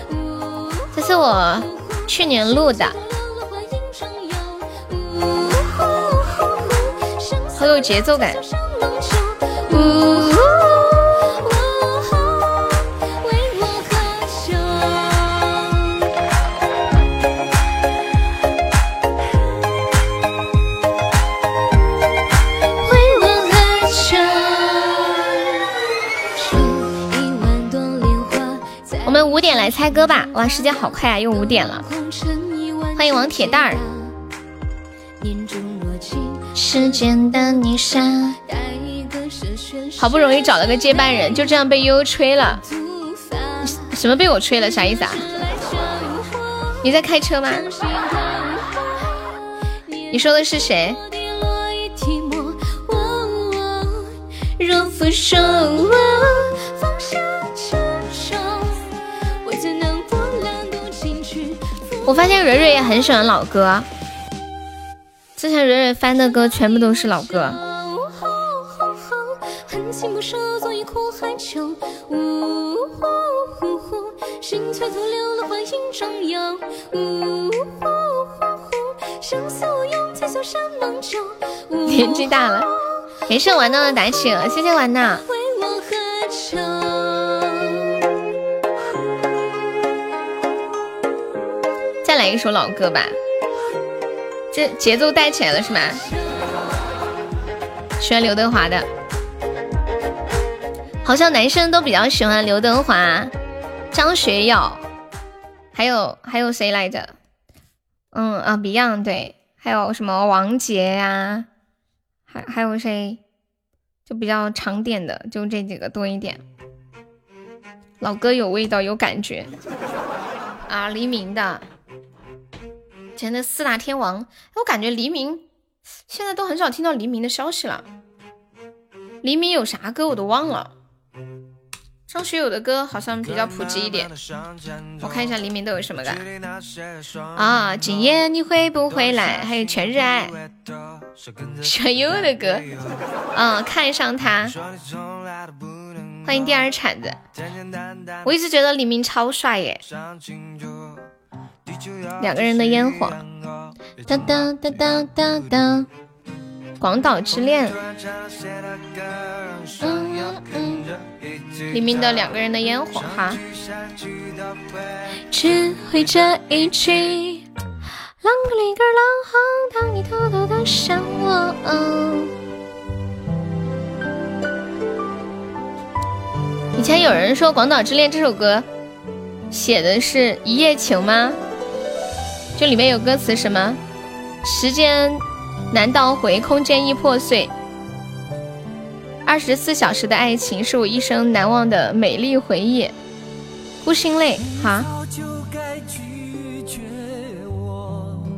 这是我去年录的，好有节奏感。五点来猜歌吧！哇，时间好快啊，又五点了。欢迎王铁蛋儿。时间的泥沙。好不容易找了个接班人，就这样被悠悠吹了。什么被我吹了？啥意思啊？你在开车吗？你说的是谁？我发现蕊蕊也很喜欢老歌，之前蕊蕊翻的歌全部都是老歌。年纪大了，感谢玩闹的打起了，谢谢玩闹。再来一首老歌吧，这节奏带起来了是吗？喜欢刘德华的。好像男生都比较喜欢刘德华、张学友，还有还有谁来着？嗯啊，Beyond 对，还有什么王杰呀？还还有谁？就比较常点的，就这几个多一点。老歌有味道，有感觉啊！黎明的，前的四大天王，我感觉黎明现在都很少听到黎明的消息了。黎明有啥歌我都忘了。张学友的歌好像比较普及一点，我看一下黎明都有什么歌啊？今夜你会不会来？还有全日爱，小悠悠的歌，嗯，看上他，欢迎第二铲子。我一直觉得黎明超帅耶，两个人的烟火，当当当当当当，广岛之恋。里面的两个人的烟火哈，只会这一句，啷个里个啷哼，当你偷偷的想我。以前有人说《广岛之恋》这首歌写的是一夜情吗？就里面有歌词什么？时间难倒回，空间易破碎。二十四小时的爱情是我一生难忘的美丽回忆。孤心泪，好。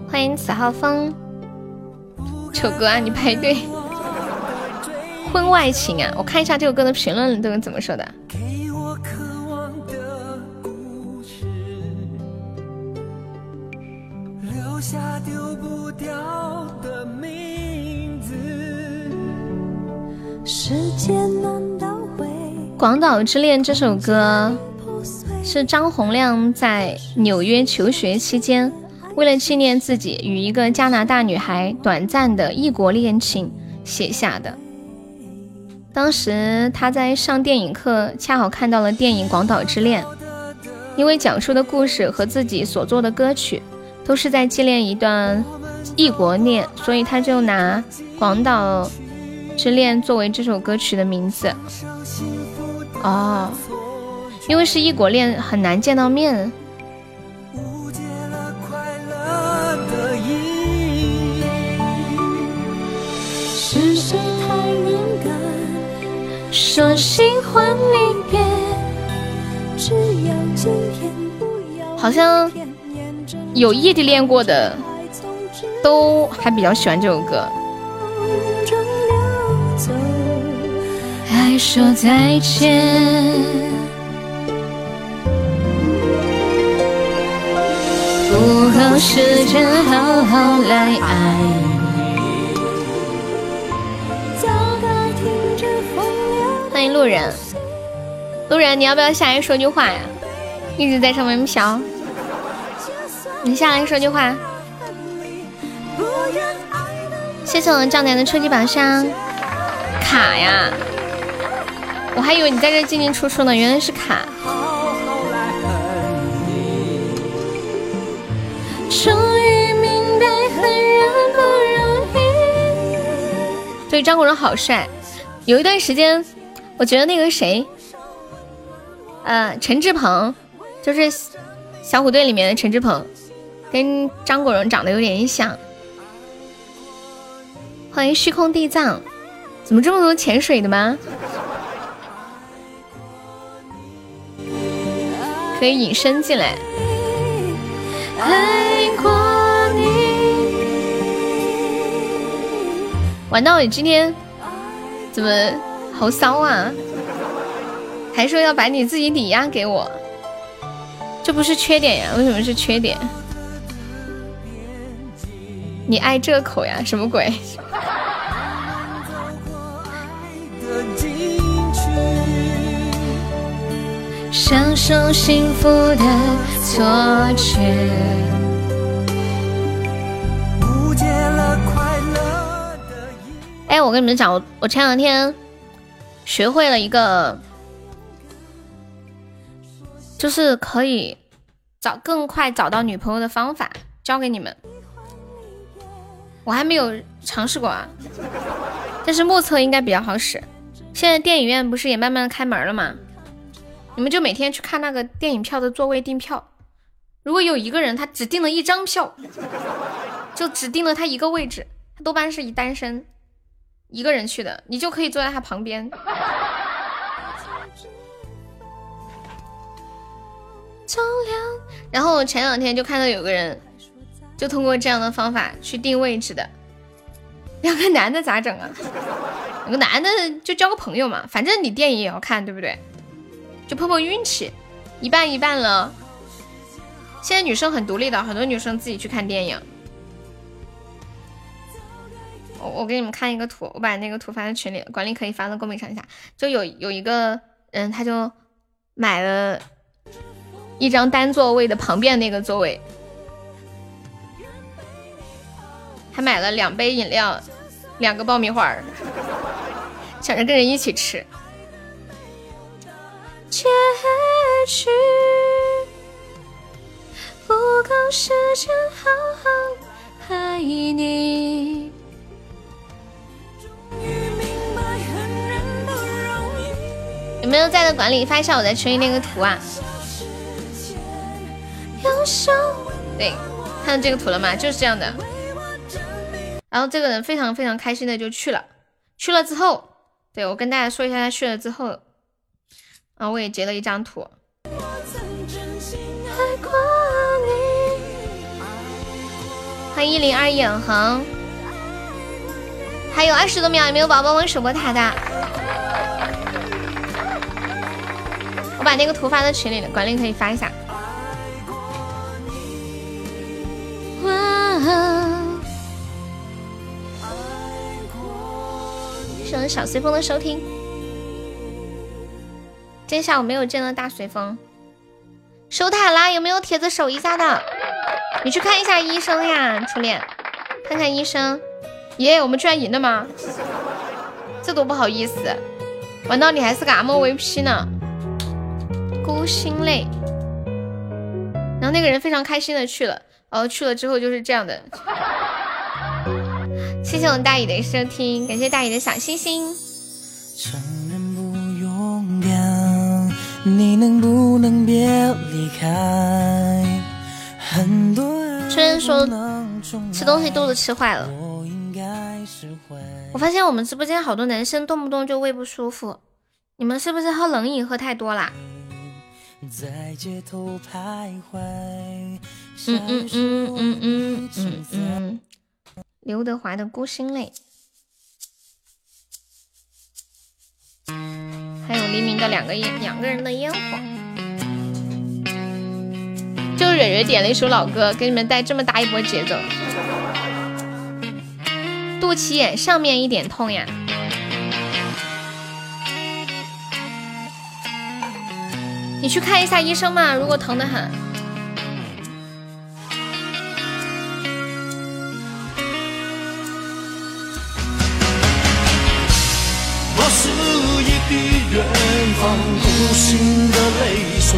欢迎此号风。丑哥啊，你排队。婚外情啊，我看一下这首歌的评论都是怎么说的。留下丢不掉的名字。时间难倒回广岛之恋这首歌是张洪亮在纽约求学期间，为了纪念自己与一个加拿大女孩短暂的异国恋情写下的。当时他在上电影课，恰好看到了电影《广岛之恋》，因为讲述的故事和自己所做的歌曲都是在纪念一段异国恋，所以他就拿《广岛之恋》作为这首歌曲的名字。哦，因为是异国恋，很难见到面。说心欢离别，只要今天不要好像有异地恋过的，都还比较喜欢这首歌。爱说再见，不够时间好好来爱。路人，路人，你要不要下来说句话呀？一直在上面飘，你下来说句话。谢谢我们丈娘的初级宝箱卡呀，我还以为你在这进进出出呢，原来是卡。终于明白，很人不容易。对，张国荣好帅，有一段时间。我觉得那个谁，呃，陈志朋，就是小虎队里面的陈志朋，跟张国荣长得有点像。欢迎虚空地藏，怎么这么多潜水的吗？可以隐身进来。爱过你。玩到你今天怎么？好骚啊！还说要把你自己抵押给我，这不是缺点呀？为什么是缺点？你爱这口呀？什么鬼？享受幸福的错觉。哎，我跟你们讲，我我前两天。学会了一个，就是可以找更快找到女朋友的方法，教给你们。我还没有尝试过啊，但是目测应该比较好使。现在电影院不是也慢慢开门了吗？你们就每天去看那个电影票的座位订票。如果有一个人他只订了一张票，就只订了他一个位置，他多半是以单身。一个人去的，你就可以坐在他旁边。然后前两天就看到有个人，就通过这样的方法去定位置的。两个男的咋整啊？两个男的就交个朋友嘛，反正你电影也要看，对不对？就碰碰运气，一半一半了。现在女生很独立的，很多女生自己去看电影。我我给你们看一个图，我把那个图发在群里，管理可以发到公屏上一下。就有有一个人，他就买了一张单座位的旁边那个座位，还买了两杯饮料，两个爆米花，想着跟人一起吃。结局不够时间好好爱你。有没有在的管理发一下我在群里那个图啊？对，看到这个图了吗？就是这样的。然后这个人非常非常开心的就去了，去了之后，对我跟大家说一下他去了之后，啊，我也截了一张图。欢迎一零二永恒，还有二十多秒，有没有宝宝玩守波塔的？我把那个图发到群里了，管理可以发一下。谢小随风的收听。今天下午没有见到大随风，守塔啦！有没有帖子守一下的？你去看一下医生呀，初恋，看看医生。耶，我们居然赢了吗？这多不好意思！玩到你还是个 MVP 呢，孤心泪。然后那个人非常开心的去了，然后去了之后就是这样的。谢谢我们大姨的收听，感谢大姨的小星星。虽然说吃东西肚子吃坏了，我发现我们直播间好多男生动不动就胃不舒服，你们是不是喝冷饮喝太多啦？嗯嗯嗯嗯嗯嗯嗯。刘德华的《孤星泪》，还有黎明的两个烟，两个人的烟火。就蕊蕊点了一首老歌，给你们带这么大一波节奏。肚脐眼上面一点痛呀，你去看一下医生嘛，如果疼的很。远方无心的泪水，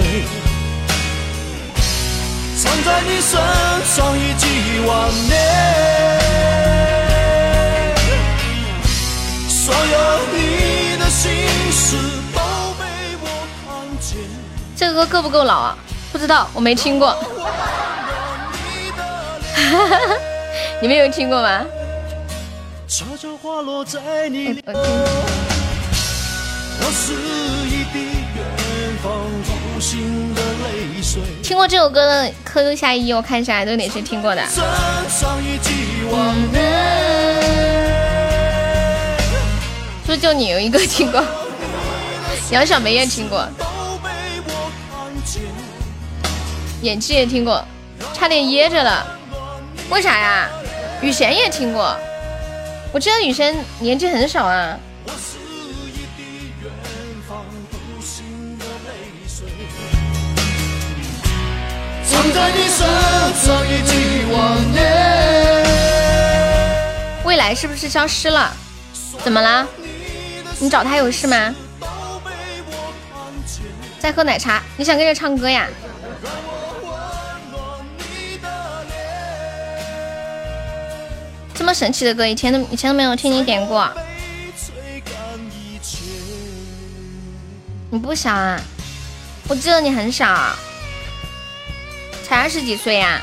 藏在你身上已几万年。所有你的心事都被我看见。这个歌够不够老啊？不知道，我没听过。你们有听过吗？悄悄滑落在你听过这首歌的扣一下一，我看一下都有哪些听过的。是不是就你有一个听过？杨小梅也听过，演技也听过，差点噎着了。为啥呀？雨贤也听过，我记得雨贤年纪很小啊。未来是不是消失了？怎么了？你找他有事吗？在喝奶茶？你想跟着唱歌呀？这么神奇的歌，以前都以前都没有听你点过。你不想啊？我记得你很小。才二十几岁呀！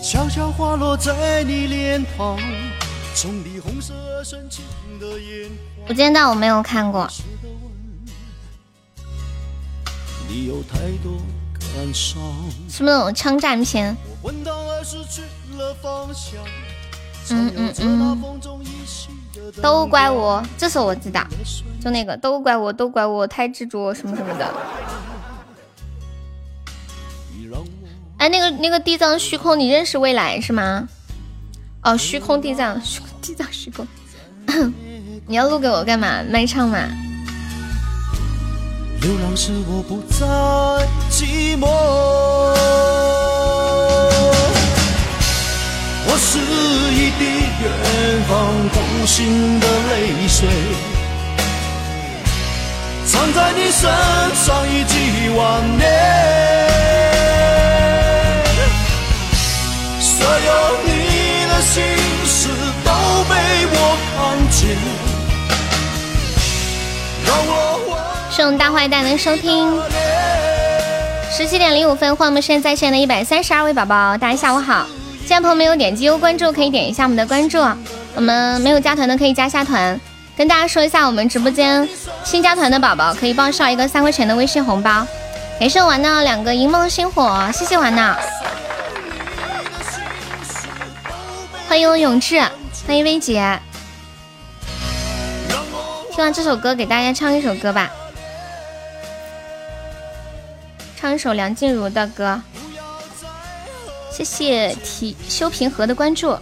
悄悄滑落在你脸庞。我今天到我没有看过。是不是那种枪战片？嗯嗯嗯。都怪我，这首我知道，就那个都怪我，都怪我太执着什么什么的。哎，那个那个地藏虚空，你认识未来是吗？哦，虚空地藏，虚空地藏，虚空。你要录给我干嘛？卖唱嘛。流浪时我不再寂寞。我是一滴远方孤星的泪水，藏在你身上已几万年。所有你心事都被我看见。让我送大坏蛋的收听。十七点零五分，欢迎我们现在在线的一百三十二位宝宝，大家下午好。现在朋友没有点击优关注，可以点一下我们的关注。我们没有加团的可以加下团。跟大家说一下，我们直播间新加团的宝宝可以报上一个三块钱的微信红包。感谢我玩的两个银梦星火，谢谢玩的。欢迎我永志，欢迎薇姐。听完这首歌，给大家唱一首歌吧，唱一首梁静茹的歌。谢谢提修平和的关注，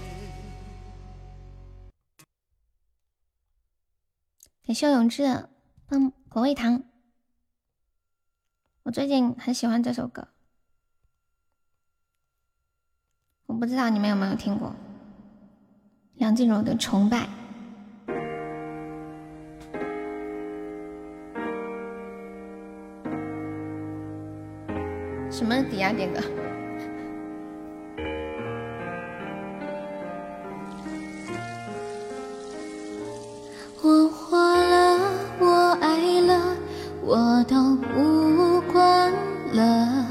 感谢永志的棒果味糖。我最近很喜欢这首歌，我不知道你们有没有听过梁静茹的《崇拜》。什么抵押点歌？我活了，我爱了，我都不管了。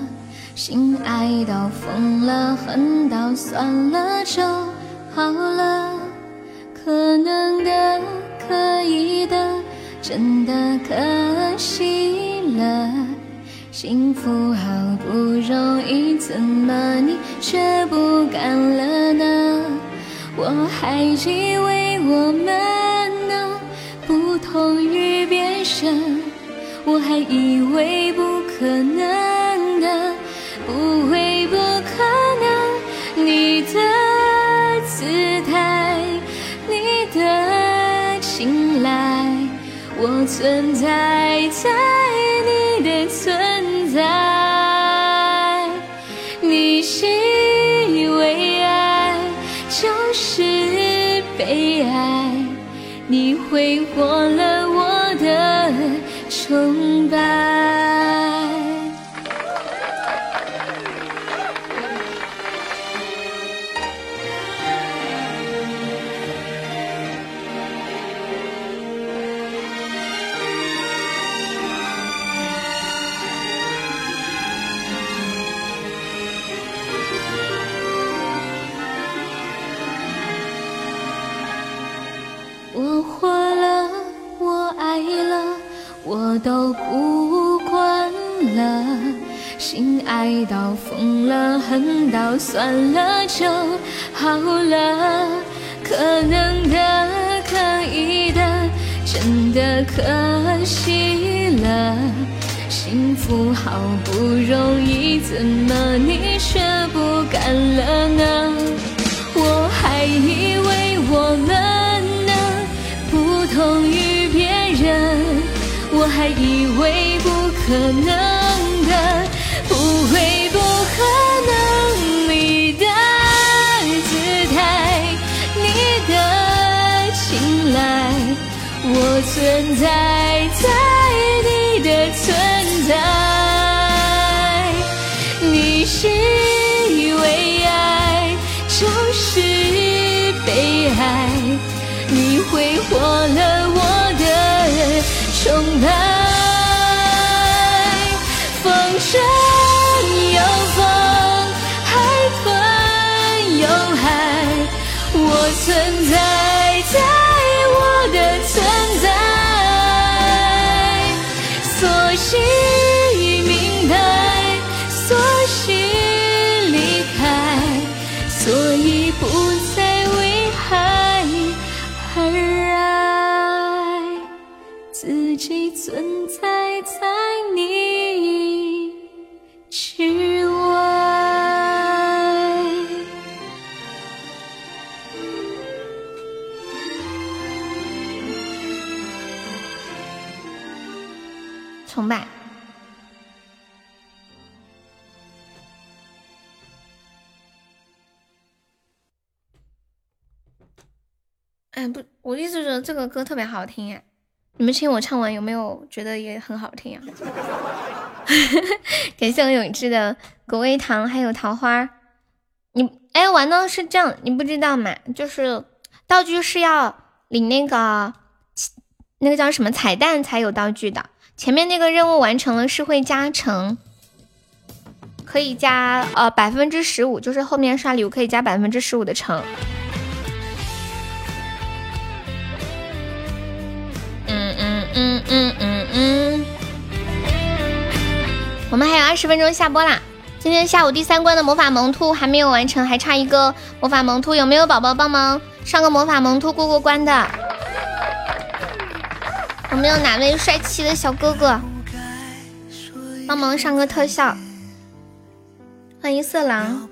心爱到疯了，恨到算了就好了。可能的，可以的，真的可惜了。幸福好不容易，怎么你却不干了呢？我还以为我们能不同于别人，我还以为不可能存在在你的存在，你以为爱就是被爱，你挥霍了我的崇爱到疯了，恨到算了就好了。可能的，可以的，真的可惜了。幸福好不容易，怎么你却不干了呢？我还以为我们能不同于别人，我还以为不可能，可能。你的姿态，你的青睐，我存在在你的存在，你是以为爱就是被爱，你挥霍了我的崇拜。存在。我一直觉得这个歌特别好听哎，你们听我唱完有没有觉得也很好听啊？感谢我永志的果味糖还有桃花，你哎玩的是这样，你不知道吗？就是道具是要领那个那个叫什么彩蛋才有道具的，前面那个任务完成了是会加成，可以加呃百分之十五，就是后面刷礼物可以加百分之十五的成。嗯嗯嗯。我们还有二十分钟下播啦！今天下午第三关的魔法萌兔还没有完成，还差一个魔法萌兔，有没有宝宝帮忙上个魔法萌兔过过关的？有没有哪位帅气的小哥哥帮忙上个特效？欢迎色狼，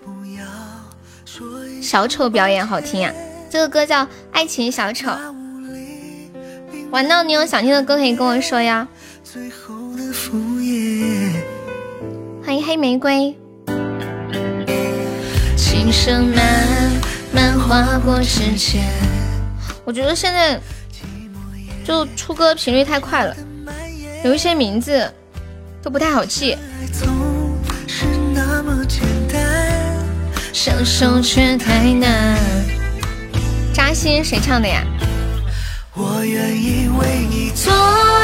小丑表演好听呀！这个歌叫《爱情小丑》。玩到你有想听的歌可以跟我说呀。欢迎黑玫瑰。琴声慢慢划过指尖。我觉得现在就出歌频率太快了，有一些名字都不太好记。享受却太难。扎心谁唱的呀？我愿意为你做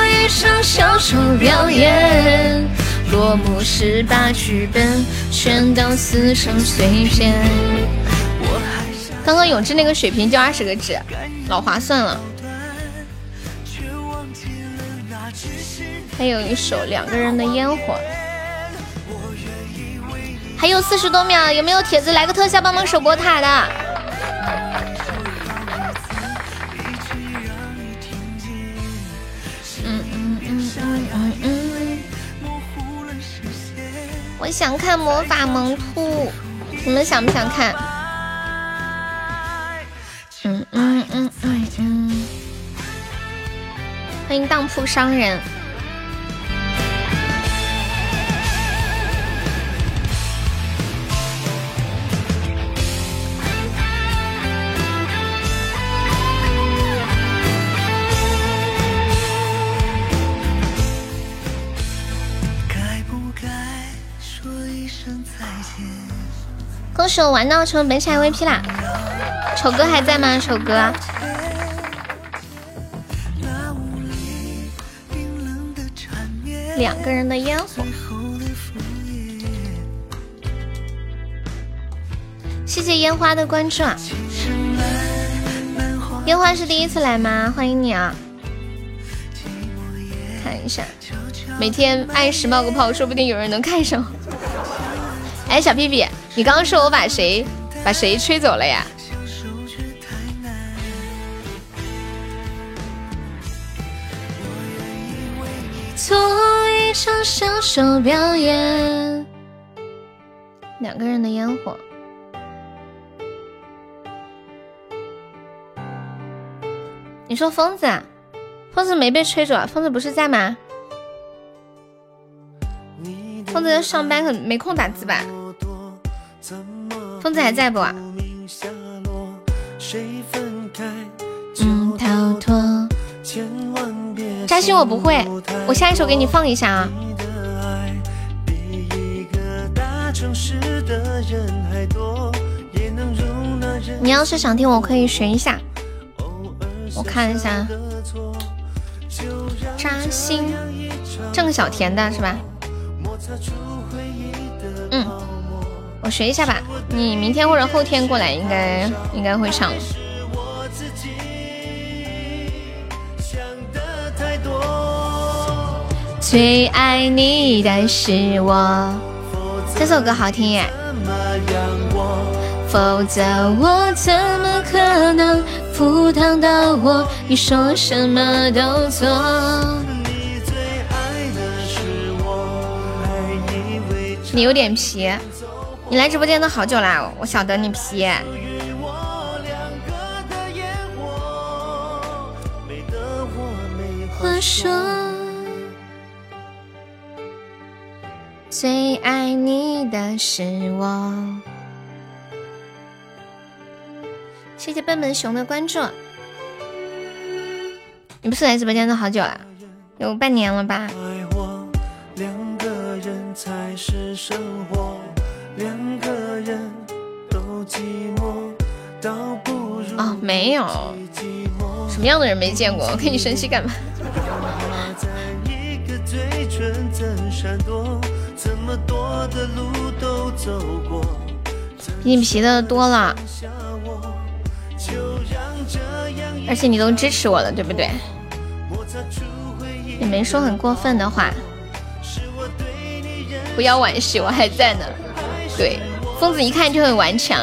一场小丑表演。落幕时把剧本全都撕成碎片。刚刚永志那个水瓶就二十个纸，老划算了。还有一首两个人的烟火。还有四十多秒，有没有铁子来个特效帮忙守国塔的？我想看魔法萌兔，你们想不想看？嗯嗯嗯嗯嗯，欢迎当铺商人。恭喜我玩到成本场 MVP 啦！丑哥还在吗？丑哥，两个人的烟火，谢谢烟花的关注啊！烟花是第一次来吗？欢迎你啊！看一下，每天按时冒个泡，说不定有人能看上。哎，小屁屁。你刚刚说我把谁把谁吹走了呀？做一场小丑表演，两个人的烟火。你说疯子啊？疯子没被吹走啊？疯子不是在吗？疯子在上班，可没空打字吧？疯子还在不啊？嗯，逃脱。扎心我不会，我下一首给你放一下啊。你要是想听，我可以学一下。我看一下，扎心，郑小甜的是吧？嗯。我学一下吧，你明天或者后天过来，应该应该会唱。最爱你的是我，这首歌好听耶。否则我怎么可能赴汤蹈火？你说什么都错。你有点皮。你来直播间都好久啦，我晓得你皮。话说，最爱你的是我。谢谢笨笨熊的关注。你不是来直播间都好久了？有半年了吧？哦，没有，什么样的人没见过？我跟你生气干嘛？比你皮的多了，而且你都支持我了，对不对？也没说很过分的话。不要惋惜，我还在呢。对，疯子一看就很顽强。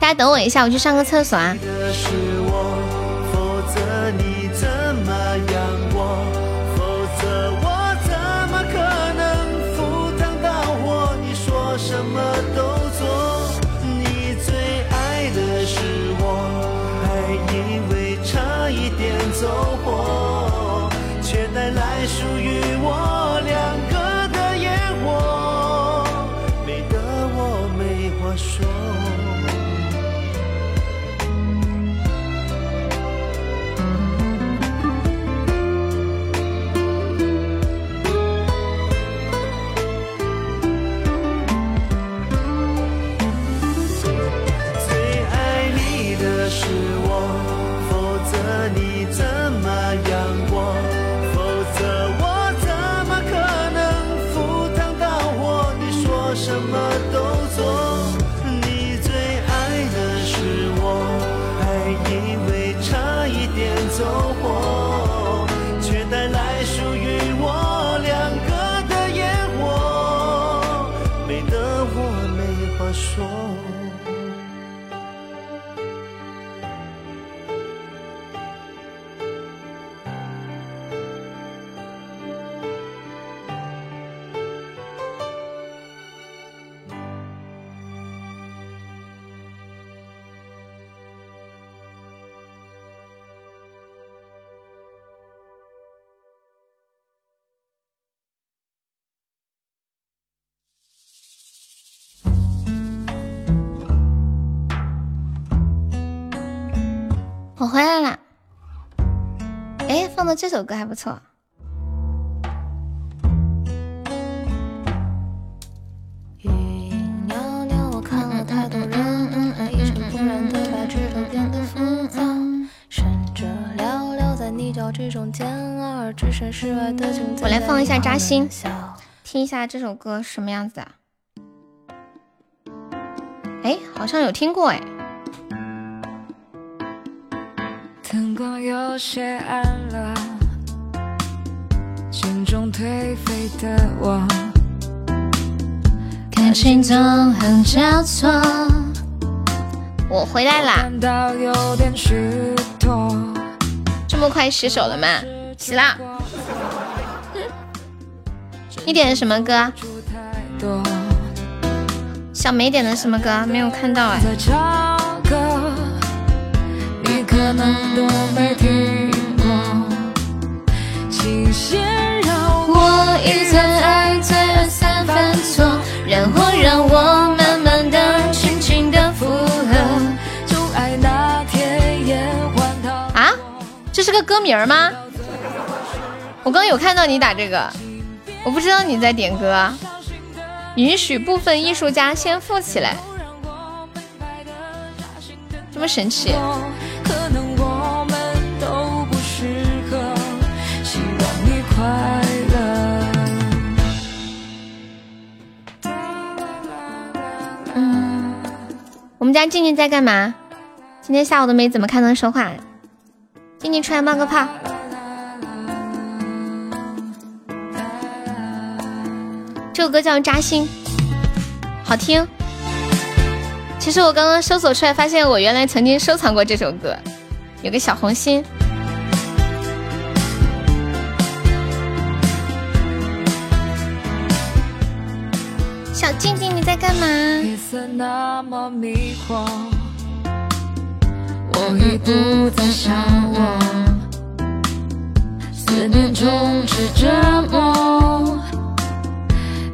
大家等我一下，我去上个厕所啊。回来啦！哎，放的这首歌还不错。我来放一下扎心，听一下这首歌什么样子的？哎，好像有听过哎。灯光有些暗了，心中颓废的我，感情总很交错。我回来啦！这么快洗手了吗？洗啦。你点的什么歌？小梅点的什么歌？没有看到哎。能都没听过。请先让我一再爱，再而三犯错，然后让我慢慢的、轻轻的附和。就爱那天也换套。啊，这是个歌名吗？我刚有看到你打这个，我不知道你在点歌。允许部分艺术家先富起来，这么神奇。们家静静在干嘛？今天下午都没怎么看她说话。静静出来冒个泡。这首歌叫《扎心》，好听。其实我刚刚搜索出来，发现我原来曾经收藏过这首歌，有个小红心。小静，干嘛？夜色那么迷惑，我已不再想我。思念充斥着梦，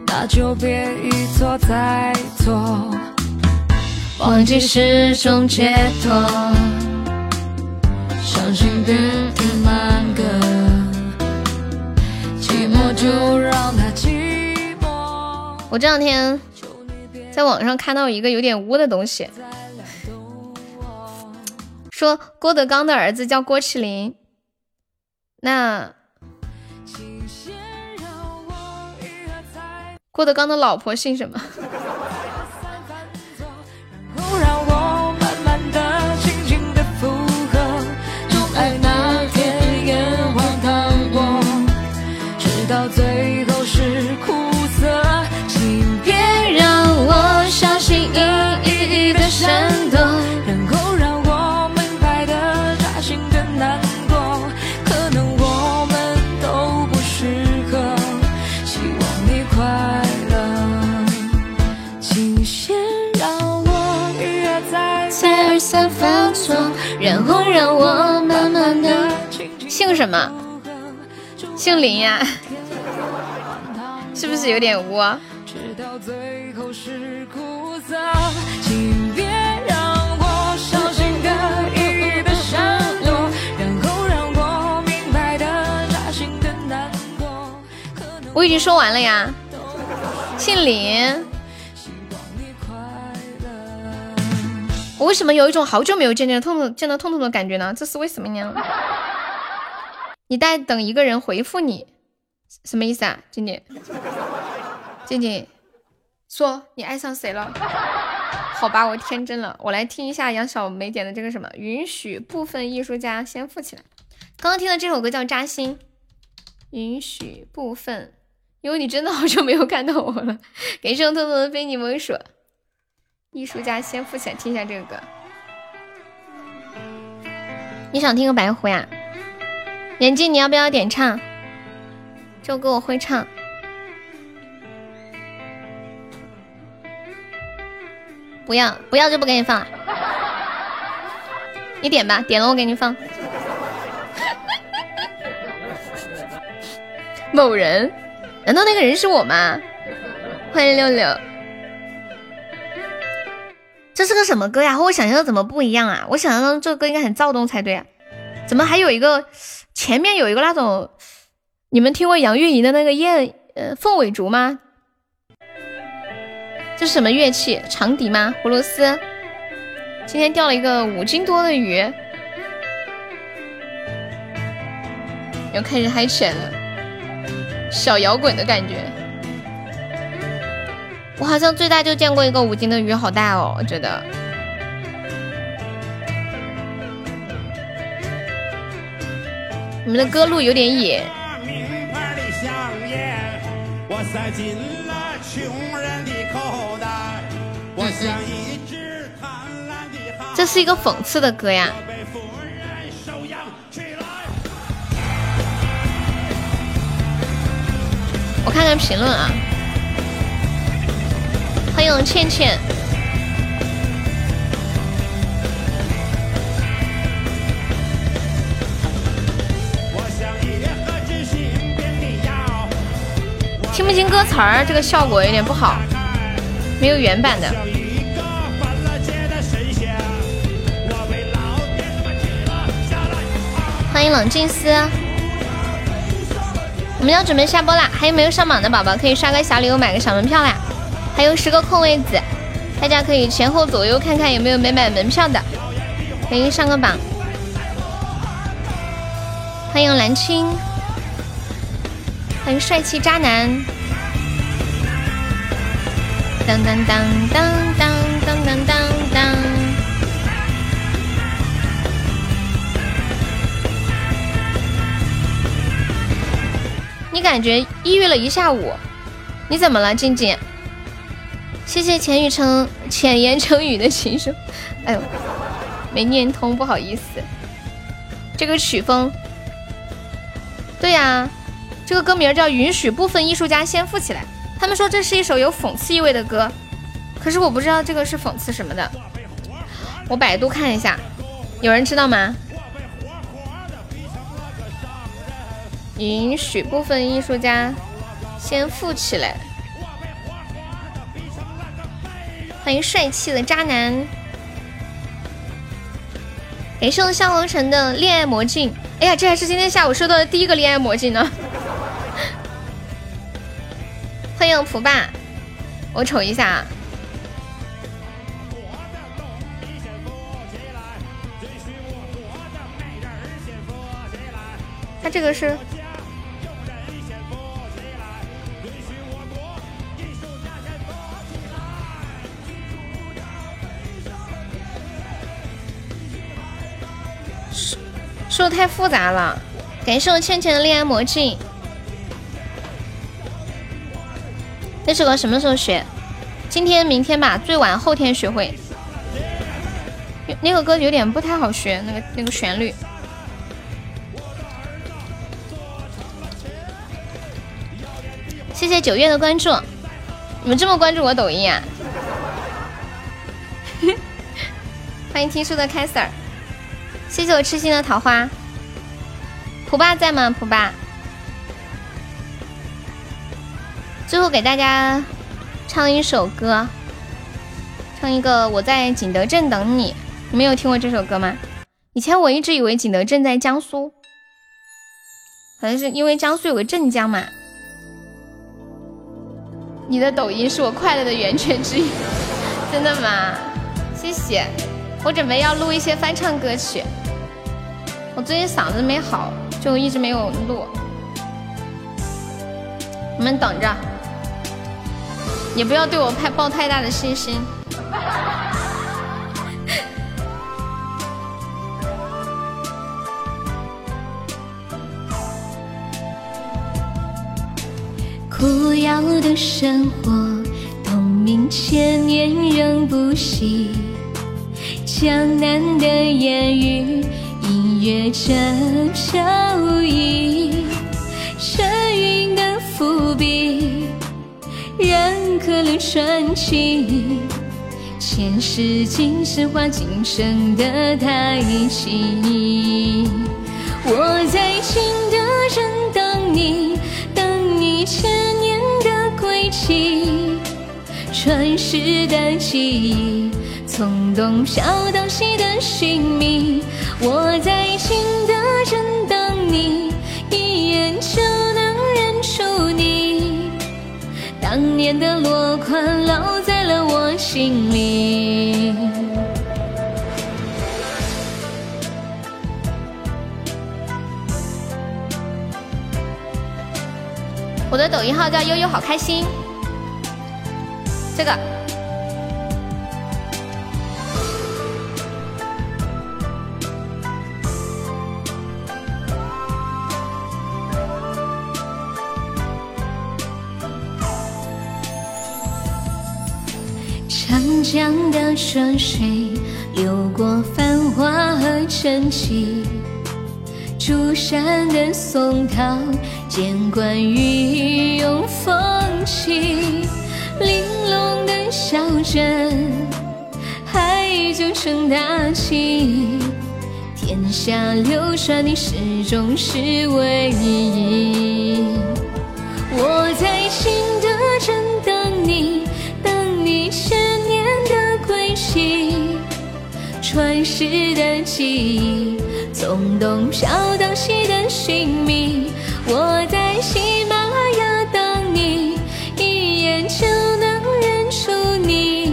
那就别一错再错。忘记是种解脱。伤心别慢歌，寂寞就让它寂寞。我这两天在网上看到一个有点污的东西，说郭德纲的儿子叫郭麒麟，那。郭德纲的老婆姓什么？然 后让我慢慢的。姓什么？姓林呀？是不是有点污？我已经说完了呀，姓林。我为什么有一种好久没有见见痛痛见到痛痛的感觉呢？这是为什么呢？你在等一个人回复你，什么意思啊？静静，静静，说你爱上谁了？好吧，我天真了。我来听一下杨小梅点的这个什么？允许部分艺术家先富起来。刚刚听的这首歌叫《扎心》，允许部分，因为你真的好久没有看到我了。感谢我痛痛的非你莫属。艺术家先富起来，听一下这个歌。你想听个白狐呀？眼镜，你要不要点唱？这首歌我会唱。不要，不要就不给你放了。你点吧，点了我给你放。某人？难道那个人是我吗？欢迎六六。这是个什么歌呀？和我想象的怎么不一样啊？我想象中这个歌应该很躁动才对啊，怎么还有一个前面有一个那种？你们听过杨钰莹的那个燕呃凤尾竹吗？这是什么乐器？长笛吗？葫芦丝？今天钓了一个五斤多的鱼，又开始嗨起来了，小摇滚的感觉。我好像最大就见过一个五斤的鱼，好大哦！我觉得。你们的歌路有点野。这是一个讽刺的歌呀。我看看评论啊。欢迎倩倩。听不清歌词儿，这个效果有点不好，没有原版的。欢迎冷静思，我们要准备下播啦，还有没有上榜的宝宝可以刷个小礼物，买个小门票啦。还有十个空位子，大家可以前后左右看看有没有没买门票的，可以上个榜。欢迎蓝青，欢迎帅气渣男。当当当当当当当当当。你感觉抑郁了一下午，你怎么了，静静？谢谢浅雨成 浅言成语的情书，哎呦，没念通，不好意思。这个曲风，对呀，这个歌名叫《允许部分艺术家先富起来》。他们说这是一首有讽刺意味的歌，可是我不知道这个是讽刺什么的。我百度看一下，有人知道吗？允许部分艺术家先富起来。欢迎帅气的渣男，感谢我向红尘的恋爱魔镜。哎呀，这还是今天下午收到的第一个恋爱魔镜呢。欢迎蒲爸，我瞅一下啊。他这个是。说的太复杂了，感谢我倩倩的恋爱魔镜。那首歌什么时候学？今天、明天吧，最晚后天学会。那个歌有点不太好学，那个那个旋律。谢谢九月的关注，你们这么关注我抖音啊？欢迎听书的开 Sir。谢谢我痴心的桃花，蒲爸在吗？蒲爸，最后给大家唱一首歌，唱一个我在景德镇等你。你们有听过这首歌吗？以前我一直以为景德镇在江苏，可能是因为江苏有个镇江嘛。你的抖音是我快乐的源泉之一，真的吗？谢谢。我准备要录一些翻唱歌曲，我最近嗓子没好，就一直没有录。你们等着，也不要对我太抱太大的信心。苦药的生活，冬明千年仍不息。江南的烟雨，隐约着飘逸。沉云的伏笔，让可流传奇。前世今生化今生的太极。我在景德镇等你，等你千年的归期，传世的记忆。从东飘到西的寻觅，我在景德镇等你，一眼就能认出你。当年的落款烙在了我心里。我的抖音号叫悠悠好开心，这个。长江的春水流过繁华和沉寂，竹山的松涛见惯雨涌风起，玲珑的小镇还依旧成大器，天下流传你始终是唯一。我在景德镇等你，等你千传世的记忆，从东飘到西的寻觅。我在喜马拉雅等你，一眼就能认出你。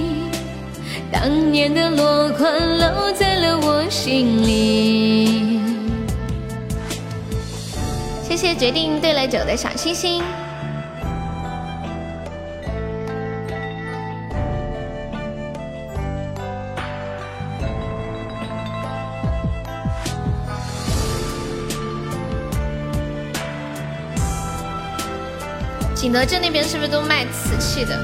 当年的落款烙在了我心里。谢谢决定对了酒的小星星。景德镇那边是不是都卖瓷器的？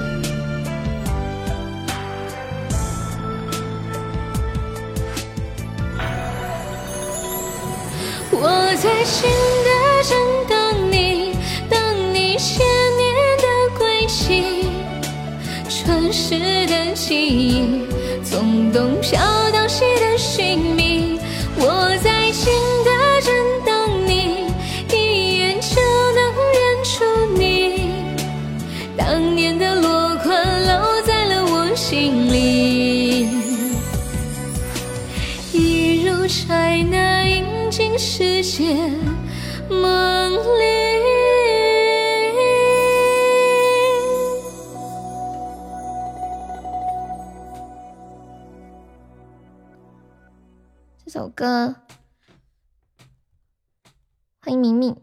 我在景德镇等你，等你千年的归期，传世的记忆，从东飘到西的寻觅。我在景德镇等心里，一如常。世界梦里。这首歌，欢迎明明，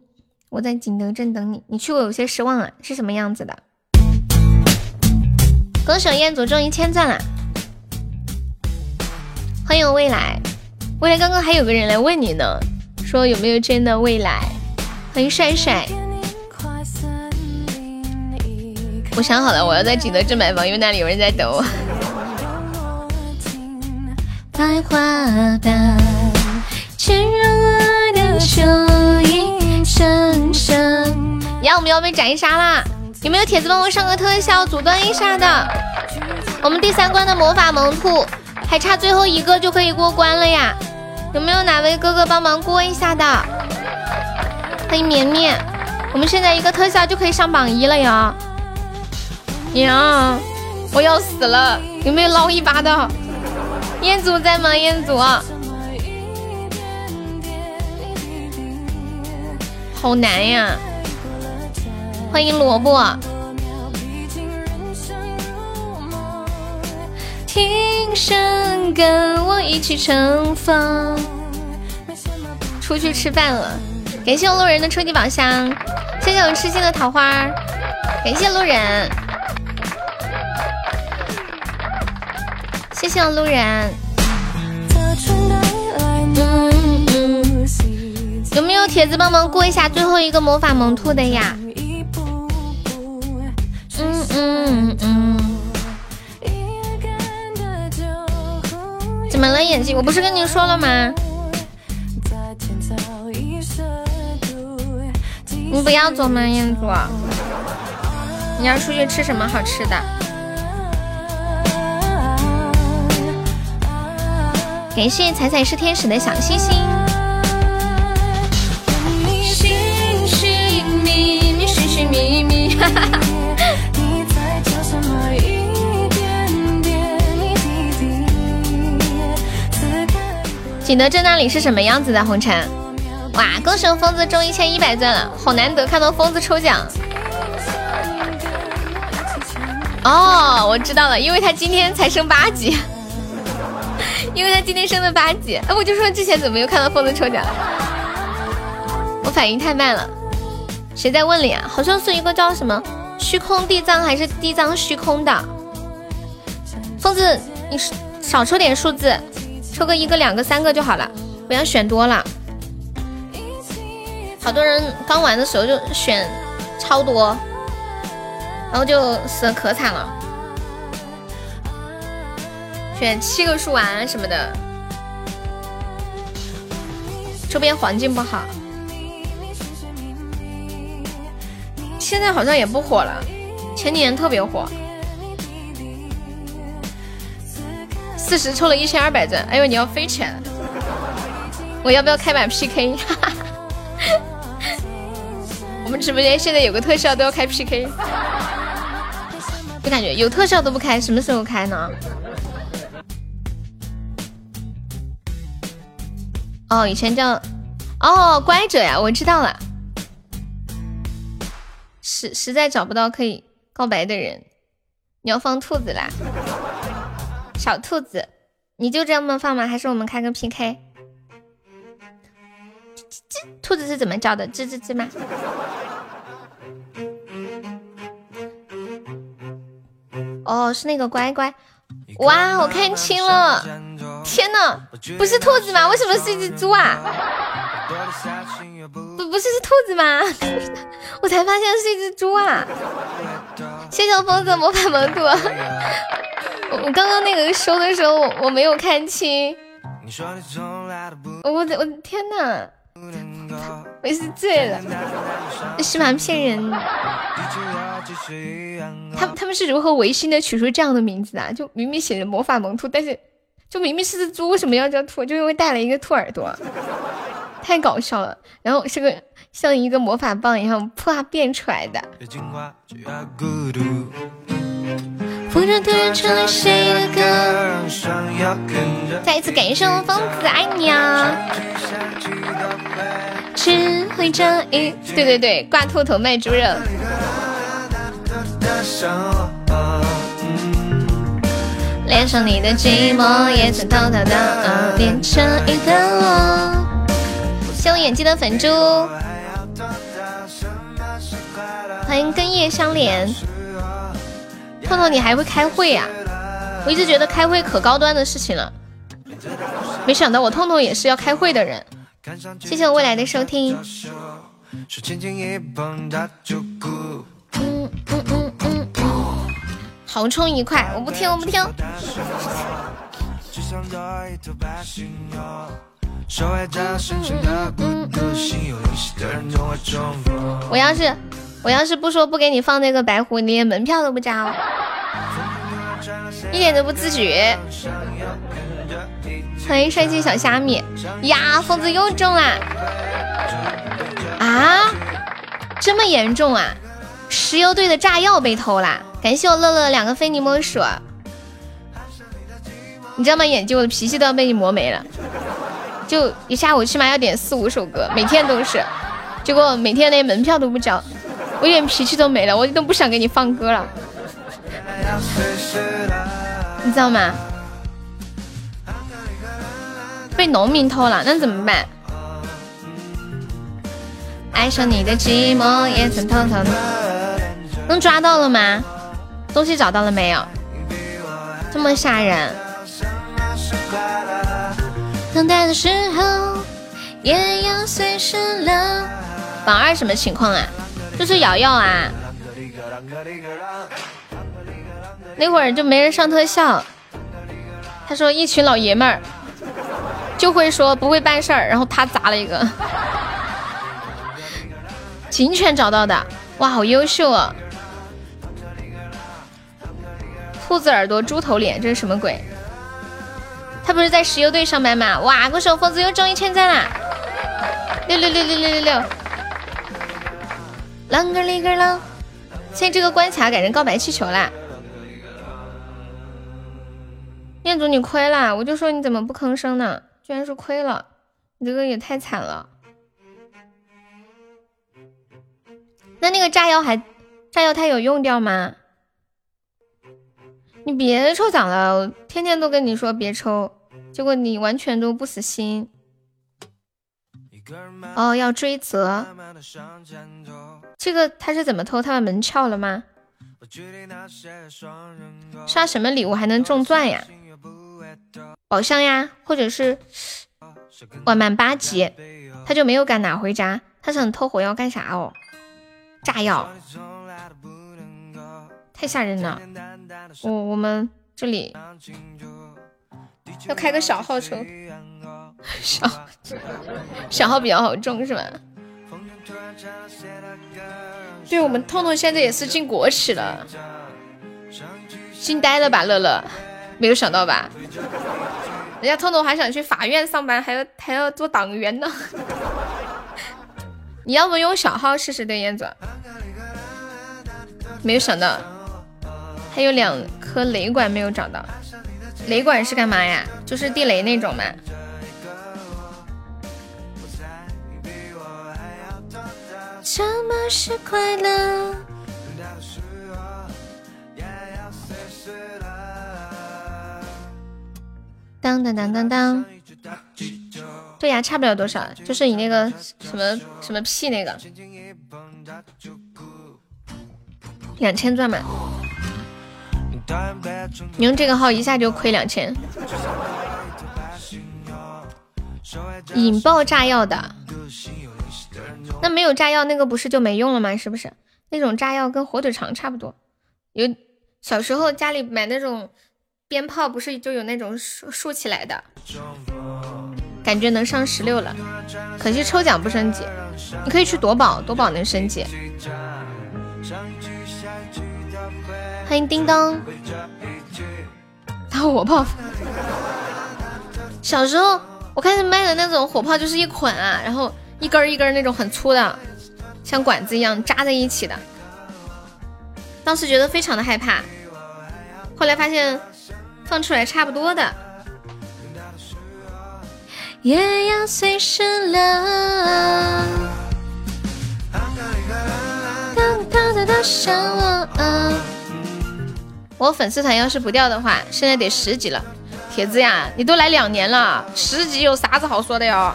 我在景德镇等你。你去过有些失望啊，是什么样子的？歌手彦祖终于千赞了，欢迎未来，未来刚刚还有个人来问你呢，说有没有真的未来？欢迎帅帅，我想好了，我要在景德镇买房，因为那里有人在等我。白花瓣牵入我的深深。呀，我们要被斩杀啦！有没有铁子帮我上个特效阻断一下的？我们第三关的魔法萌兔还差最后一个就可以过关了呀！有没有哪位哥哥帮忙过一下的？欢迎绵绵，我们现在一个特效就可以上榜一了呀！娘，我要死了！有没有捞一把的？彦祖在吗？彦祖，好难呀！欢迎萝卜，听声跟我一起乘风。出去吃饭了，感谢我路人的初级宝箱，谢谢我痴心的桃花，感谢路人，谢谢我路人。有没有铁子帮忙过一下最后一个魔法萌兔的呀？嗯嗯嗯。怎么了眼睛？我不是跟你说了吗？你不要走吗，彦祖？你要出去吃什么好吃的？感谢彩彩是天使的小星星。寻寻觅觅，寻寻觅觅，哈哈哈。景德镇那里是什么样子的？红尘，哇！恭喜疯子中一千一百钻了，好难得看到疯子抽奖。哦，我知道了，因为他今天才升八级，因为他今天升了八级。哎，我就说之前怎么没有看到疯子抽奖？我反应太慢了。谁在问里啊？好像是一个叫什么虚空地藏还是地藏虚空的。疯子，你少抽点数字。抽个一个、两个、三个就好了，不要选多了。好多人刚玩的时候就选超多，然后就死的可惨了。选七个数丸什么的，周边环境不好。现在好像也不火了，前几年特别火。四十抽了一千二百钻，哎呦，你要飞起来！我要不要开把 PK？我们直播间现在有个特效都要开 PK，就感觉有特效都不开，什么时候开呢？哦，以前叫哦乖者呀，我知道了。实实在找不到可以告白的人，你要放兔子啦。小兔子，你就这么放吗？还是我们开个 PK？这兔子是怎么叫的？吱吱吱吗？哦，是那个乖乖。哇，我看清了！天呐，不是兔子吗？为什么是一只猪啊？不，不是是兔子吗？我才发现是一只猪啊！谢谢疯子魔法萌兔。我刚刚那个收的时候，我我没有看清。我我的天哪！我是醉了，是蛮？骗人！他他们是如何违心的取出这样的名字啊？就明明写着魔法萌兔，但是就明明是只猪，为什么要叫兔？就因为带了一个兔耳朵，太搞笑了。然后是个像一个魔法棒一样啪变出来的。突然成了谁的歌？再一次感谢我疯子，爱你啊！只会这一，对对对，挂兔头卖猪肉。脸上你的寂寞，也曾偷偷的连成一个我。谢我眼睛的粉猪，欢迎跟叶相连。痛痛，你还会开会呀？我一直觉得开会可高端的事情了，没想到我痛痛也是要开会的人。谢谢我未来的收听。嗯嗯嗯嗯，好充一块，我不听，我不听。我要是我要是不说不给你放那个白狐，你连门票都不交，一点都不自觉。欢迎帅气小虾米呀！疯子又中啦！啊，这么严重啊！石油队的炸药被偷啦！感谢我乐乐两个非你莫属。你知道吗？眼睛我的脾气都要被你磨没了。就一下午起码要点四五首歌，每天都是。结果每天连门票都不交，我一点脾气都没了，我都不想给你放歌了。你知道吗？被农民偷了，那怎么办？爱上你的寂寞，也曾偷偷的。能抓到了吗？东西找到了没有？这么吓人。等待的时候，也要随时了。榜二什么情况啊？就是瑶瑶啊。那会儿就没人上特效，他说一群老爷们儿。就会说不会办事儿，然后他砸了一个警犬找到的，哇，好优秀啊！兔子耳朵，猪头脸，这是什么鬼？他不是在石油队上班吗？哇，恭喜我疯子又中一千赞啦！六六六六六六六，啷个哩个啷！现在这个关卡改成告白气球啦！彦祖你亏了，我就说你怎么不吭声呢？居然是亏了，你这个也太惨了。那那个炸药还炸药它有用掉吗？你别抽奖了，我天天都跟你说别抽，结果你完全都不死心。哦，要追责，这个他是怎么偷？他把门撬了吗？刷什么礼物还能中钻呀？宝箱呀，或者是晚满八级，他就没有敢拿回家。他想偷火药干啥哦？炸药，太吓人了。我我们这里要开个小号抽，小小号比较好中是吧？对，我们痛痛现在也是进国企了，惊呆了吧，乐乐。没有想到吧？人家痛痛还想去法院上班，还要还要做党员呢。你要不用小号试试对燕子？没有想到，还有两颗雷管没有找到。雷管是干嘛呀？就是地雷那种嘛。什么是快乐？当当当当当，对呀，差不了多少，就是你那个什么什么屁那个，两千钻嘛，你用这个号一下就亏两千，引爆炸药的，那没有炸药那个不是就没用了吗？是不是？那种炸药跟火腿肠差不多，有小时候家里买那种。鞭炮不是就有那种竖竖起来的，感觉能上十六了，可惜抽奖不升级。你可以去夺宝，夺宝能升级。欢迎叮当，打火炮。小时候我看卖的那种火炮就是一捆啊，然后一根一根那种很粗的，像管子一样扎在一起的。当时觉得非常的害怕，后来发现放出来差不多的。也要随时了。我粉丝团要是不掉的话，现在得十级了。铁子呀，你都来两年了，十级有啥子好说的哟？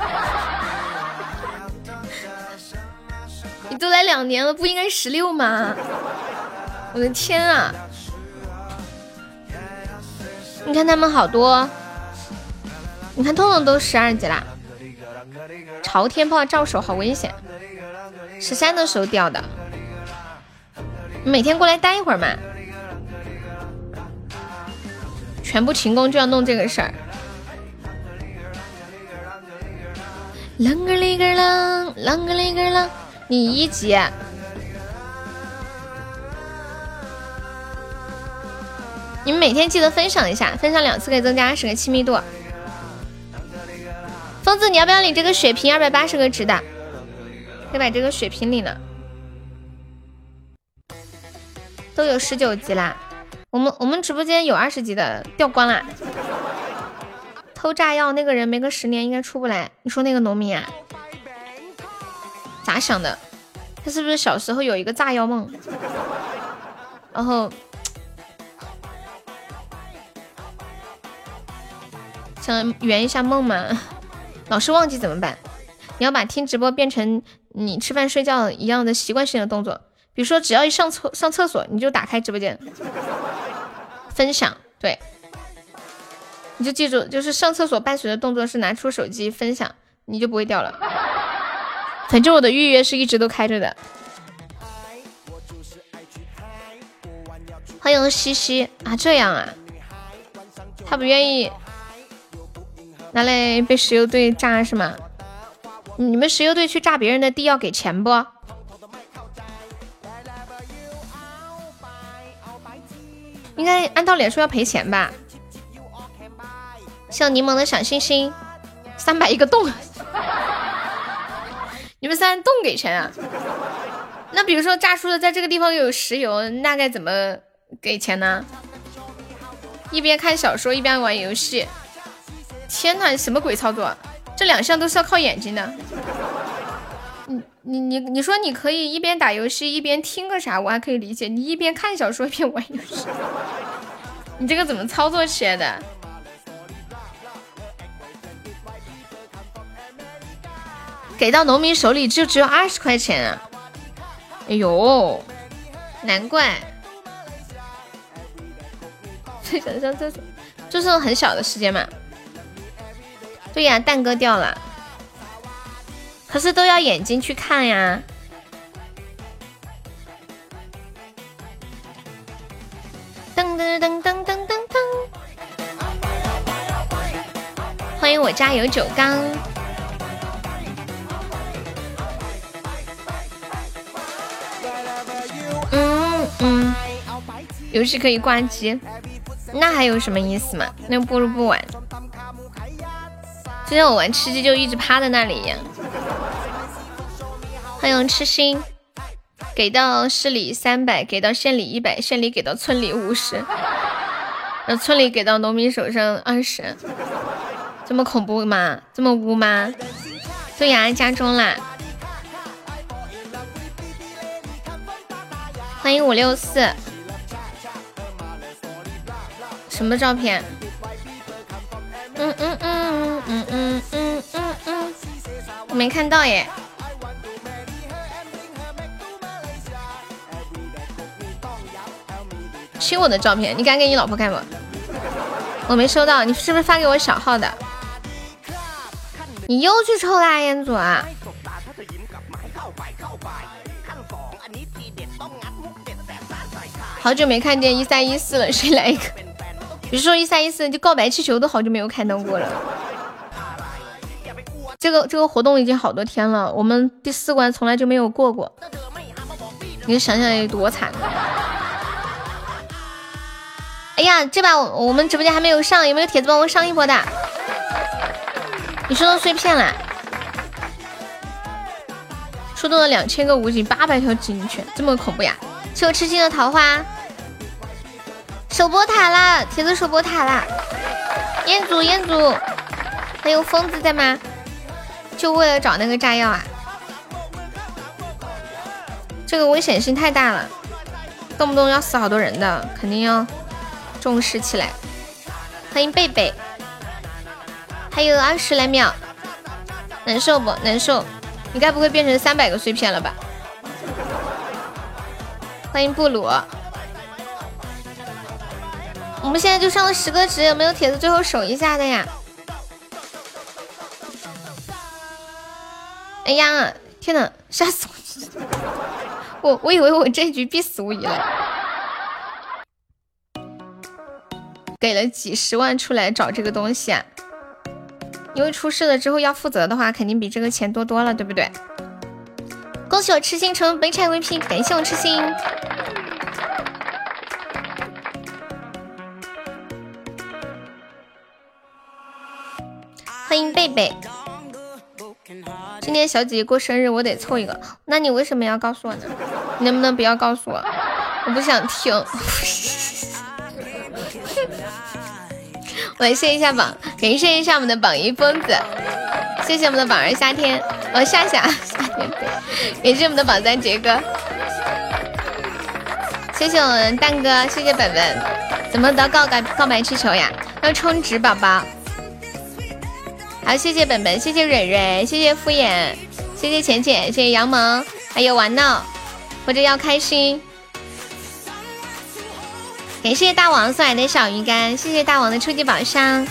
你都来两年了，不应该十六吗？我的天啊！你看他们好多，你看痛痛都十二级啦。朝天炮照手好危险，十三的时候掉的。每天过来待一会儿嘛。全部停工就要弄这个事儿。啷个哩个啷，啷个哩个啷，你一级。你们每天记得分享一下，分享两次可以增加二十个亲密度。疯子，你要不要领这个血瓶？二百八十个值的，可以把这个血瓶领了。都有十九级啦。我们我们直播间有二十级的掉光啦，偷炸药那个人没个十年应该出不来。你说那个农民啊，咋想的？他是不是小时候有一个炸药梦，然后想圆一下梦嘛？老是忘记怎么办？你要把听直播变成你吃饭睡觉一样的习惯性的动作。比如说，只要一上厕上厕所，你就打开直播间分享，对，你就记住，就是上厕所伴随的动作是拿出手机分享，你就不会掉了。反正我的预约是一直都开着的。欢迎西西啊，这样啊，他不愿意拿来被石油队炸是吗？你们石油队去炸别人的地要给钱不？应该按道理说要赔钱吧？像柠檬的小心心，三百一个洞，你们三洞给钱啊？那比如说炸出的在这个地方有石油，那该怎么给钱呢？一边看小说一边玩游戏，天呐，什么鬼操作？这两项都是要靠眼睛的。你你你你说你可以一边打游戏一边听个啥，我还可以理解。你一边看小说一边玩游戏，你这个怎么操作起来的？给到农民手里就只有二十块钱啊！哎呦，难怪。想上厕所，就是很小的时间嘛。对呀，蛋哥掉了。可是都要眼睛去看呀！噔噔噔噔噔噔噔！欢迎我家有酒缸。嗯，游戏可以挂机，那还有什么意思嘛？那不如不玩。之前我玩吃鸡就一直趴在那里。欢迎痴心，给到市里三百，给到县里一百，县里给到村里五十，然后村里给到农民手上二十，这么恐怖吗？这么污吗？对呀，加中啦！欢迎五六四，什么照片？嗯嗯嗯嗯嗯嗯嗯嗯，我没看到耶。亲我的照片，你敢给你老婆看不？我没收到，你是不是发给我小号的？你又去抽啦，彦祖啊！好久没看见一三一四了，谁来一个？别说一三一四，就告白气球都好久没有看到过了。这个这个活动已经好多天了，我们第四关从来就没有过过。你想想有多惨。哎呀，这把我们直播间还没有上，有没有铁子帮我上一波的？你收到碎片了？出动了两千个武警，八百条警犬，这么恐怖呀！是我吃惊的桃花，守波塔啦！铁子守波塔啦！彦祖，彦祖，还有疯子在吗？就为了找那个炸药啊？这个危险性太大了。动不动要死好多人的，肯定要重视起来。欢迎贝贝，还有二十来秒，难受不难受？你该不会变成三百个碎片了吧？欢迎布鲁，我们现在就上了十个值，有没有铁子最后守一下的呀？哎呀，天哪，吓死我了！我我以为我这一局必死无疑了。给了几十万出来找这个东西啊。因为出事了之后要负责的话，肯定比这个钱多多了，对不对？恭喜我痴心成北产 VP，感谢我痴心。欢迎贝贝。今天小姐姐过生日，我得凑一个。那你为什么要告诉我呢？你能不能不要告诉我？我不想听。我谢一下榜，感谢一下我们的榜一疯子，谢谢我们的榜二夏天，哦夏夏夏天，感谢我们的榜三杰哥，谢谢我们蛋哥，谢谢本本，怎么得告白告白气球呀？要充值宝宝，好谢谢本本，谢谢蕊蕊，谢谢敷衍，谢谢浅浅，谢谢杨萌，还有玩闹，或者要开心。感谢大王送来的小鱼干，谢谢大王的初级宝箱，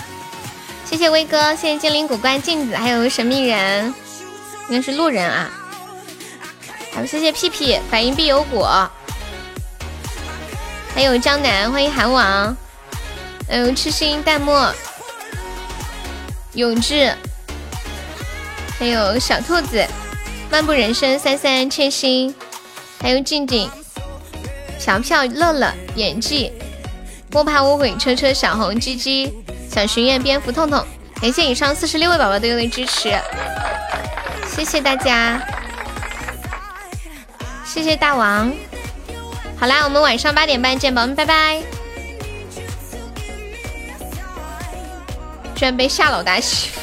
谢谢威哥，谢谢精灵古怪镜子，还有神秘人，应该是路人啊。好，谢谢屁屁，反应必有果。还有江南，欢迎韩王，还有痴心淡漠，永志，还有小兔子，漫步人生，三三欠薪，还有静静，小票乐乐，演技。不怕无悔，车车小红鸡鸡小巡演蝙蝠痛痛，感谢以上四十六位宝宝对我的支持，谢谢大家，谢谢大王。好啦，我们晚上八点半见，宝宝们拜拜。居然被夏老大欺负，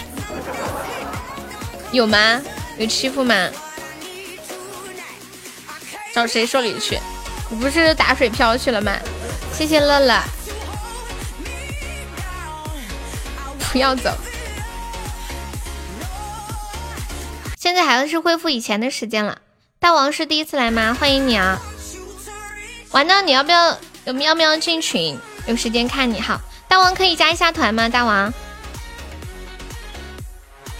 有吗？有欺负吗？找谁说理去？你不是打水漂去了吗？谢谢乐乐。不要走，现在还是恢复以前的时间了。大王是第一次来吗？欢迎你啊！完了，你要不要？有要不要进群？有时间看你好。大王可以加一下团吗？大王，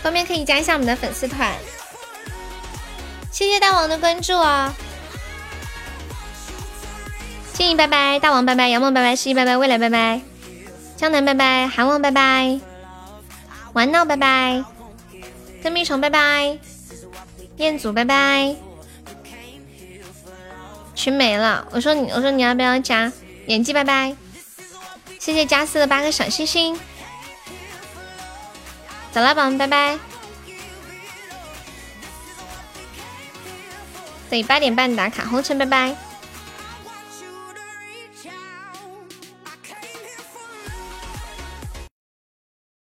方便可以加一下我们的粉丝团。谢谢大王的关注哦。静怡拜拜，大王拜拜，杨梦拜拜，诗意拜拜，未来拜拜，江南拜拜，韩王拜拜。玩闹拜拜，跟蜜虫拜拜，彦祖拜拜，群没了。我说你，我说你要不要加？演技拜拜，谢谢加四的八个小星星。走了，宝宝们拜拜。对，八点半打卡，红尘拜拜。